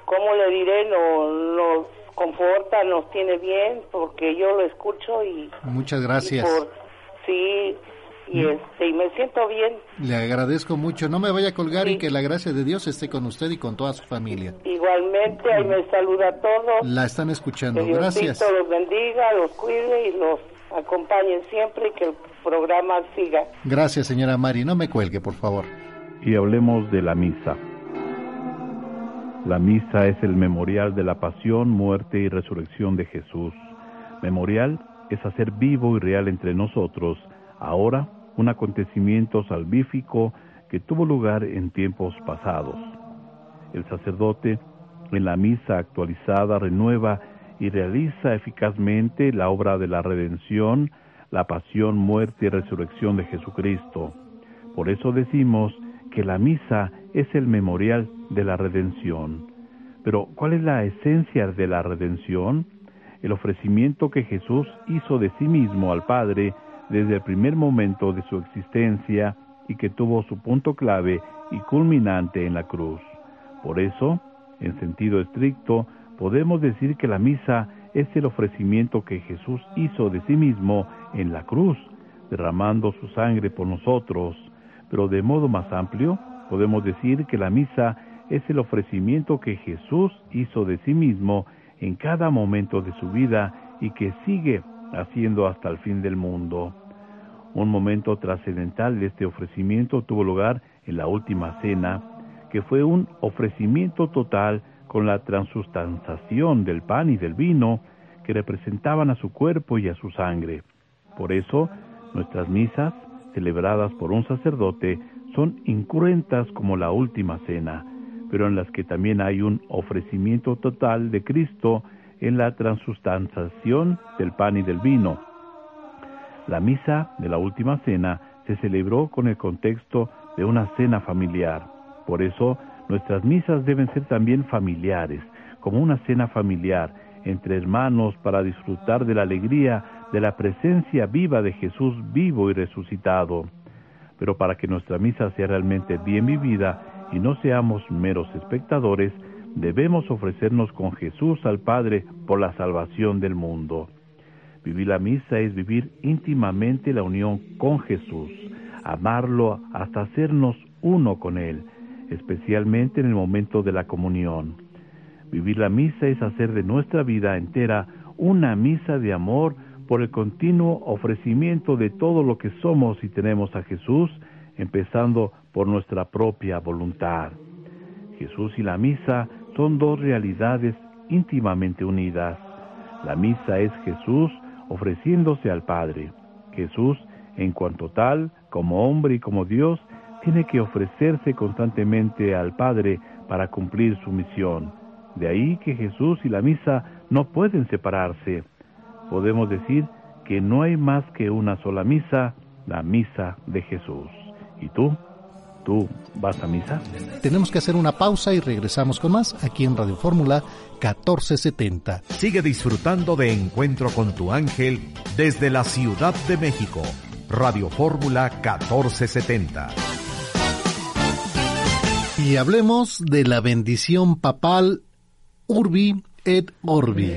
¿cómo le diré? Nos, nos conforta, nos tiene bien porque yo lo escucho y, Muchas y gracias. por, sí, y Mm. este, y me siento bien. Le agradezco mucho. No me vaya a colgar y que la gracia de Dios esté con usted y con toda su familia. Igualmente, ahí me saluda a todos. La están escuchando. Que Diosito Gracias. los bendiga, los cuide y los acompañe siempre y que el programa siga. Gracias, señora Mari. No me cuelgue, por favor. y hablemos de la misa. La misa es el memorial de la pasión, muerte y resurrección de Jesús. Memorial es hacer vivo y real entre nosotros, ahora, un acontecimiento salvífico que tuvo lugar en tiempos pasados. El sacerdote, en la misa actualizada, renueva y realiza eficazmente la obra de la redención, la pasión, muerte y resurrección de Jesucristo. Por eso decimos que la misa es el memorial de la redención. Pero, ¿cuál es la esencia de la redención? El ofrecimiento que Jesús hizo de sí mismo al Padre desde el primer momento de su existencia y que tuvo su punto clave y culminante en la cruz. Por eso, en sentido estricto, podemos decir que la misa es el ofrecimiento que Jesús hizo de sí mismo en la cruz, derramando su sangre por nosotros. Pero de modo más amplio, podemos decir que la misa es el ofrecimiento que Jesús hizo de sí mismo en cada momento de su vida y que sigue haciendo hasta el fin del mundo. Un momento trascendental de este ofrecimiento tuvo lugar en la última cena, que fue un ofrecimiento total con la transustanciación del pan y del vino que representaban a su cuerpo y a su sangre. Por eso, nuestras misas, celebradas por un sacerdote, son incruentas como la última cena, pero en las que también hay un ofrecimiento total de Cristo en la transustanciación del pan y del vino. La misa de la última cena se celebró con el contexto de una cena familiar. Por eso, nuestras misas deben ser también familiares, como una cena familiar entre hermanos para disfrutar de la alegría de la presencia viva de Jesús vivo y resucitado. Pero para que nuestra misa sea realmente bien vivida y no seamos meros espectadores, debemos ofrecernos con Jesús al Padre por la salvación del mundo. Vivir la misa es vivir íntimamente la unión con Jesús, amarlo hasta hacernos uno con Él, especialmente en el momento de la comunión. Vivir la misa es hacer de nuestra vida entera una misa de amor por el continuo ofrecimiento de todo lo que somos y tenemos a Jesús, empezando por nuestra propia voluntad. Jesús y la misa son dos realidades íntimamente unidas. La misa es Jesús ofreciéndose al Padre. Jesús, en cuanto tal, como hombre y como Dios, tiene que ofrecerse constantemente al Padre para cumplir su misión. De ahí que Jesús y la misa no pueden separarse. Podemos decir que no hay más que una sola misa la misa de Jesús. ¿Y tú? ¿Tú vas a misa? Tenemos que hacer una pausa y regresamos con más aquí en Radio Fórmula 1470. Sigue disfrutando de Encuentro con tu ángel desde la Ciudad de México. Radio Fórmula 1470. Y hablemos de la bendición papal Urbi et Orbi.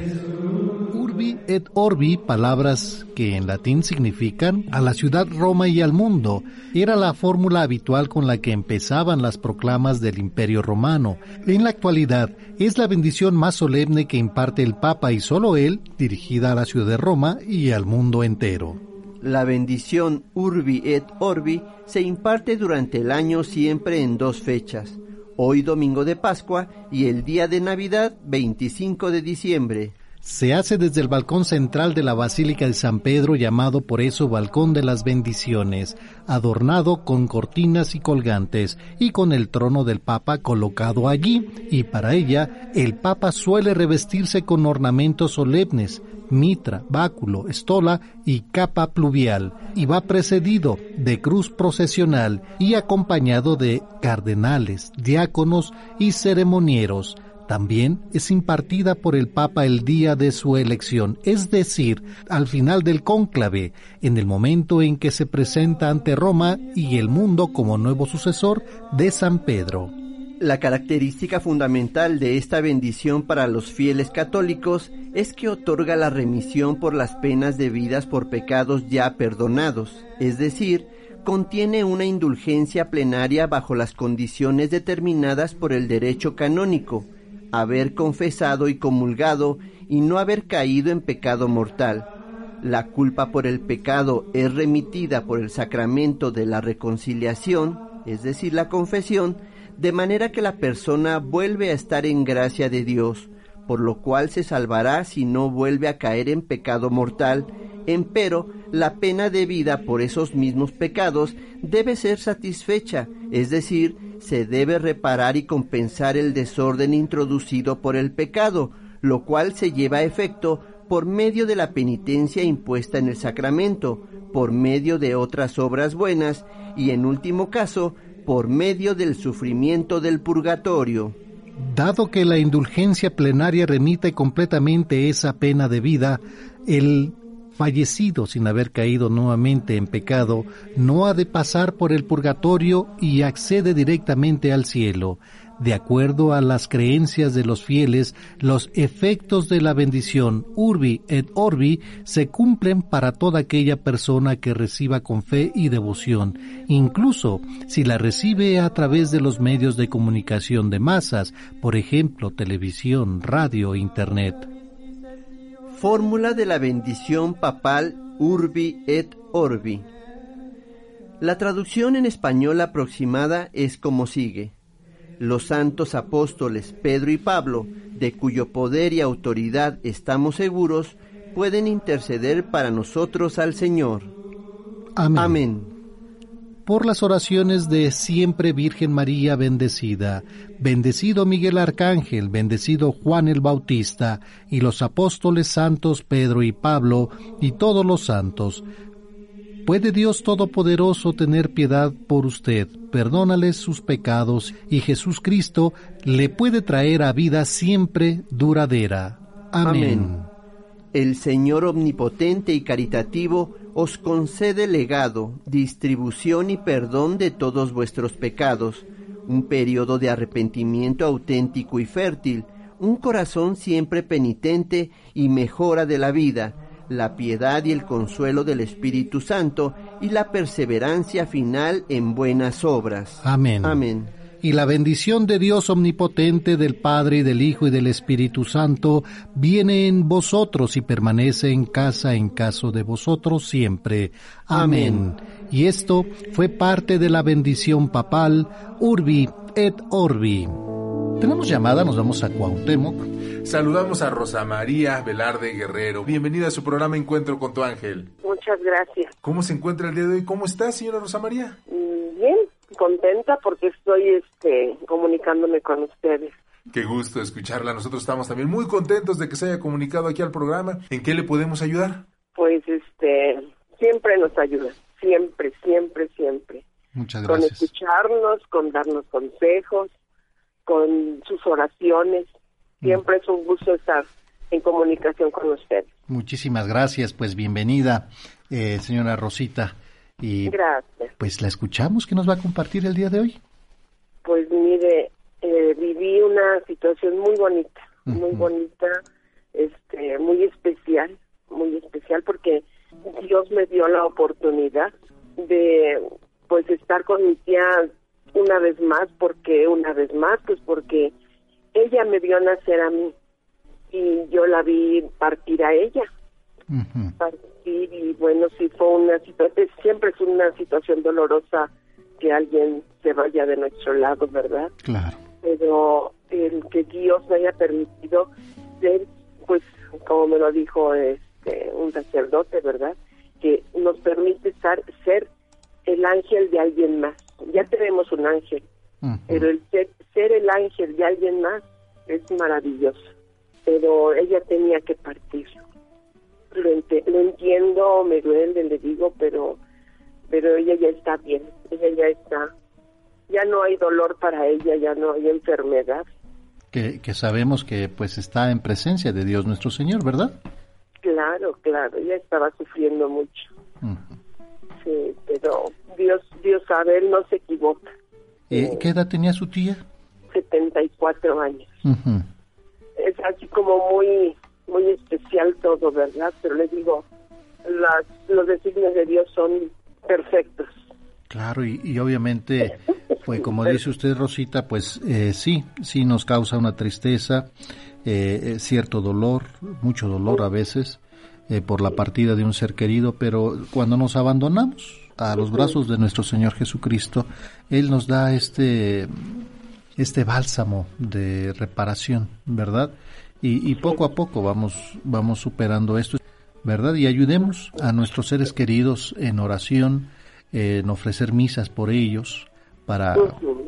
Urbi et Orbi, palabras que en latín significan a la ciudad Roma y al mundo, era la fórmula habitual con la que empezaban las proclamas del Imperio Romano. En la actualidad es la bendición más solemne que imparte el Papa y solo él, dirigida a la ciudad de Roma y al mundo entero. La bendición Urbi et Orbi se imparte durante el año siempre en dos fechas, hoy domingo de Pascua y el día de Navidad 25 de diciembre. Se hace desde el balcón central de la Basílica de San Pedro llamado por eso Balcón de las Bendiciones, adornado con cortinas y colgantes y con el trono del Papa colocado allí y para ella el Papa suele revestirse con ornamentos solemnes, mitra, báculo, estola y capa pluvial, y va precedido de cruz procesional y acompañado de cardenales, diáconos y ceremonieros. También es impartida por el Papa el día de su elección, es decir, al final del cónclave, en el momento en que se presenta ante Roma y el mundo como nuevo sucesor de San Pedro. La característica fundamental de esta bendición para los fieles católicos es que otorga la remisión por las penas debidas por pecados ya perdonados, es decir, contiene una indulgencia plenaria bajo las condiciones determinadas por el derecho canónico, haber confesado y comulgado y no haber caído en pecado mortal. La culpa por el pecado es remitida por el sacramento de la reconciliación, es decir, la confesión, de manera que la persona vuelve a estar en gracia de Dios, por lo cual se salvará si no vuelve a caer en pecado mortal, empero la pena debida por esos mismos pecados debe ser satisfecha, es decir, se debe reparar y compensar el desorden introducido por el pecado, lo cual se lleva a efecto por medio de la penitencia impuesta en el sacramento, por medio de otras obras buenas y en último caso, por medio del sufrimiento del purgatorio. Dado que la indulgencia plenaria remite completamente esa pena de vida, el fallecido sin haber caído nuevamente en pecado, no ha de pasar por el purgatorio y accede directamente al cielo. De acuerdo a las creencias de los fieles, los efectos de la bendición Urbi et Orbi se cumplen para toda aquella persona que reciba con fe y devoción, incluso si la recibe a través de los medios de comunicación de masas, por ejemplo, televisión, radio, internet. Fórmula de la bendición papal Urbi et Orbi. La traducción en español aproximada es como sigue. Los santos apóstoles Pedro y Pablo, de cuyo poder y autoridad estamos seguros, pueden interceder para nosotros al Señor. Amén. Amén por las oraciones de siempre Virgen María bendecida, bendecido Miguel Arcángel, bendecido Juan el Bautista, y los apóstoles santos Pedro y Pablo, y todos los santos. ¿Puede Dios Todopoderoso tener piedad por usted, perdónale sus pecados, y Jesús Cristo le puede traer a vida siempre duradera? Amén. Amén. El Señor omnipotente y caritativo os concede legado, distribución y perdón de todos vuestros pecados, un periodo de arrepentimiento auténtico y fértil, un corazón siempre penitente y mejora de la vida, la piedad y el consuelo del Espíritu Santo y la perseverancia final en buenas obras. Amén. Amén y la bendición de Dios omnipotente, del Padre y del Hijo y del Espíritu Santo, viene en vosotros y permanece en casa en caso de vosotros siempre. Amén. Y esto fue parte de la bendición papal Urbi et Orbi. Tenemos llamada, nos vamos a Cuauhtémoc. Saludamos a Rosa María Velarde Guerrero. Bienvenida a su programa Encuentro con tu ángel. Muchas gracias. ¿Cómo se encuentra el día de hoy? ¿Cómo está, señora Rosa María? Bien, contenta porque estoy este comunicándome con ustedes. Qué gusto escucharla. Nosotros estamos también muy contentos de que se haya comunicado aquí al programa. ¿En qué le podemos ayudar? Pues este siempre nos ayuda. siempre, siempre, siempre. Muchas Con gracias. escucharnos, con darnos consejos, con sus oraciones. Siempre es un gusto estar en comunicación con usted. Muchísimas gracias, pues bienvenida, eh, señora Rosita. Y Gracias. pues la escuchamos, que nos va a compartir el día de hoy? Pues mire, eh, viví una situación muy bonita, muy bonita, este, muy especial, muy especial porque Dios me dio la oportunidad de pues estar con mi tía una vez más, porque una vez más, pues porque ella me vio nacer a mí y yo la vi partir a ella, partir y bueno, sí fue una situación, siempre es una situación dolorosa que alguien se vaya de nuestro lado, ¿verdad? Claro. Pero el que Dios me haya permitido ser, pues, como me lo dijo este, un sacerdote, ¿verdad? Que nos permite estar, ser el ángel de alguien más. Ya tenemos un ángel, pero el ser, ser el ángel de alguien más es maravilloso. Pero ella tenía que partir. Lo, lo entiendo, me duele, le digo, pero pero ella ya está bien, ella ya está, ya no hay dolor para ella, ya no hay enfermedad. Que, que sabemos que pues está en presencia de Dios nuestro Señor, ¿verdad? Claro, claro, ella estaba sufriendo mucho. Pero Dios, Dios sabe, él no se equivoca. Eh, ¿Qué edad tenía su tía? 74 años. Ujú. Es así como muy, muy especial todo, ¿verdad? Pero le digo, las, los designios de Dios son perfectos. Claro, y, y obviamente, pues como dice usted, Rosita, pues eh, sí, sí nos causa una tristeza, eh, eh, cierto dolor, mucho dolor a veces eh, por la partida de un ser querido, pero cuando nos abandonamos a los brazos de nuestro Señor Jesucristo, Él nos da este, este bálsamo de reparación, ¿verdad? Y, poco a poco vamos, vamos superando esto, ¿verdad? Y ayudemos a nuestros seres queridos en oración, en ofrecer misas por ellos, para,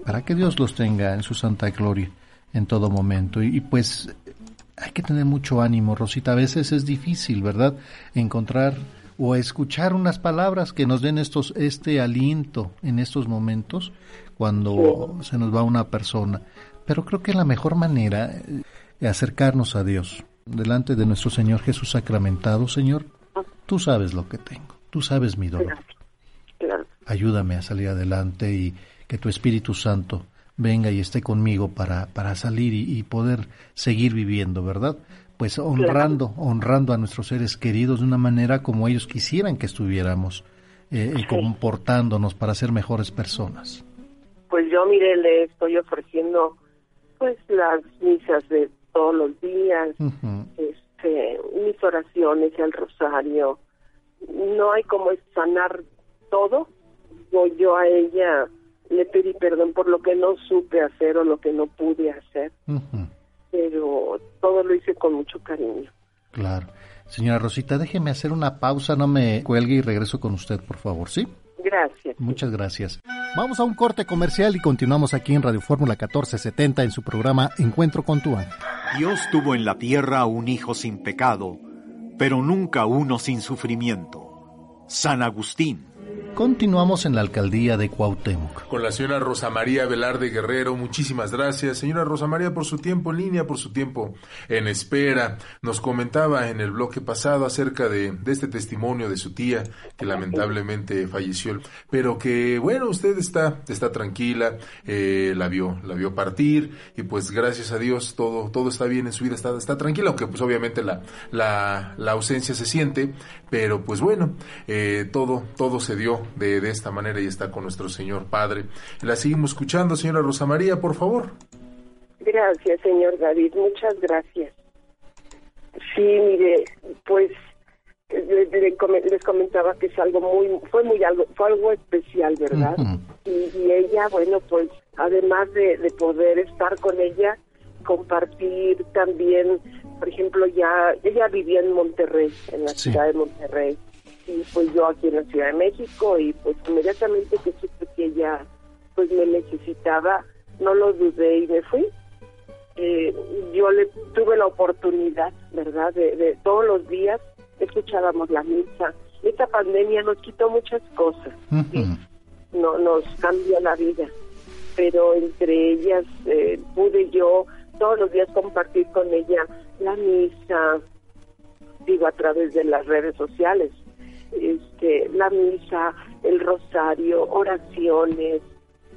para que Dios los tenga en su santa gloria en todo momento. Y pues hay que tener mucho ánimo, Rosita. A veces es difícil, ¿verdad? Encontrar o escuchar unas palabras que nos den estos, este aliento en estos momentos cuando se nos va una persona. Pero creo que la mejor manera de acercarnos a Dios delante de nuestro Señor Jesús sacramentado, Señor, tú sabes lo que tengo, tú sabes mi dolor. Ayúdame a salir adelante y que tu Espíritu Santo venga y esté conmigo para, para salir y, y poder seguir viviendo, ¿verdad? Pues honrando, honrando a nuestros seres queridos de una manera como ellos quisieran que estuviéramos, eh, y comportándonos para ser mejores personas. Pues yo, mire, le estoy ofreciendo pues las misas de todos los días, este, mis oraciones, el rosario. No hay como sanar todo. Yo, yo a ella le pedí perdón por lo que no supe hacer o lo que no pude hacer, pero todo lo hice con mucho cariño. Claro. Señora Rosita, déjeme hacer una pausa, no me cuelgue y regreso con usted, por favor, ¿sí? Gracias. Muchas gracias. Vamos a un corte comercial y continuamos aquí en Radio Fórmula 1470 en su programa Encuentro con tu ángel. Dios tuvo en la tierra un hijo sin pecado, pero nunca uno sin sufrimiento. San Agustín. Continuamos en la alcaldía de Cuauhtémoc. Con la señora Rosa María Velarde Guerrero, muchísimas gracias. Señora Rosa María, por su tiempo en línea, por su tiempo en espera. Nos comentaba en el bloque pasado acerca de, de este testimonio de su tía, que lamentablemente falleció, pero que, bueno, usted está, está tranquila, eh, la vio, la vio partir, y pues gracias a Dios todo, todo está bien en su vida, está, está tranquila, aunque pues obviamente la, la, la ausencia se siente, pero pues bueno, eh, todo, todo se dio de, de, esta manera y está con nuestro Señor Padre. La seguimos escuchando, señora Rosa María, por favor. Gracias, señor David, muchas gracias. Sí, mire, pues le, le, les comentaba que es algo muy, fue muy algo, fue algo especial, ¿verdad? Uh -huh. y, y, ella, bueno, pues además de, de poder estar con ella, compartir también, por ejemplo, ya ella vivía en Monterrey, en la sí. ciudad de Monterrey y pues yo aquí en la Ciudad de México y pues inmediatamente que supe que ella pues me necesitaba, no lo dudé y me fui. Eh, yo le tuve la oportunidad, ¿verdad? De, de, todos los días escuchábamos la misa esta pandemia nos quitó muchas cosas, no nos cambió la vida, pero entre ellas eh, pude yo todos los días compartir con ella la misa, digo a través de las redes sociales, este, la misa, el rosario, oraciones,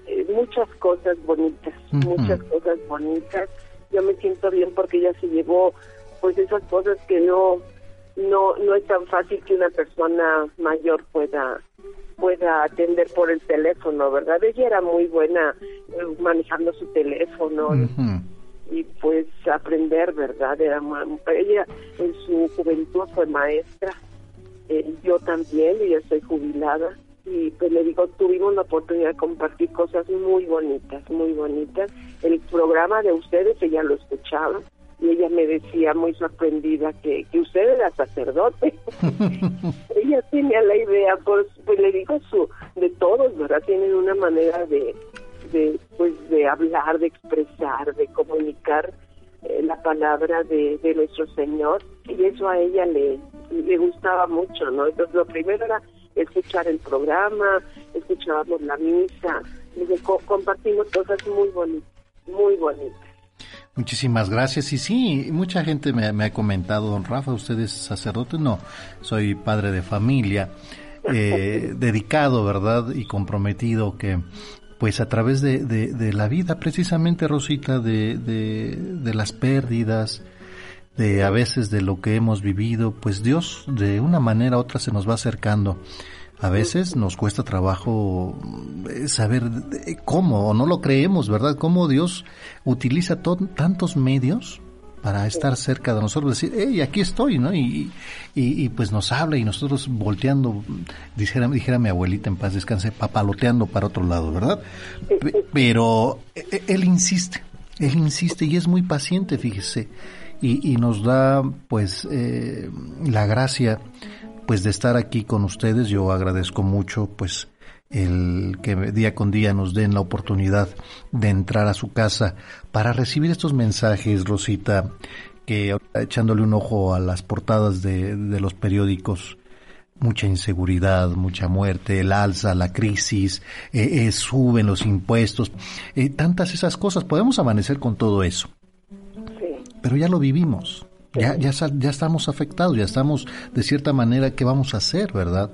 eh, muchas cosas bonitas, muchas cosas bonitas. Yo me siento bien porque ella se llevó pues esas cosas que no no no es tan fácil que una persona mayor pueda pueda atender por el teléfono, ¿verdad? Ella era muy buena eh, manejando su teléfono y, pues aprender, ¿verdad? Era ella en su juventud fue maestra, eh, yo también, y ya estoy jubilada y pues le digo, tuvimos la oportunidad de compartir cosas muy bonitas, muy bonitas. El programa de ustedes ella lo escuchaba y ella me decía muy sorprendida que, que usted era sacerdote. ella tenía la idea, pues, pues le digo su, de todos, ¿verdad? Tienen una manera de, de, pues, de hablar, de expresar, de comunicar eh, la palabra de, de nuestro Señor y eso a ella le, le gustaba mucho, ¿no? Entonces lo primero era escuchar el programa, escuchábamos la misa, compartimos cosas muy bonitas, muy bonitas. Muchísimas gracias. Y sí, mucha gente me, ha comentado, don Rafa, ¿usted es sacerdote? No, soy padre de familia, eh, dedicado, ¿verdad? Y comprometido que, pues a través de, de, la vida, precisamente, Rosita, de, de las pérdidas, de a veces de lo que hemos vivido, pues Dios de una manera u otra se nos va acercando. A veces nos cuesta trabajo eh, saber cómo, o no lo creemos, ¿verdad? Cómo Dios utiliza tantos medios para estar cerca de nosotros, decir, hey, aquí estoy, ¿no? Y, y, pues nos habla y nosotros volteando, dijera, dijera mi abuelita en paz descanse, papaloteando para otro lado, ¿verdad? Pero e, e, él insiste, él insiste y es muy paciente, fíjese y, nos da pues eh, la gracia pues de estar aquí con ustedes. Yo agradezco mucho pues el que día con día nos den la oportunidad de entrar a su casa para recibir estos mensajes, Rosita, que echándole un ojo a las portadas de, los periódicos, mucha inseguridad, mucha muerte, el alza, la crisis, eh, eh, suben los impuestos, tantas esas cosas. Podemos amanecer con todo eso pero ya lo vivimos. Ya, ya, ya estamos afectados, ya estamos de cierta manera, ¿qué vamos a hacer, verdad?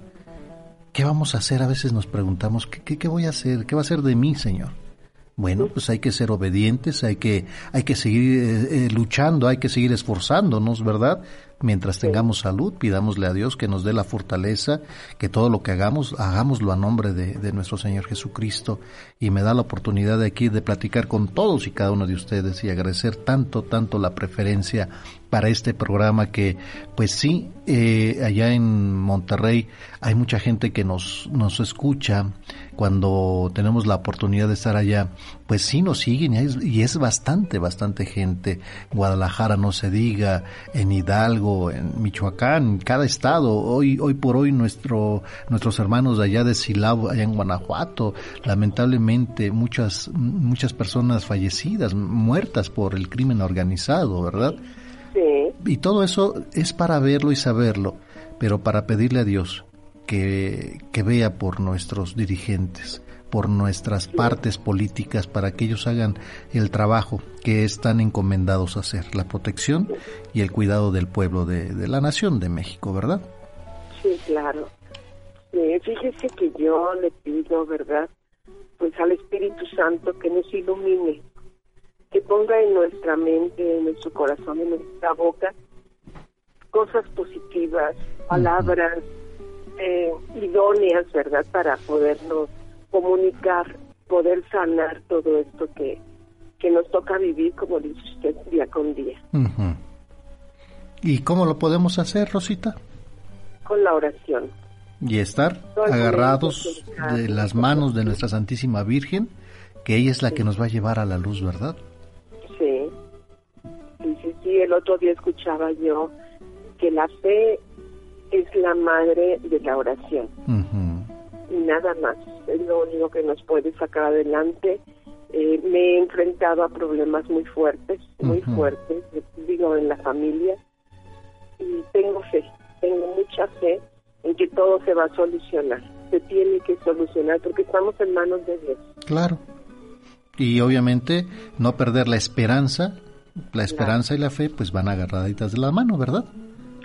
¿Qué vamos a hacer? A veces nos preguntamos, ¿qué, qué, voy a hacer? ¿Qué va a hacer de mí, Señor? Bueno, pues hay que ser obedientes, hay que, hay que seguir eh, eh, luchando, hay que seguir esforzándonos, ¿verdad? Mientras tengamos salud, pidámosle a Dios que nos dé la fortaleza, que todo lo que hagamos, hagámoslo a nombre de, de, nuestro Señor Jesucristo. Y me da la oportunidad de aquí de platicar con todos y cada uno de ustedes y agradecer tanto, tanto la preferencia para este programa que, pues sí, eh, allá en Monterrey hay mucha gente que nos, nos escucha cuando tenemos la oportunidad de estar allá, pues sí nos siguen y es, bastante, bastante gente. Guadalajara no se diga, en Hidalgo, en Michoacán, en cada estado. Hoy, hoy por hoy nuestro, nuestros hermanos allá de Silao, allá en Guanajuato, lamentablemente muchas, muchas personas fallecidas, muertas por el crimen organizado, ¿verdad? Y todo eso es para verlo y saberlo, pero para pedirle a Dios que, que vea por nuestros dirigentes, por nuestras partes políticas, para que ellos hagan el trabajo que están encomendados a hacer, la protección y el cuidado del pueblo de, de la nación de México, ¿verdad? Sí, claro. fíjese que yo le pido, ¿verdad? Pues al Espíritu Santo que nos ilumine que ponga en nuestra mente, en nuestro corazón, en nuestra boca, cosas positivas, palabras eh, idóneas, ¿verdad? Para podernos comunicar, poder sanar todo esto que, que nos toca vivir, como dice usted, día con día. ¿Y cómo lo podemos hacer, Rosita? Con la oración. Y estar agarrados de las manos de nuestra Santísima Virgen, que ella es la que nos va a llevar a la luz, ¿verdad? Y el otro día escuchaba yo que la fe es la madre de la oración. Y nada más, es lo único que nos puede sacar adelante. Eh, me he enfrentado a problemas muy fuertes, muy fuertes, digo, en la familia. Y tengo fe, tengo mucha fe en que todo se va a solucionar. Se tiene que solucionar porque estamos en manos de Dios. Claro. Y obviamente no perder la esperanza, la esperanza y la fe pues van agarraditas de la mano, ¿verdad?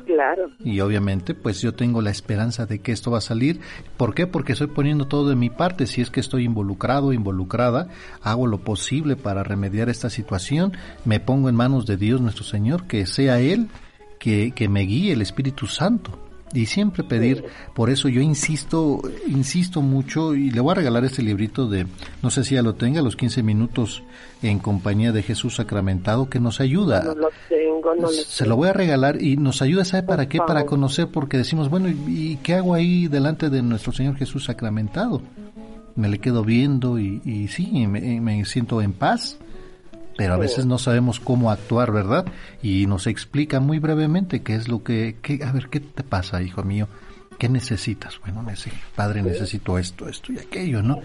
Claro. Y obviamente, pues yo tengo la esperanza de que esto va a salir. ¿Por qué? Porque estoy poniendo todo de mi parte. Si es que estoy involucrado, involucrada, hago lo posible para remediar esta situación. Me pongo en manos de Dios nuestro Señor, que sea Él que, que me guíe el Espíritu Santo y siempre pedir, por eso yo insisto, insisto mucho y le voy a regalar este librito de, no sé si ya lo tenga, los 15 minutos en compañía de Jesús sacramentado que nos ayuda. No lo tengo, no lo Se lo voy a regalar y nos ayuda, ¿sabe para qué? Para conocer, porque decimos, bueno, ¿y qué hago ahí delante de nuestro Señor Jesús sacramentado? Me le quedo viendo y, y sí, me, me siento en paz pero a veces no sabemos cómo actuar, ¿verdad? Y nos explica muy brevemente qué es lo que, qué, a ver, ¿qué te pasa, hijo mío? ¿Qué necesitas? Bueno, padre, necesito esto, esto y aquello, ¿no?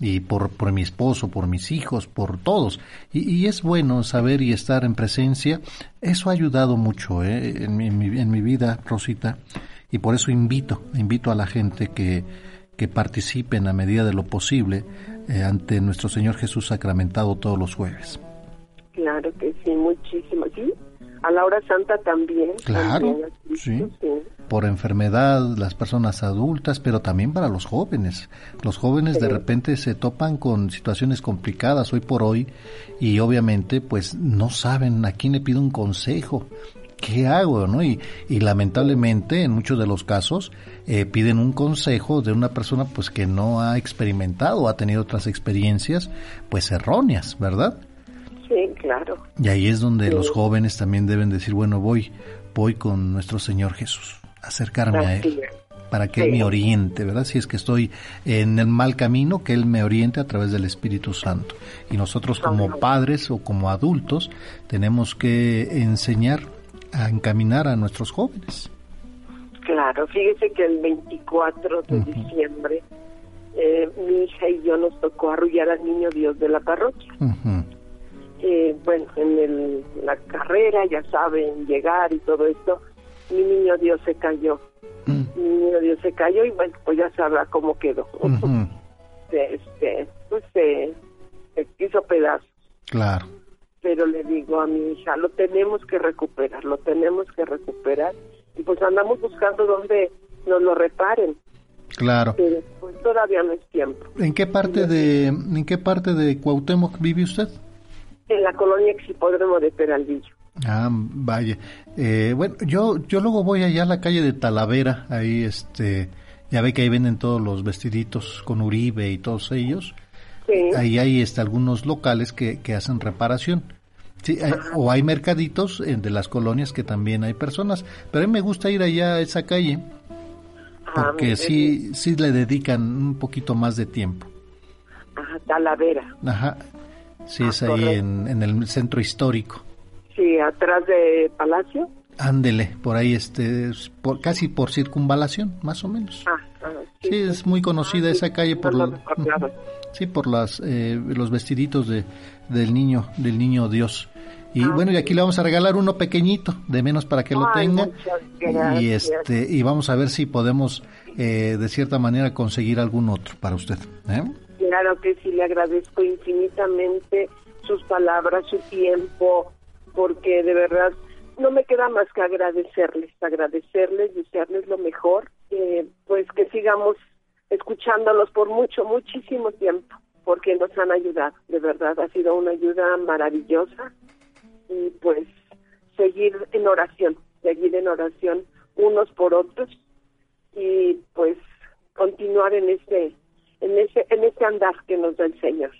Y por, por mi esposo, por mis hijos, por todos. Y, y es bueno saber y estar en presencia. Eso ha ayudado mucho ¿eh? en, mi, en, mi, vida, Rosita. Y por eso invito, invito a la gente que, que participe en la medida de lo posible eh, ante nuestro Señor Jesús sacramentado todos los jueves. Claro que sí, muchísimo. Sí, a la hora santa también. Claro, también, sí. sí. Por enfermedad, las personas adultas, pero también para los jóvenes. Los jóvenes sí. de repente se topan con situaciones complicadas hoy por hoy y obviamente pues no saben a quién le pido un consejo. ¿Qué hago? ¿no? Y, y lamentablemente en muchos de los casos eh, piden un consejo de una persona pues que no ha experimentado, ha tenido otras experiencias pues erróneas, ¿verdad? Sí, claro. Y ahí es donde sí. los jóvenes también deben decir, bueno, voy, voy con nuestro Señor Jesús, acercarme Así a Él, para que sí. Él me oriente, ¿verdad? Si es que estoy en el mal camino, que Él me oriente a través del Espíritu Santo. Y nosotros como padres o como adultos tenemos que enseñar a encaminar a nuestros jóvenes. Claro, fíjese que el 24 de uh -huh. diciembre eh, mi hija y yo nos tocó arrullar al niño Dios de la parroquia. Uh -huh eh, bueno, en el, la carrera, ya saben, llegar y todo esto, mi niño Dios se cayó. Mm. Mi niño Dios se cayó y bueno, pues ya sabrá cómo quedó. -huh. este, pues se, se hizo pedazos. Claro. Pero le digo a mi hija, lo tenemos que recuperar, lo tenemos que recuperar. Y pues andamos buscando dónde nos lo reparen. Claro. Pero pues todavía no es tiempo. ¿En qué parte de, en qué parte de Cuauhtémoc vive usted? En la colonia Exipódromo de Peralvillo. Ah, vaya. Eh, bueno, yo yo luego voy allá a la calle de Talavera, ahí este, ya ve que ahí venden todos los vestiditos con Uribe y todos ellos. Sí. Ahí hay este, algunos locales que, que hacen reparación. Sí, hay, o hay mercaditos de las colonias que también hay personas, pero a mí me gusta ir allá a esa calle porque ah, sí sí le dedican un poquito más de tiempo. Ajá, Talavera. Ajá. Sí, ah, es ahí en, en, el centro histórico. Sí, atrás de Palacio. Ándele, por ahí, este, por, casi por circunvalación, más o menos. Ah, ah, sí, sí, es muy conocida esa calle por no la, sí, por las, eh, los vestiditos de, del niño, del niño Dios. Y bueno, y aquí le vamos a regalar uno pequeñito, de menos para que lo tenga. Y este, y vamos a ver si podemos, eh, de cierta manera, conseguir algún otro para usted. ¿eh? Claro que sí, le agradezco infinitamente sus palabras, su tiempo, porque de verdad no me queda más que agradecerles, agradecerles, desearles lo mejor, eh, pues que sigamos escuchándolos por mucho, muchísimo tiempo, porque nos han ayudado, de verdad, ha sido una ayuda maravillosa y pues seguir en oración, seguir en oración unos por otros y pues continuar en este en ese, en ese andar que nos da el Señor.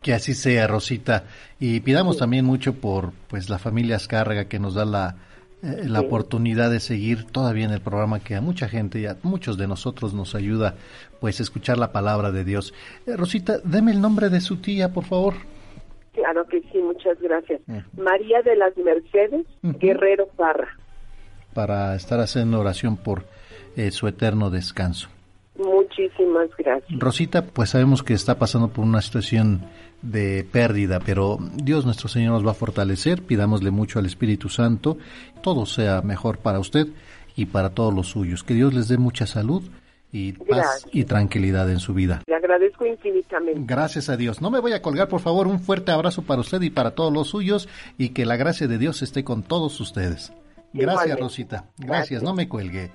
Que así sea, Rosita. Y pidamos sí. también mucho por pues la familia Azcárraga que nos da la, eh, la sí. oportunidad de seguir todavía en el programa que a mucha gente y a muchos de nosotros nos ayuda pues escuchar la palabra de Dios. Eh, Rosita, deme el nombre de su tía, por favor. Claro que sí, muchas gracias. Uh -huh. María de las Mercedes uh -huh. Guerrero Parra. Para estar haciendo oración por eh, su eterno descanso. Muchísimas gracias. Rosita, pues sabemos que está pasando por una situación de pérdida, pero Dios nuestro Señor nos va a fortalecer, pidámosle mucho al Espíritu Santo, todo sea mejor para usted y para todos los suyos. Que Dios les dé mucha salud y paz Gracias. y tranquilidad en su vida. Le agradezco infinitamente. Gracias a Dios. No me voy a colgar, por favor. Un fuerte abrazo para usted y para todos los suyos y que la gracia de Dios esté con todos ustedes. Gracias. Rosita. Gracias, no me cuelgue.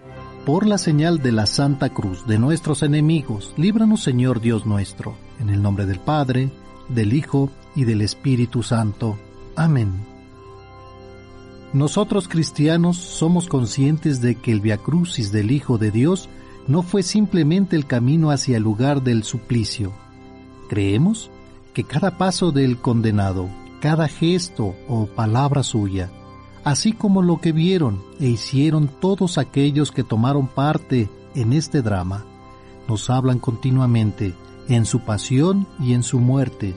Por la señal de la Santa Cruz de nuestros enemigos, líbranos, Señor Dios nuestro, en el nombre del Padre, del Hijo y del Espíritu Santo. Amén. Nosotros cristianos somos conscientes de que el Via Crucis del Hijo de Dios no fue simplemente el camino hacia el lugar del suplicio. Creemos que cada paso del condenado, cada gesto o palabra suya, así como lo que vieron e hicieron todos aquellos que tomaron parte en este drama, nos hablan continuamente en su pasión y en su muerte.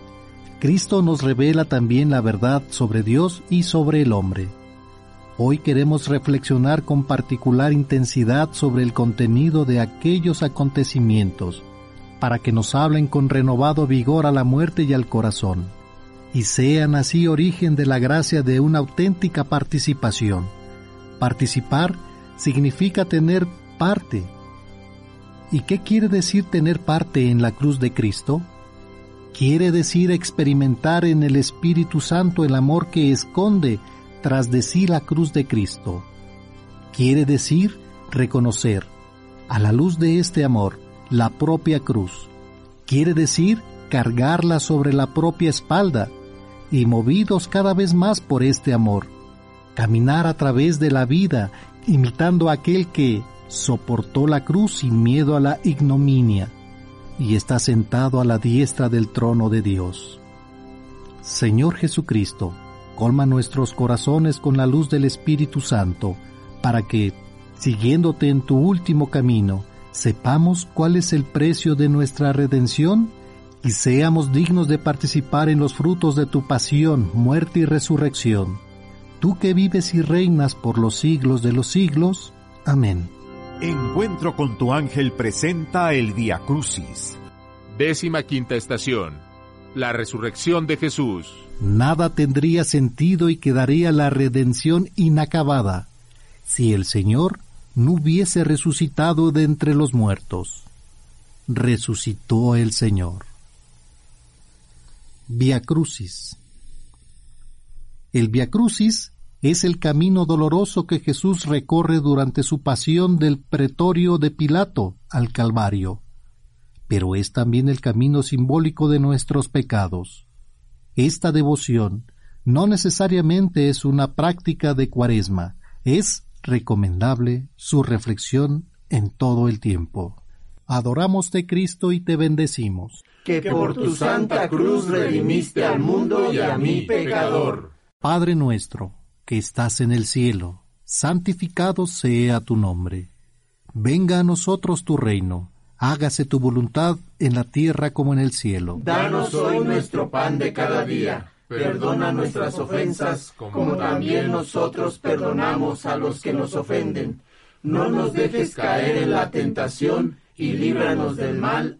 Cristo nos revela también la verdad sobre Dios y sobre el hombre. Hoy queremos reflexionar con particular intensidad sobre el contenido de aquellos acontecimientos, para que nos hablen con renovado vigor a la muerte y al corazón, y sean así origen de la gracia de una auténtica participación. Participar significa tener parte. ¿Y qué quiere decir tener parte en la cruz de Cristo? Quiere decir experimentar en el Espíritu Santo el amor que esconde tras de sí la cruz de Cristo. Quiere decir reconocer, a la luz de este amor, la propia cruz. Quiere decir cargarla sobre la propia espalda y movidos cada vez más por este amor, caminar a través de la vida imitando a aquel que soportó la cruz sin miedo a la ignominia y está sentado a la diestra del trono de Dios. Señor Jesucristo, colma nuestros corazones con la luz del Espíritu Santo, para que, siguiéndote en tu último camino, sepamos cuál es el precio de nuestra redención y seamos dignos de participar en los frutos de tu pasión, muerte y resurrección. Tú que vives y reinas por los siglos de los siglos. Amén. Encuentro con tu ángel presenta el Via Crucis. Décima quinta estación. La resurrección de Jesús. Nada tendría sentido y quedaría la redención inacabada si el Señor no hubiese resucitado de entre los muertos. Resucitó el Señor. Via Crucis. El Via Crucis es el camino doloroso que Jesús recorre durante su pasión del pretorio de Pilato al Calvario, pero es también el camino simbólico de nuestros pecados. Esta devoción no necesariamente es una práctica de cuaresma, es recomendable su reflexión en todo el tiempo. Adoramos de Cristo y te bendecimos. Que por tu santa cruz redimiste al mundo y a mi pecador. Padre nuestro, que estás en el cielo, santificado sea tu nombre. Venga a nosotros tu reino, hágase tu voluntad en la tierra como en el cielo. Danos hoy nuestro pan de cada día. Perdona nuestras ofensas, como también nosotros perdonamos a los que nos ofenden. No nos dejes caer en la tentación y líbranos del mal.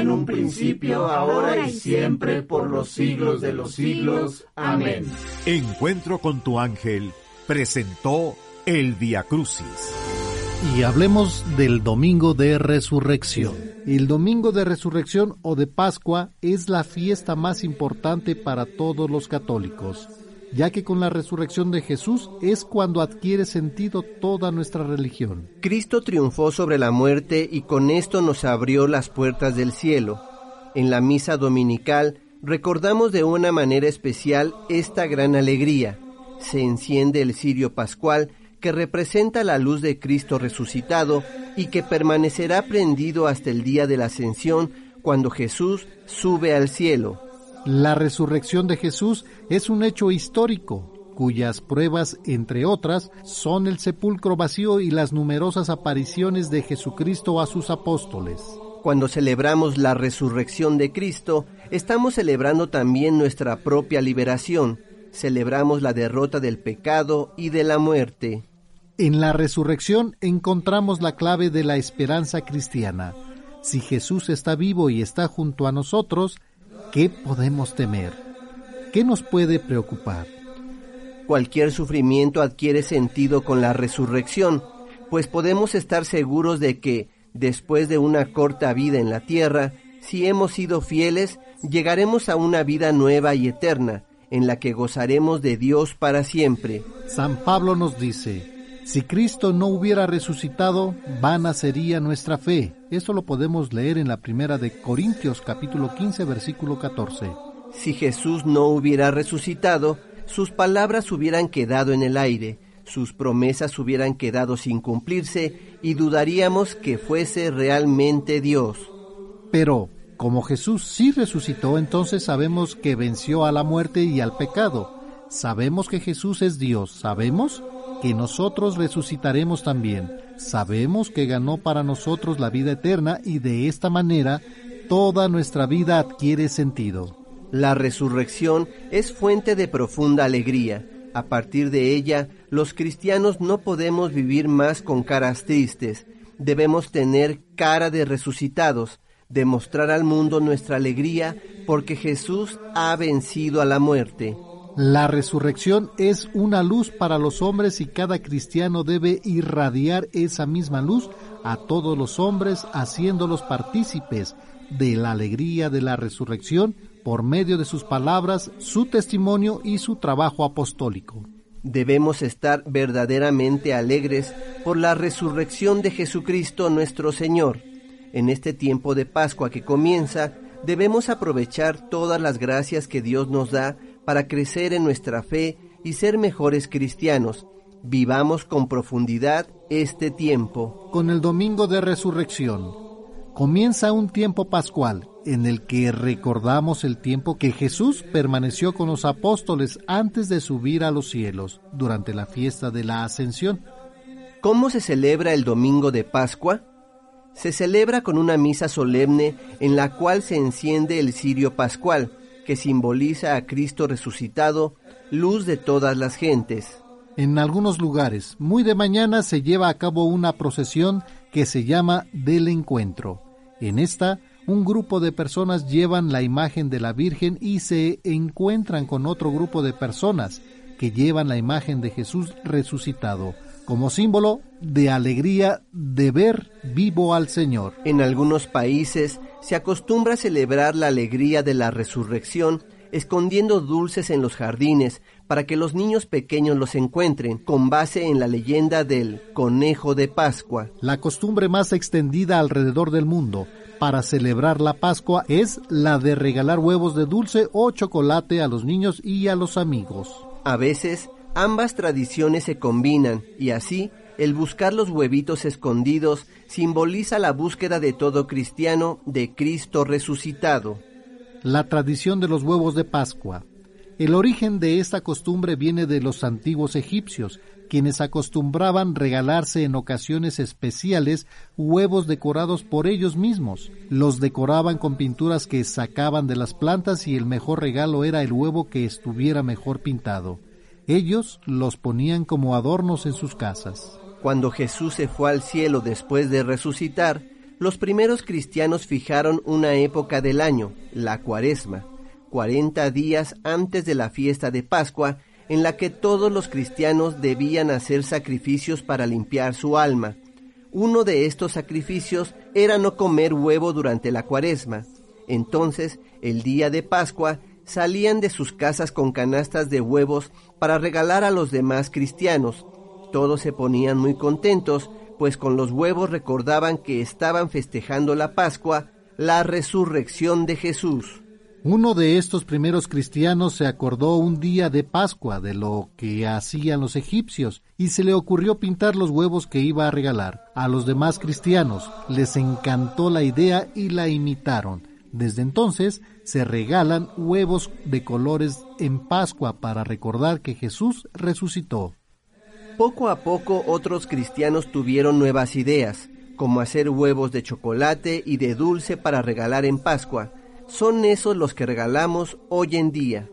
En un principio, ahora y siempre, por los siglos de los siglos. Amén. Encuentro con tu ángel presentó el Via Crucis. Y hablemos del domingo de resurrección. El domingo de resurrección o de Pascua es la fiesta más importante para todos los católicos, ya que con la resurrección de Jesús es cuando adquiere sentido toda nuestra religión. Cristo triunfó sobre la muerte y con esto nos abrió las puertas del cielo. En la misa dominical recordamos de una manera especial esta gran alegría. Se enciende el cirio pascual que representa la luz de Cristo resucitado y que permanecerá prendido hasta el día de la ascensión cuando Jesús sube al cielo. La resurrección de Jesús es un hecho histórico, cuyas pruebas, entre otras, son el sepulcro vacío y las numerosas apariciones de Jesucristo a sus apóstoles. Cuando celebramos la resurrección de Cristo, estamos celebrando también nuestra propia liberación. Celebramos la derrota del pecado y de la muerte. En la resurrección encontramos la clave de la esperanza cristiana. Si Jesús está vivo y está junto a nosotros, ¿qué podemos temer? ¿Qué nos puede preocupar? Cualquier sufrimiento adquiere sentido con la resurrección, pues podemos estar seguros de que, después de una corta vida en la tierra, si hemos sido fieles, llegaremos a una vida nueva y eterna, en la que gozaremos de Dios para siempre. San Pablo nos dice, si Cristo no hubiera resucitado, vana sería nuestra fe. Eso lo podemos leer en la primera de Corintios capítulo 15 versículo 14. Si Jesús no hubiera resucitado, sus palabras hubieran quedado en el aire, sus promesas hubieran quedado sin cumplirse y dudaríamos que fuese realmente Dios. Pero, como Jesús sí resucitó, entonces sabemos que venció a la muerte y al pecado. Sabemos que Jesús es Dios. Sabemos que nosotros resucitaremos también. Sabemos que ganó para nosotros la vida eterna y de esta manera toda nuestra vida adquiere sentido. La resurrección es fuente de profunda alegría. A partir de ella, los cristianos no podemos vivir más con caras tristes. Debemos tener cara de resucitados, demostrar al mundo nuestra alegría porque Jesús ha vencido a la muerte. La resurrección es una luz para los hombres y cada cristiano debe irradiar esa misma luz a todos los hombres, haciéndolos partícipes de la alegría de la resurrección por medio de sus palabras, su testimonio y su trabajo apostólico. Debemos estar verdaderamente alegres por la resurrección de Jesucristo nuestro Señor. En este tiempo de Pascua que comienza, debemos aprovechar todas las gracias que Dios nos da para crecer en nuestra fe y ser mejores cristianos. Vivamos con profundidad este tiempo. Con el domingo de resurrección comienza un tiempo pascual en el que recordamos el tiempo que Jesús permaneció con los apóstoles antes de subir a los cielos durante la fiesta de la ascensión. ¿Cómo se celebra el domingo de Pascua? Se celebra con una misa solemne en la cual se enciende el cirio pascual, que simboliza a Cristo resucitado, luz de todas las gentes. En algunos lugares, muy de mañana se lleva a cabo una procesión que se llama del encuentro. En esta, un grupo de personas llevan la imagen de la Virgen y se encuentran con otro grupo de personas que llevan la imagen de Jesús resucitado, como símbolo de alegría de ver vivo al Señor. En algunos países se acostumbra a celebrar la alegría de la resurrección escondiendo dulces en los jardines para que los niños pequeños los encuentren, con base en la leyenda del conejo de Pascua. La costumbre más extendida alrededor del mundo para celebrar la Pascua es la de regalar huevos de dulce o chocolate a los niños y a los amigos. A veces, ambas tradiciones se combinan y así el buscar los huevitos escondidos simboliza la búsqueda de todo cristiano de Cristo resucitado. La tradición de los huevos de Pascua. El origen de esta costumbre viene de los antiguos egipcios, quienes acostumbraban regalarse en ocasiones especiales huevos decorados por ellos mismos. Los decoraban con pinturas que sacaban de las plantas y el mejor regalo era el huevo que estuviera mejor pintado. Ellos los ponían como adornos en sus casas. Cuando Jesús se fue al cielo después de resucitar, los primeros cristianos fijaron una época del año, la cuaresma, cuarenta días antes de la fiesta de Pascua, en la que todos los cristianos debían hacer sacrificios para limpiar su alma. Uno de estos sacrificios era no comer huevo durante la cuaresma. Entonces, el día de Pascua, salían de sus casas con canastas de huevos para regalar a los demás cristianos, todos se ponían muy contentos, pues con los huevos recordaban que estaban festejando la Pascua, la resurrección de Jesús. Uno de estos primeros cristianos se acordó un día de Pascua de lo que hacían los egipcios y se le ocurrió pintar los huevos que iba a regalar. A los demás cristianos les encantó la idea y la imitaron. Desde entonces se regalan huevos de colores en Pascua para recordar que Jesús resucitó. Poco a poco otros cristianos tuvieron nuevas ideas, como hacer huevos de chocolate y de dulce para regalar en Pascua. Son esos los que regalamos hoy en día.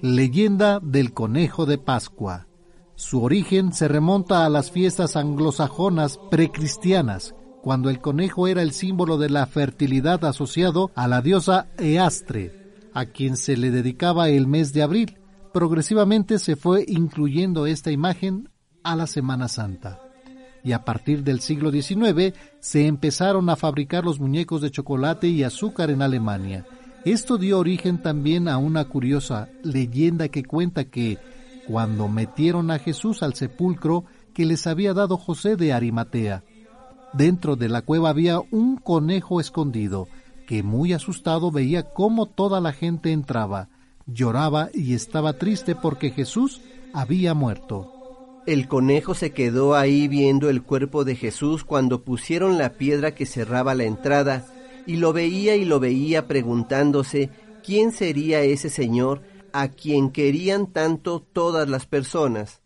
Leyenda del conejo de Pascua. Su origen se remonta a las fiestas anglosajonas precristianas, cuando el conejo era el símbolo de la fertilidad asociado a la diosa Eastre, a quien se le dedicaba el mes de abril. Progresivamente se fue incluyendo esta imagen a la Semana Santa. Y a partir del siglo XIX se empezaron a fabricar los muñecos de chocolate y azúcar en Alemania. Esto dio origen también a una curiosa leyenda que cuenta que cuando metieron a Jesús al sepulcro que les había dado José de Arimatea, dentro de la cueva había un conejo escondido, que muy asustado veía cómo toda la gente entraba, lloraba y estaba triste porque Jesús había muerto. El conejo se quedó ahí viendo el cuerpo de Jesús cuando pusieron la piedra que cerraba la entrada, y lo veía y lo veía preguntándose quién sería ese señor a quien querían tanto todas las personas.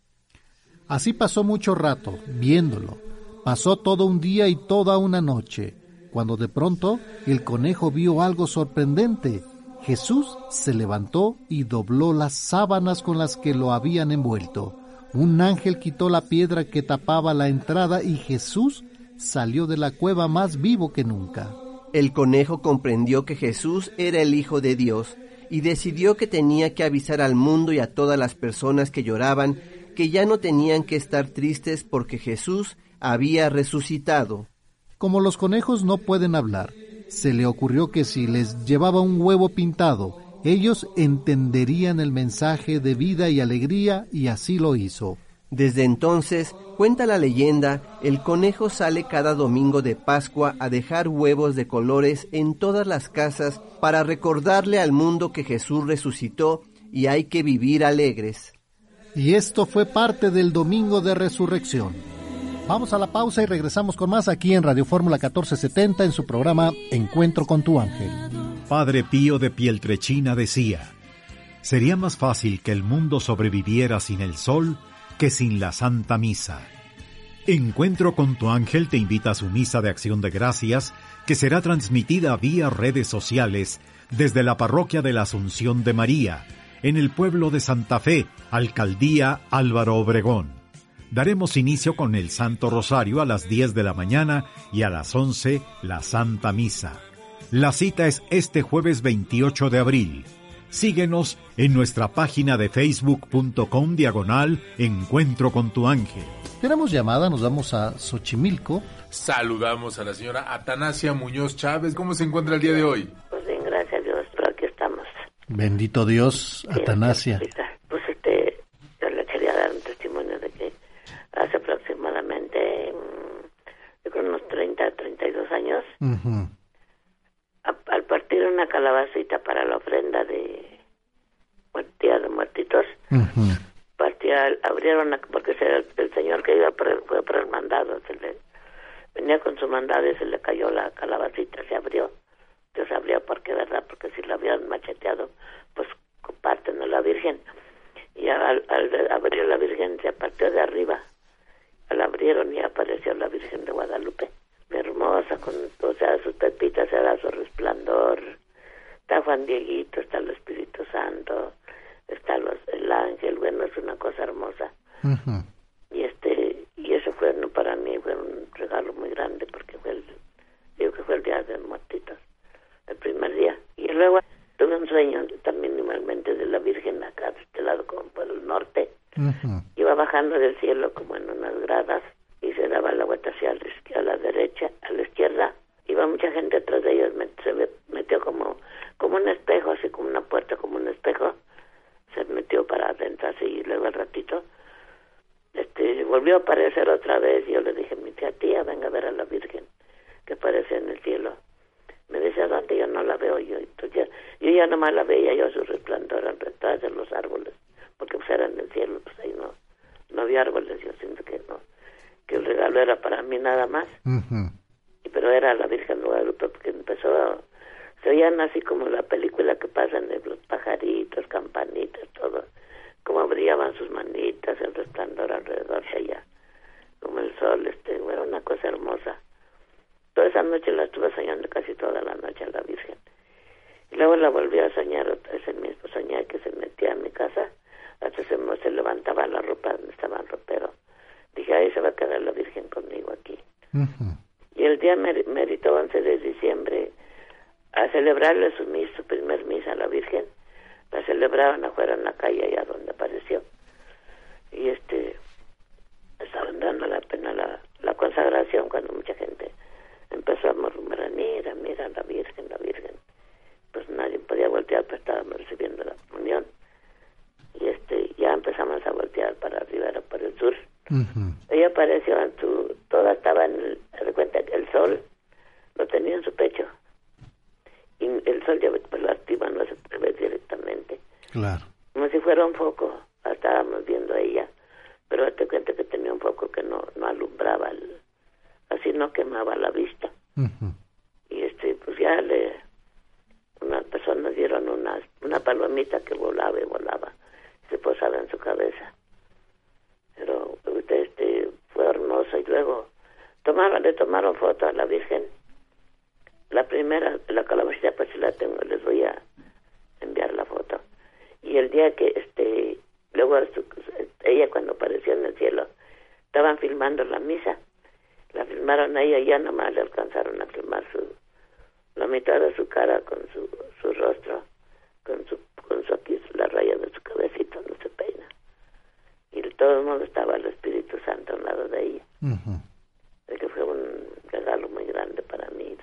Así pasó mucho rato, viéndolo. Pasó todo un día y toda una noche, cuando de pronto el conejo vio algo sorprendente. Jesús se levantó y dobló las sábanas con las que lo habían envuelto. Un ángel quitó la piedra que tapaba la entrada y Jesús salió de la cueva más vivo que nunca. El conejo comprendió que Jesús era el Hijo de Dios y decidió que tenía que avisar al mundo y a todas las personas que lloraban que ya no tenían que estar tristes porque Jesús había resucitado. Como los conejos no pueden hablar, se le ocurrió que si les llevaba un huevo pintado, ellos entenderían el mensaje de vida y alegría y así lo hizo. Desde entonces, cuenta la leyenda, el conejo sale cada domingo de Pascua a dejar huevos de colores en todas las casas para recordarle al mundo que Jesús resucitó y hay que vivir alegres. Y esto fue parte del Domingo de Resurrección. Vamos a la pausa y regresamos con más aquí en Radio Fórmula 1470 en su programa Encuentro con tu ángel. Padre Pío de Pieltrechina decía, sería más fácil que el mundo sobreviviera sin el sol que sin la Santa Misa. Encuentro con tu ángel te invita a su misa de acción de gracias que será transmitida vía redes sociales desde la parroquia de la Asunción de María, en el pueblo de Santa Fe, Alcaldía Álvaro Obregón. Daremos inicio con el Santo Rosario a las 10 de la mañana y a las 11 la Santa Misa. La cita es este jueves 28 de abril. Síguenos en nuestra página de facebook.com diagonal Encuentro con tu ángel. Tenemos llamada, nos vamos a Xochimilco. Saludamos a la señora Atanasia Muñoz Chávez. ¿Cómo se encuentra el día de hoy? Pues bien, gracias a Dios, pero aquí estamos. Bendito Dios, Atanasia. Pues este, yo le quería dar un testimonio de que hace aproximadamente, yo creo unos 30, 32 años, al partir una calabacita para la ofrenda de Día de Muertitos, partía, abrieron, porque el, el, señor que iba por el, fue por el mandado, se le, venía con su mandado y se le cayó la calabacita, se abrió. Entonces se abrió porque, ¿verdad? Porque si la habían macheteado, pues comparten a la Virgen. Y al, al abrir la Virgen se partió de arriba. La abrieron y apareció la Virgen de Guadalupe hermosa, con, o sea, sus pepitas era su resplandor. Está Juan Dieguito, está el Espíritu Santo, está los, el ángel, bueno, es una cosa hermosa. Y este, y eso fue, no, para mí fue un regalo muy grande porque fue el, digo que fue el día de muertitos, el primer día. Y luego tuve un sueño también igualmente de la Virgen acá, de este lado como por el norte. Iba bajando del cielo como en unas gradas y se daba la vuelta hacia la, derecha, a la izquierda. Iba mucha gente atrás de ellos, se metió como, como un espejo, así como una puerta, como un espejo. Se metió para adentro así y luego al ratito este, volvió a aparecer otra vez. Y yo le dije, mi tía, tía, venga a ver a la Virgen que aparece en el cielo. Me dice, ¿a dónde? Yo no la veo. Yo, yo ya nomás la veía yo su resplandor detrás de los árboles, porque pues era en el cielo, pues ahí no, no había árboles, yo siento que no que el regalo era para mí nada más. Pero era la Virgen de Guadalupe porque empezó a... Se oían así como la película que pasan de los pajaritos, campanitas, todo. Como brillaban sus manitas, el resplandor alrededor de ella. Como el sol, este, era una cosa hermosa. toda esa noche la estuve soñando casi toda la noche a la Virgen. Y luego la volví a soñar, ese mismo soñé que se metía a mi casa, hasta se, se levantaba la ropa donde estaba el ropero. Dije, ahí se va a quedar la Virgen conmigo aquí. Y el día mérito 11 de diciembre, a celebrarle su misa, su primer misa a la Virgen, la celebraban afuera en la calle allá donde apareció. Y este, estaban dando la pena la, la consagración cuando mucha gente empezó a murmurar, mira, mira la Virgen, la Virgen. Pues nadie podía voltear, pues estábamos recibiendo la comunión. Y este, ya empezamos a voltear para arriba, por el sur. Ella apareció en su, toda estaba en el, cuenta que el sol lo tenía en su pecho. Y el sol ya pues, lo activa, no se puede ver directamente. Claro. Como si fuera un foco, estábamos viendo a ella. Pero te cuenta que tenía un foco que no, no alumbraba el, así no quemaba la vista. Y este, pues ya le, unas personas dieron una, una palomita que volaba y volaba, se posaba en su cabeza. Pero este fue hermoso y luego tomaron, le tomaron foto a la Virgen. La primera, la calabacita pues si la tengo, les voy a enviar la foto. Y el día que este, luego ella cuando apareció en el cielo, estaban filmando la misa la filmaron a ella y ya nomás le alcanzaron a filmar su la mitad de su cara con su, su rostro con su con su aquí la raya de su cabecita no se peina y todo el mundo estaba el Espíritu Santo al lado de ella que fue un regalo muy grande para mí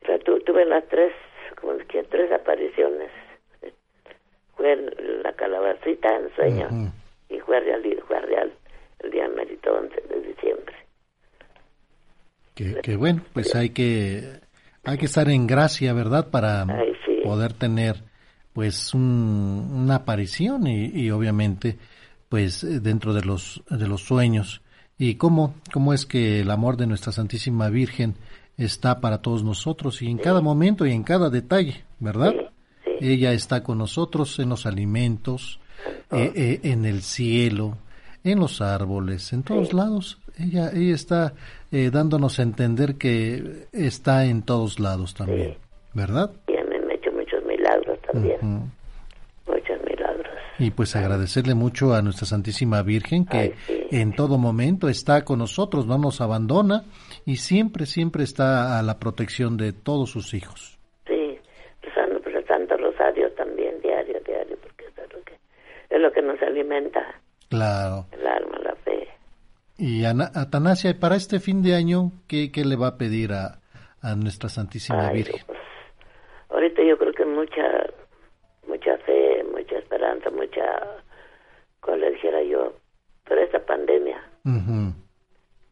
este. tuve las tres como que tres apariciones fue la calabacita en sueño y fue real fue real el día mérito 11 de diciembre. Que, bueno, pues hay que hay que estar en gracia, ¿verdad? Para poder tener pues una aparición y, y, obviamente pues dentro de los de los sueños. Y cómo cómo es que el amor de nuestra Santísima Virgen está para todos nosotros y en cada momento y en cada detalle, ¿verdad? Ella está con nosotros en los alimentos, eh, eh, en el cielo, en los árboles, en todos lados. Ella, ella está eh, dándonos a entender que está en todos lados también, ¿verdad me han hecho muchos también. Muchos milagros. Y pues agradecerle mucho a nuestra Santísima Virgen que en todo momento está con nosotros, no nos abandona y siempre, siempre está a la protección de todos sus hijos. Sí, rezando pues el Santo Rosario también, diario, diario, porque es lo que, es lo que nos alimenta. Claro. El alma, la fe. Y Atanasia, para este fin de año, ¿qué, qué le va a pedir a, a nuestra Santísima Virgen? Pues, ahorita yo creo que mucha, mucha fe, mucha esperanza, mucha, como le dijera yo, pero esta pandemia,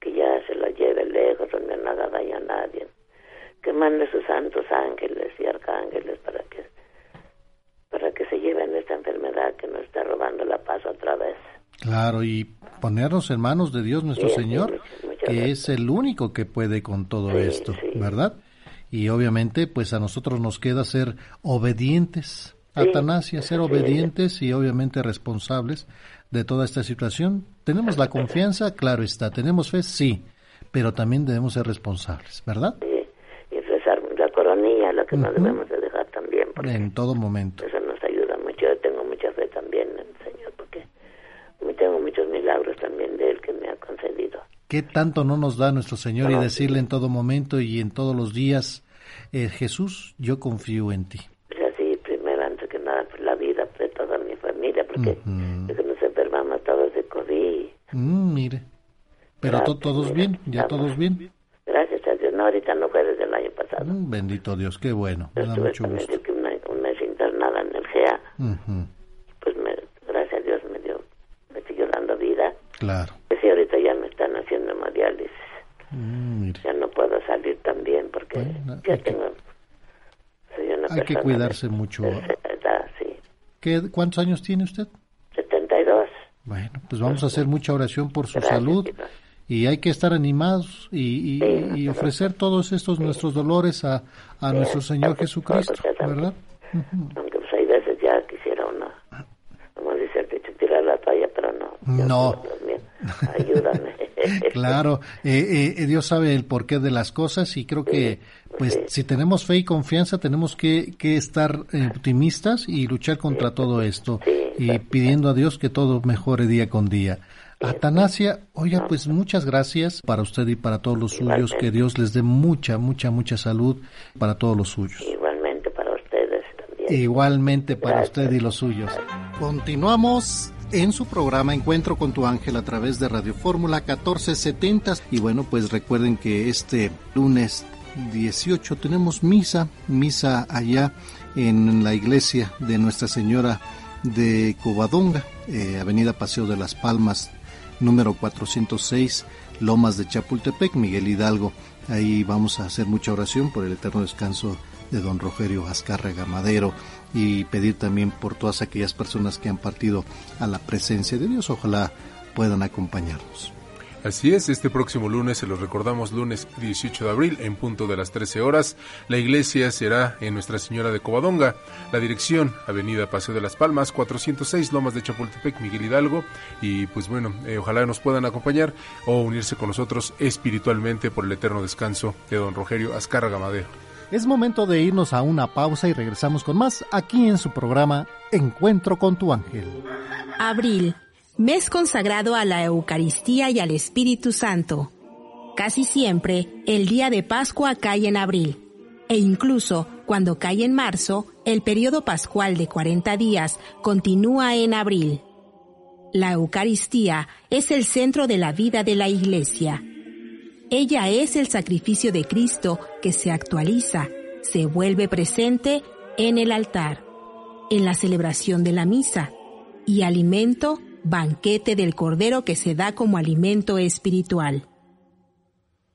que ya se la lleve lejos, donde no haga daño a nadie, que mande sus santos ángeles y arcángeles para que para que se lleven esta enfermedad que nos está robando la paz otra vez. Claro, y ponernos en manos de Dios nuestro Señor, que es el único que puede con todo esto, ¿verdad? Y obviamente, pues a nosotros nos queda ser obedientes, Atanasia, ser obedientes y obviamente responsables de toda esta situación. ¿Tenemos la confianza? Claro está. ¿Tenemos fe? Sí. Pero también debemos ser responsables, ¿verdad? Sí. Y rezar la coronilla, lo que no debemos de dejar también. En todo momento. Eso nos ayuda mucho. Yo tengo mucha fe también tengo muchos milagros también de Él que me ha concedido. ¿Qué tanto no nos da nuestro Señor y decirle en todo momento y en todos los días, eh, Jesús, yo confío en ti? Es así, primero, antes que nada, por la vida de toda mi familia, porque nos enfermamos todos de COVID. Mm, mire, pero todos bien, ya todos bien. Gracias a Dios, no, ahorita no fue desde el año pasado. Mm, bendito Dios, qué bueno, me da mucho gusto. un mes internada en el GEA. Pues me, gracias a Dios me dio sigue dando vida. Claro. Que si ahorita ya me están haciendo hemodiálisis. Mm, ya no puedo salir tan bien porque ya tengo... soy una hay que cuidarse mucho. Edad, sí. ¿Qué, ¿Cuántos años tiene usted? 72. Bueno, pues vamos a hacer mucha oración por su salud. Y hay que estar animados y, y, ofrecer todos estos nuestros dolores a, a nuestro Señor Jesucristo, ¿verdad? Aunque pues hay veces ya quisiera uno, como dice el tirar la toalla, pero no. No. Ayúdame. claro, eh, eh, Dios sabe el porqué de las cosas y creo que pues si tenemos fe y confianza tenemos que, que estar eh, optimistas y luchar contra todo esto y pidiendo a Dios que todo mejore día con día. Atanasia, oiga, pues muchas gracias para usted y para todos los suyos, que Dios les dé mucha, mucha, mucha salud para todos los suyos. Igualmente para ustedes también. Igualmente para usted y los suyos. Continuamos en su programa Encuentro con tu ángel a través de Radio Fórmula 1470 y bueno, pues recuerden que este lunes 18 tenemos misa, misa allá en la iglesia de Nuestra Señora de Covadonga, eh, Avenida Paseo de las Palmas, número 406, Lomas de Chapultepec, Miguel Hidalgo. Ahí vamos a hacer mucha oración por el eterno descanso de don Rogerio Azcárraga Madero y pedir también por todas aquellas personas que han partido a la presencia de Dios. Ojalá puedan acompañarnos. Así es, este próximo lunes, se los recordamos, lunes 18 de abril, en punto de las 13 horas, la iglesia será en Nuestra Señora de Covadonga, la dirección, Avenida Paseo de las Palmas, 406 Lomas de Chapultepec, Miguel Hidalgo, y pues bueno, eh, ojalá nos puedan acompañar o unirse con nosotros espiritualmente por el eterno descanso de don Rogerio Azcárraga Madero. Es momento de irnos a una pausa y regresamos con más aquí en su programa Encuentro con tu ángel. Abril, mes consagrado a la Eucaristía y al Espíritu Santo. Casi siempre el día de Pascua cae en abril, e incluso cuando cae en marzo, el periodo pascual de 40 días continúa en abril. La Eucaristía es el centro de la vida de la Iglesia ella es el sacrificio de Cristo que se actualiza, se vuelve presente en el altar, en la celebración de la misa, y alimento, banquete del Cordero que se da como alimento espiritual.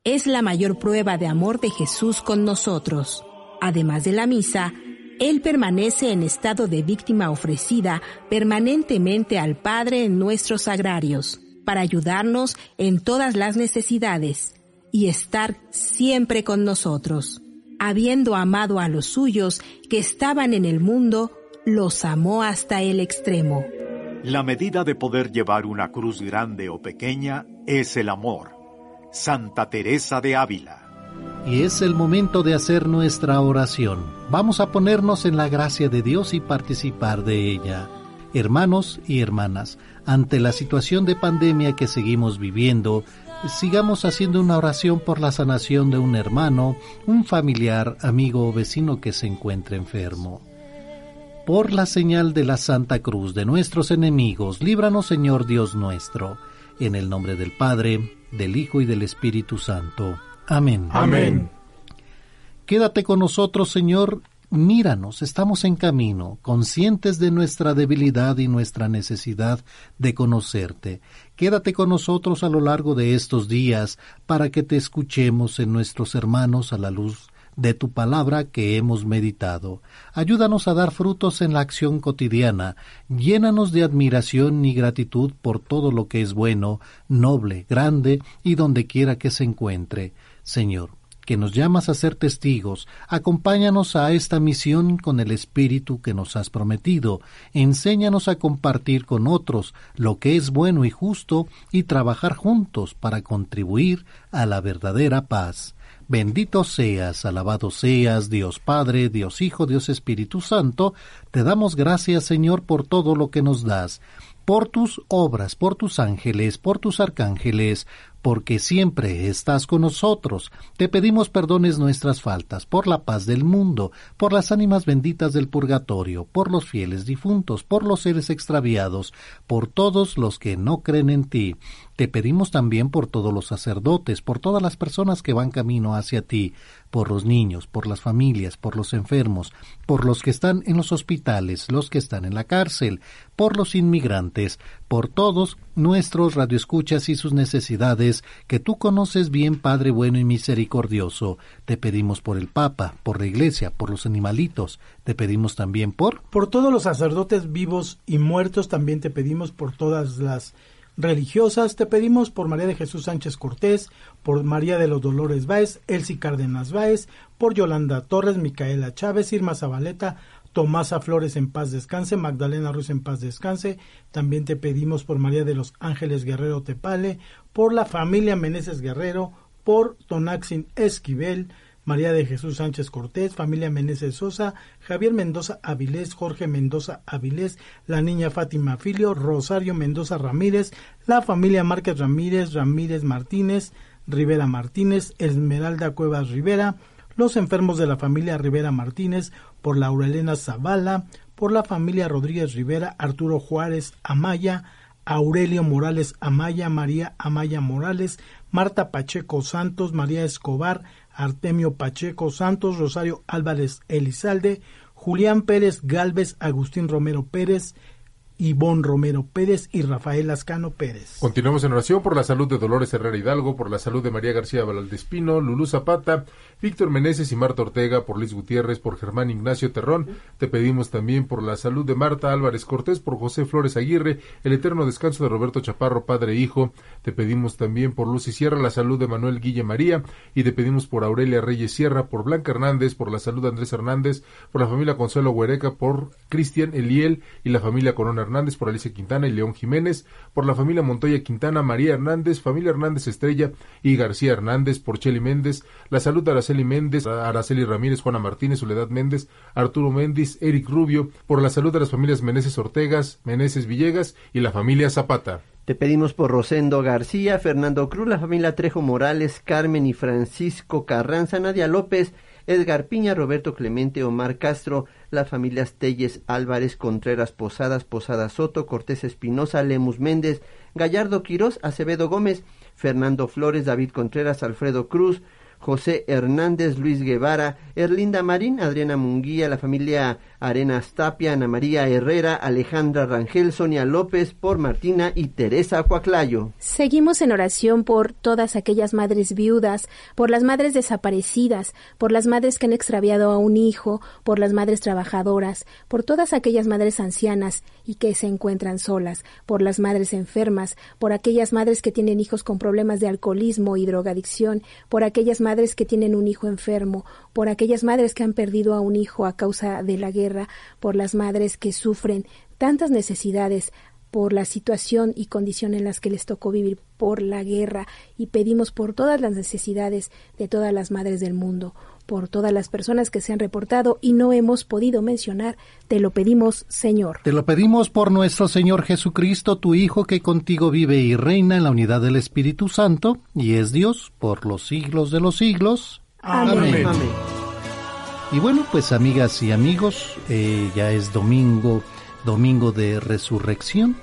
Es la mayor prueba de amor de Jesús con nosotros. Además de la misa, Él permanece en estado de víctima ofrecida permanentemente al Padre en nuestros agrarios, para ayudarnos en todas las necesidades y estar siempre con nosotros. Habiendo amado a los suyos que estaban en el mundo, los amó hasta el extremo. La medida de poder llevar una cruz grande o pequeña es el amor. Santa Teresa de Ávila. Y es el momento de hacer nuestra oración. Vamos a ponernos en la gracia de Dios y participar de ella. Hermanos y hermanas, ante la situación de pandemia que seguimos viviendo, sigamos haciendo una oración por la sanación de un hermano, un familiar, amigo o vecino que se encuentre enfermo. Por la señal de la Santa Cruz de nuestros enemigos, líbranos Señor Dios nuestro, en el nombre del Padre, del Hijo y del Espíritu Santo. Amén. Amén. Quédate con nosotros, Señor, míranos, estamos en camino, conscientes de nuestra debilidad y nuestra necesidad de conocerte. Quédate con nosotros a lo largo de estos días para que te escuchemos en nuestros hermanos a la luz de tu palabra que hemos meditado. Ayúdanos a dar frutos en la acción cotidiana, llénanos de admiración y gratitud por todo lo que es bueno, noble, grande y donde quiera que se encuentre. Señor, que nos llamas a ser testigos, acompáñanos a esta misión con el Espíritu que nos has prometido, enséñanos a compartir con otros lo que es bueno y justo y trabajar juntos para contribuir a la verdadera paz. Bendito seas, alabado seas, Dios Padre, Dios Hijo, Dios Espíritu Santo, te damos gracias, Señor, por todo lo que nos das por tus obras, por tus ángeles, por tus arcángeles, porque siempre estás con nosotros. Te pedimos perdones nuestras faltas, por la paz del mundo, por las ánimas benditas del purgatorio, por los fieles difuntos, por los seres extraviados, por todos los que no creen en ti. Te pedimos también por todos los sacerdotes, por todas las personas que van camino hacia ti, por los niños, por las familias, por los enfermos, por los que están en los hospitales, los que están en la cárcel, por los inmigrantes, por todos nuestros radioescuchas y sus necesidades, que tú conoces bien, Padre bueno y misericordioso. Te pedimos por el Papa, por la Iglesia, por los animalitos. Te pedimos también por... Por todos los sacerdotes vivos y muertos, también te pedimos por todas las religiosas, te pedimos por María de Jesús Sánchez Cortés, por María de los Dolores Báez, Elsie Cárdenas Báez, por Yolanda Torres, Micaela Chávez, Irma Zabaleta, Tomasa Flores en paz descanse, Magdalena Ruiz en paz descanse. También te pedimos por María de los Ángeles Guerrero Tepale, por la familia Meneses Guerrero, por Tonaxin Esquivel, María de Jesús Sánchez Cortés, familia Meneses Sosa, Javier Mendoza Avilés, Jorge Mendoza Avilés, la niña Fátima Filio, Rosario Mendoza Ramírez, la familia Márquez Ramírez, Ramírez Martínez, Rivera Martínez, Esmeralda Cuevas Rivera, los enfermos de la familia Rivera Martínez, por Laurelena Zavala, por la familia Rodríguez Rivera, Arturo Juárez Amaya, Aurelio Morales Amaya, María Amaya Morales, Marta Pacheco Santos, María Escobar, Artemio Pacheco Santos, Rosario Álvarez Elizalde, Julián Pérez Galvez, Agustín Romero Pérez, Ivonne Romero Pérez y Rafael Ascano Pérez. Continuamos en oración por la salud de Dolores Herrera Hidalgo, por la salud de María García Valaldespino, Lulú Zapata, Víctor Meneses y Marta Ortega, por Luis Gutiérrez, por Germán Ignacio Terrón. Te pedimos también por la salud de Marta Álvarez Cortés, por José Flores Aguirre, el eterno descanso de Roberto Chaparro, padre e hijo. Te pedimos también por Lucy Sierra, la salud de Manuel Guille María, y te pedimos por Aurelia Reyes Sierra, por Blanca Hernández, por la salud de Andrés Hernández, por la familia Consuelo Huereca, por Cristian Eliel y la familia Corona por Alicia Quintana y León Jiménez, por la familia Montoya Quintana, María Hernández, familia Hernández Estrella y García Hernández, por Cheli Méndez, la salud de Araceli Méndez, Araceli Ramírez, Juana Martínez, Soledad Méndez, Arturo Méndez, Eric Rubio, por la salud de las familias Meneses Ortegas, Meneses Villegas y la familia Zapata. Te pedimos por Rosendo García, Fernando Cruz, la familia Trejo Morales, Carmen y Francisco Carranza, Nadia López, Edgar Piña, Roberto Clemente, Omar Castro, las familias Telles, Álvarez, Contreras, Posadas, Posada Soto, Cortés Espinosa, Lemus Méndez, Gallardo Quirós, Acevedo Gómez, Fernando Flores, David Contreras, Alfredo Cruz, José Hernández, Luis Guevara, Erlinda Marín, Adriana Munguía, la familia Arenas Tapia, Ana María Herrera, Alejandra Rangel, Sonia López, por Martina y Teresa Cuaclayo. Seguimos en oración por todas aquellas madres viudas, por las madres desaparecidas, por las madres que han extraviado a un hijo, por las madres trabajadoras, por todas aquellas madres ancianas y que se encuentran solas, por las madres enfermas, por aquellas madres que tienen hijos con problemas de alcoholismo y drogadicción, por aquellas madres que tienen un hijo enfermo, por aquellas madres que han perdido a un hijo a causa de la guerra, por las madres que sufren tantas necesidades por la situación y condición en las que les tocó vivir por la guerra y pedimos por todas las necesidades de todas las madres del mundo, por todas las personas que se han reportado y no hemos podido mencionar, te lo pedimos, Señor. Te lo pedimos por nuestro Señor Jesucristo, tu Hijo, que contigo vive y reina en la unidad del Espíritu Santo, y es Dios por los siglos de los siglos. Amén. Y bueno, pues amigas y amigos, eh, ya es domingo, domingo de resurrección,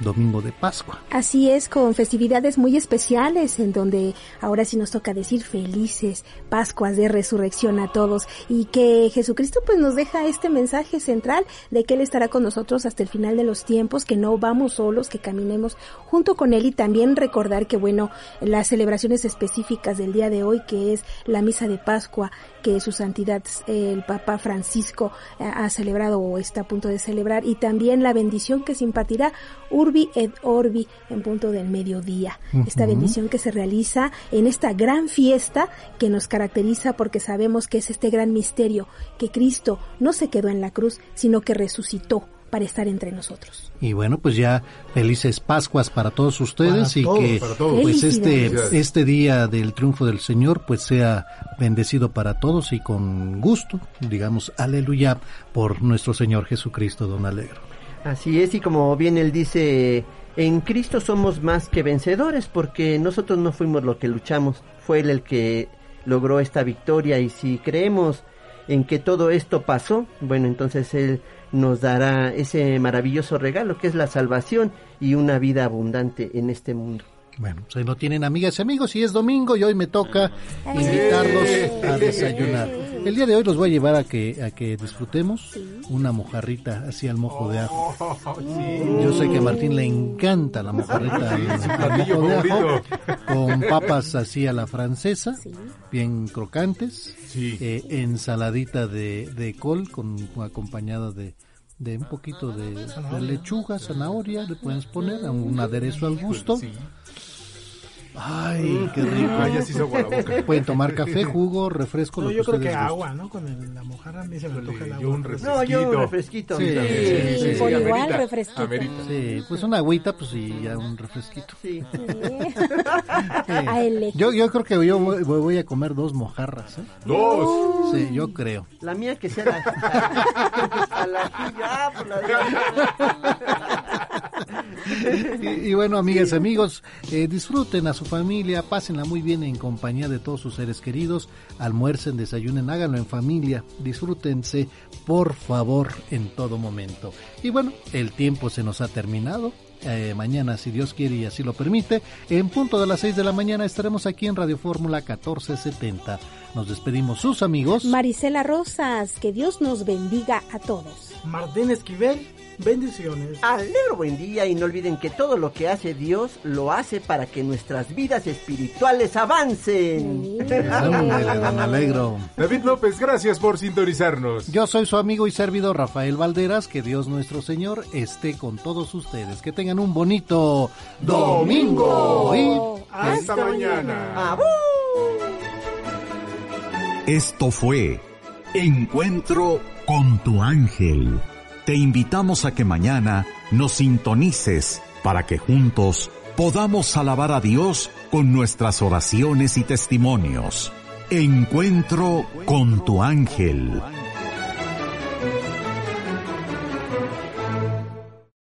domingo de Pascua. Así es, con festividades muy especiales en donde ahora sí nos toca decir felices Pascuas de resurrección a todos y que Jesucristo pues nos deja este mensaje central de que Él estará con nosotros hasta el final de los tiempos, que no vamos solos, que caminemos junto con Él y también recordar que bueno, las celebraciones específicas del día de hoy que es la misa de Pascua que su santidad el Papa Francisco ha celebrado o está a punto de celebrar y también la bendición que se impartirá Urbi et Orbi en punto del mediodía. Esta bendición que se realiza en esta gran fiesta que nos caracteriza porque sabemos que es este gran misterio que Cristo no se quedó en la cruz, sino que resucitó para estar entre nosotros. Y bueno, pues ya felices Pascuas para todos ustedes Para y todos, que pues este este día del triunfo del Señor pues sea bendecido para todos y con gusto, digamos, aleluya por nuestro Señor Jesucristo, don Alegro. Así es, y como bien él dice, en Cristo somos más que vencedores, porque nosotros no fuimos lo que luchamos, fue Él el que logró esta victoria, y si creemos en que todo esto pasó, bueno, entonces Él nos dará ese maravilloso regalo que es la salvación y una vida abundante en este mundo. Bueno, pues ahí lo tienen amigas y amigos y es domingo y hoy me toca invitarlos a desayunar. El día de hoy los voy a llevar a que a que disfrutemos una mojarrita así al mojo de ajo. Yo sé que a Martín le encanta la mojarrita al, mojo de ajo con papas así a la francesa, bien crocantes, Sí. eh, ensaladita de, de col con acompañada de de un poquito de, de lechuga, zanahoria, le puedes poner a un aderezo al gusto. Ay, qué rico. Ah, ya se hizo agua la boca. Pueden tomar café, jugo, refresco, No, lo yo que creo que agua, ¿no? Con el- la mojarra a mí se me antoja el agua. Yo un No, yo un refresquito. refresquito. Sí, Sí, sí, sí, por igual, Amerita, refresquito. amerita. Sí, pues una agüita, pues y ya un refresquito. Sí. Yo, yo creo que yo voy, voy a comer dos mojarras, ¿eh? Dos. Sí, yo creo. La mía que sea la... a la ah, pues la Y, y bueno, amigas y amigos, eh, disfruten a su familia, pásenla muy bien en compañía de todos sus seres queridos, almuercen, desayunen, háganlo en familia, disfrútense, por favor, en todo momento. Y bueno, el tiempo se nos ha terminado. Eh, mañana, si Dios quiere y así lo permite, en punto de las 6 de la mañana estaremos aquí en Radio Fórmula 1470. Nos despedimos sus amigos. Marisela Rosas, que Dios nos bendiga a todos. Martín Esquivel, bendiciones. Alegro buen día y no olviden que todo lo que hace Dios lo hace para que nuestras vidas espirituales avancen. Don Alegro. David López, gracias por sintonizarnos. Yo soy su amigo y servidor Rafael Valderas. Que Dios nuestro Señor esté con todos ustedes. Que tengan un bonito domingo. Y Hasta mañana. Esto fue Encuentro con tu ángel. Te invitamos a que mañana nos sintonices para que juntos podamos alabar a Dios con nuestras oraciones y testimonios. Encuentro con tu ángel.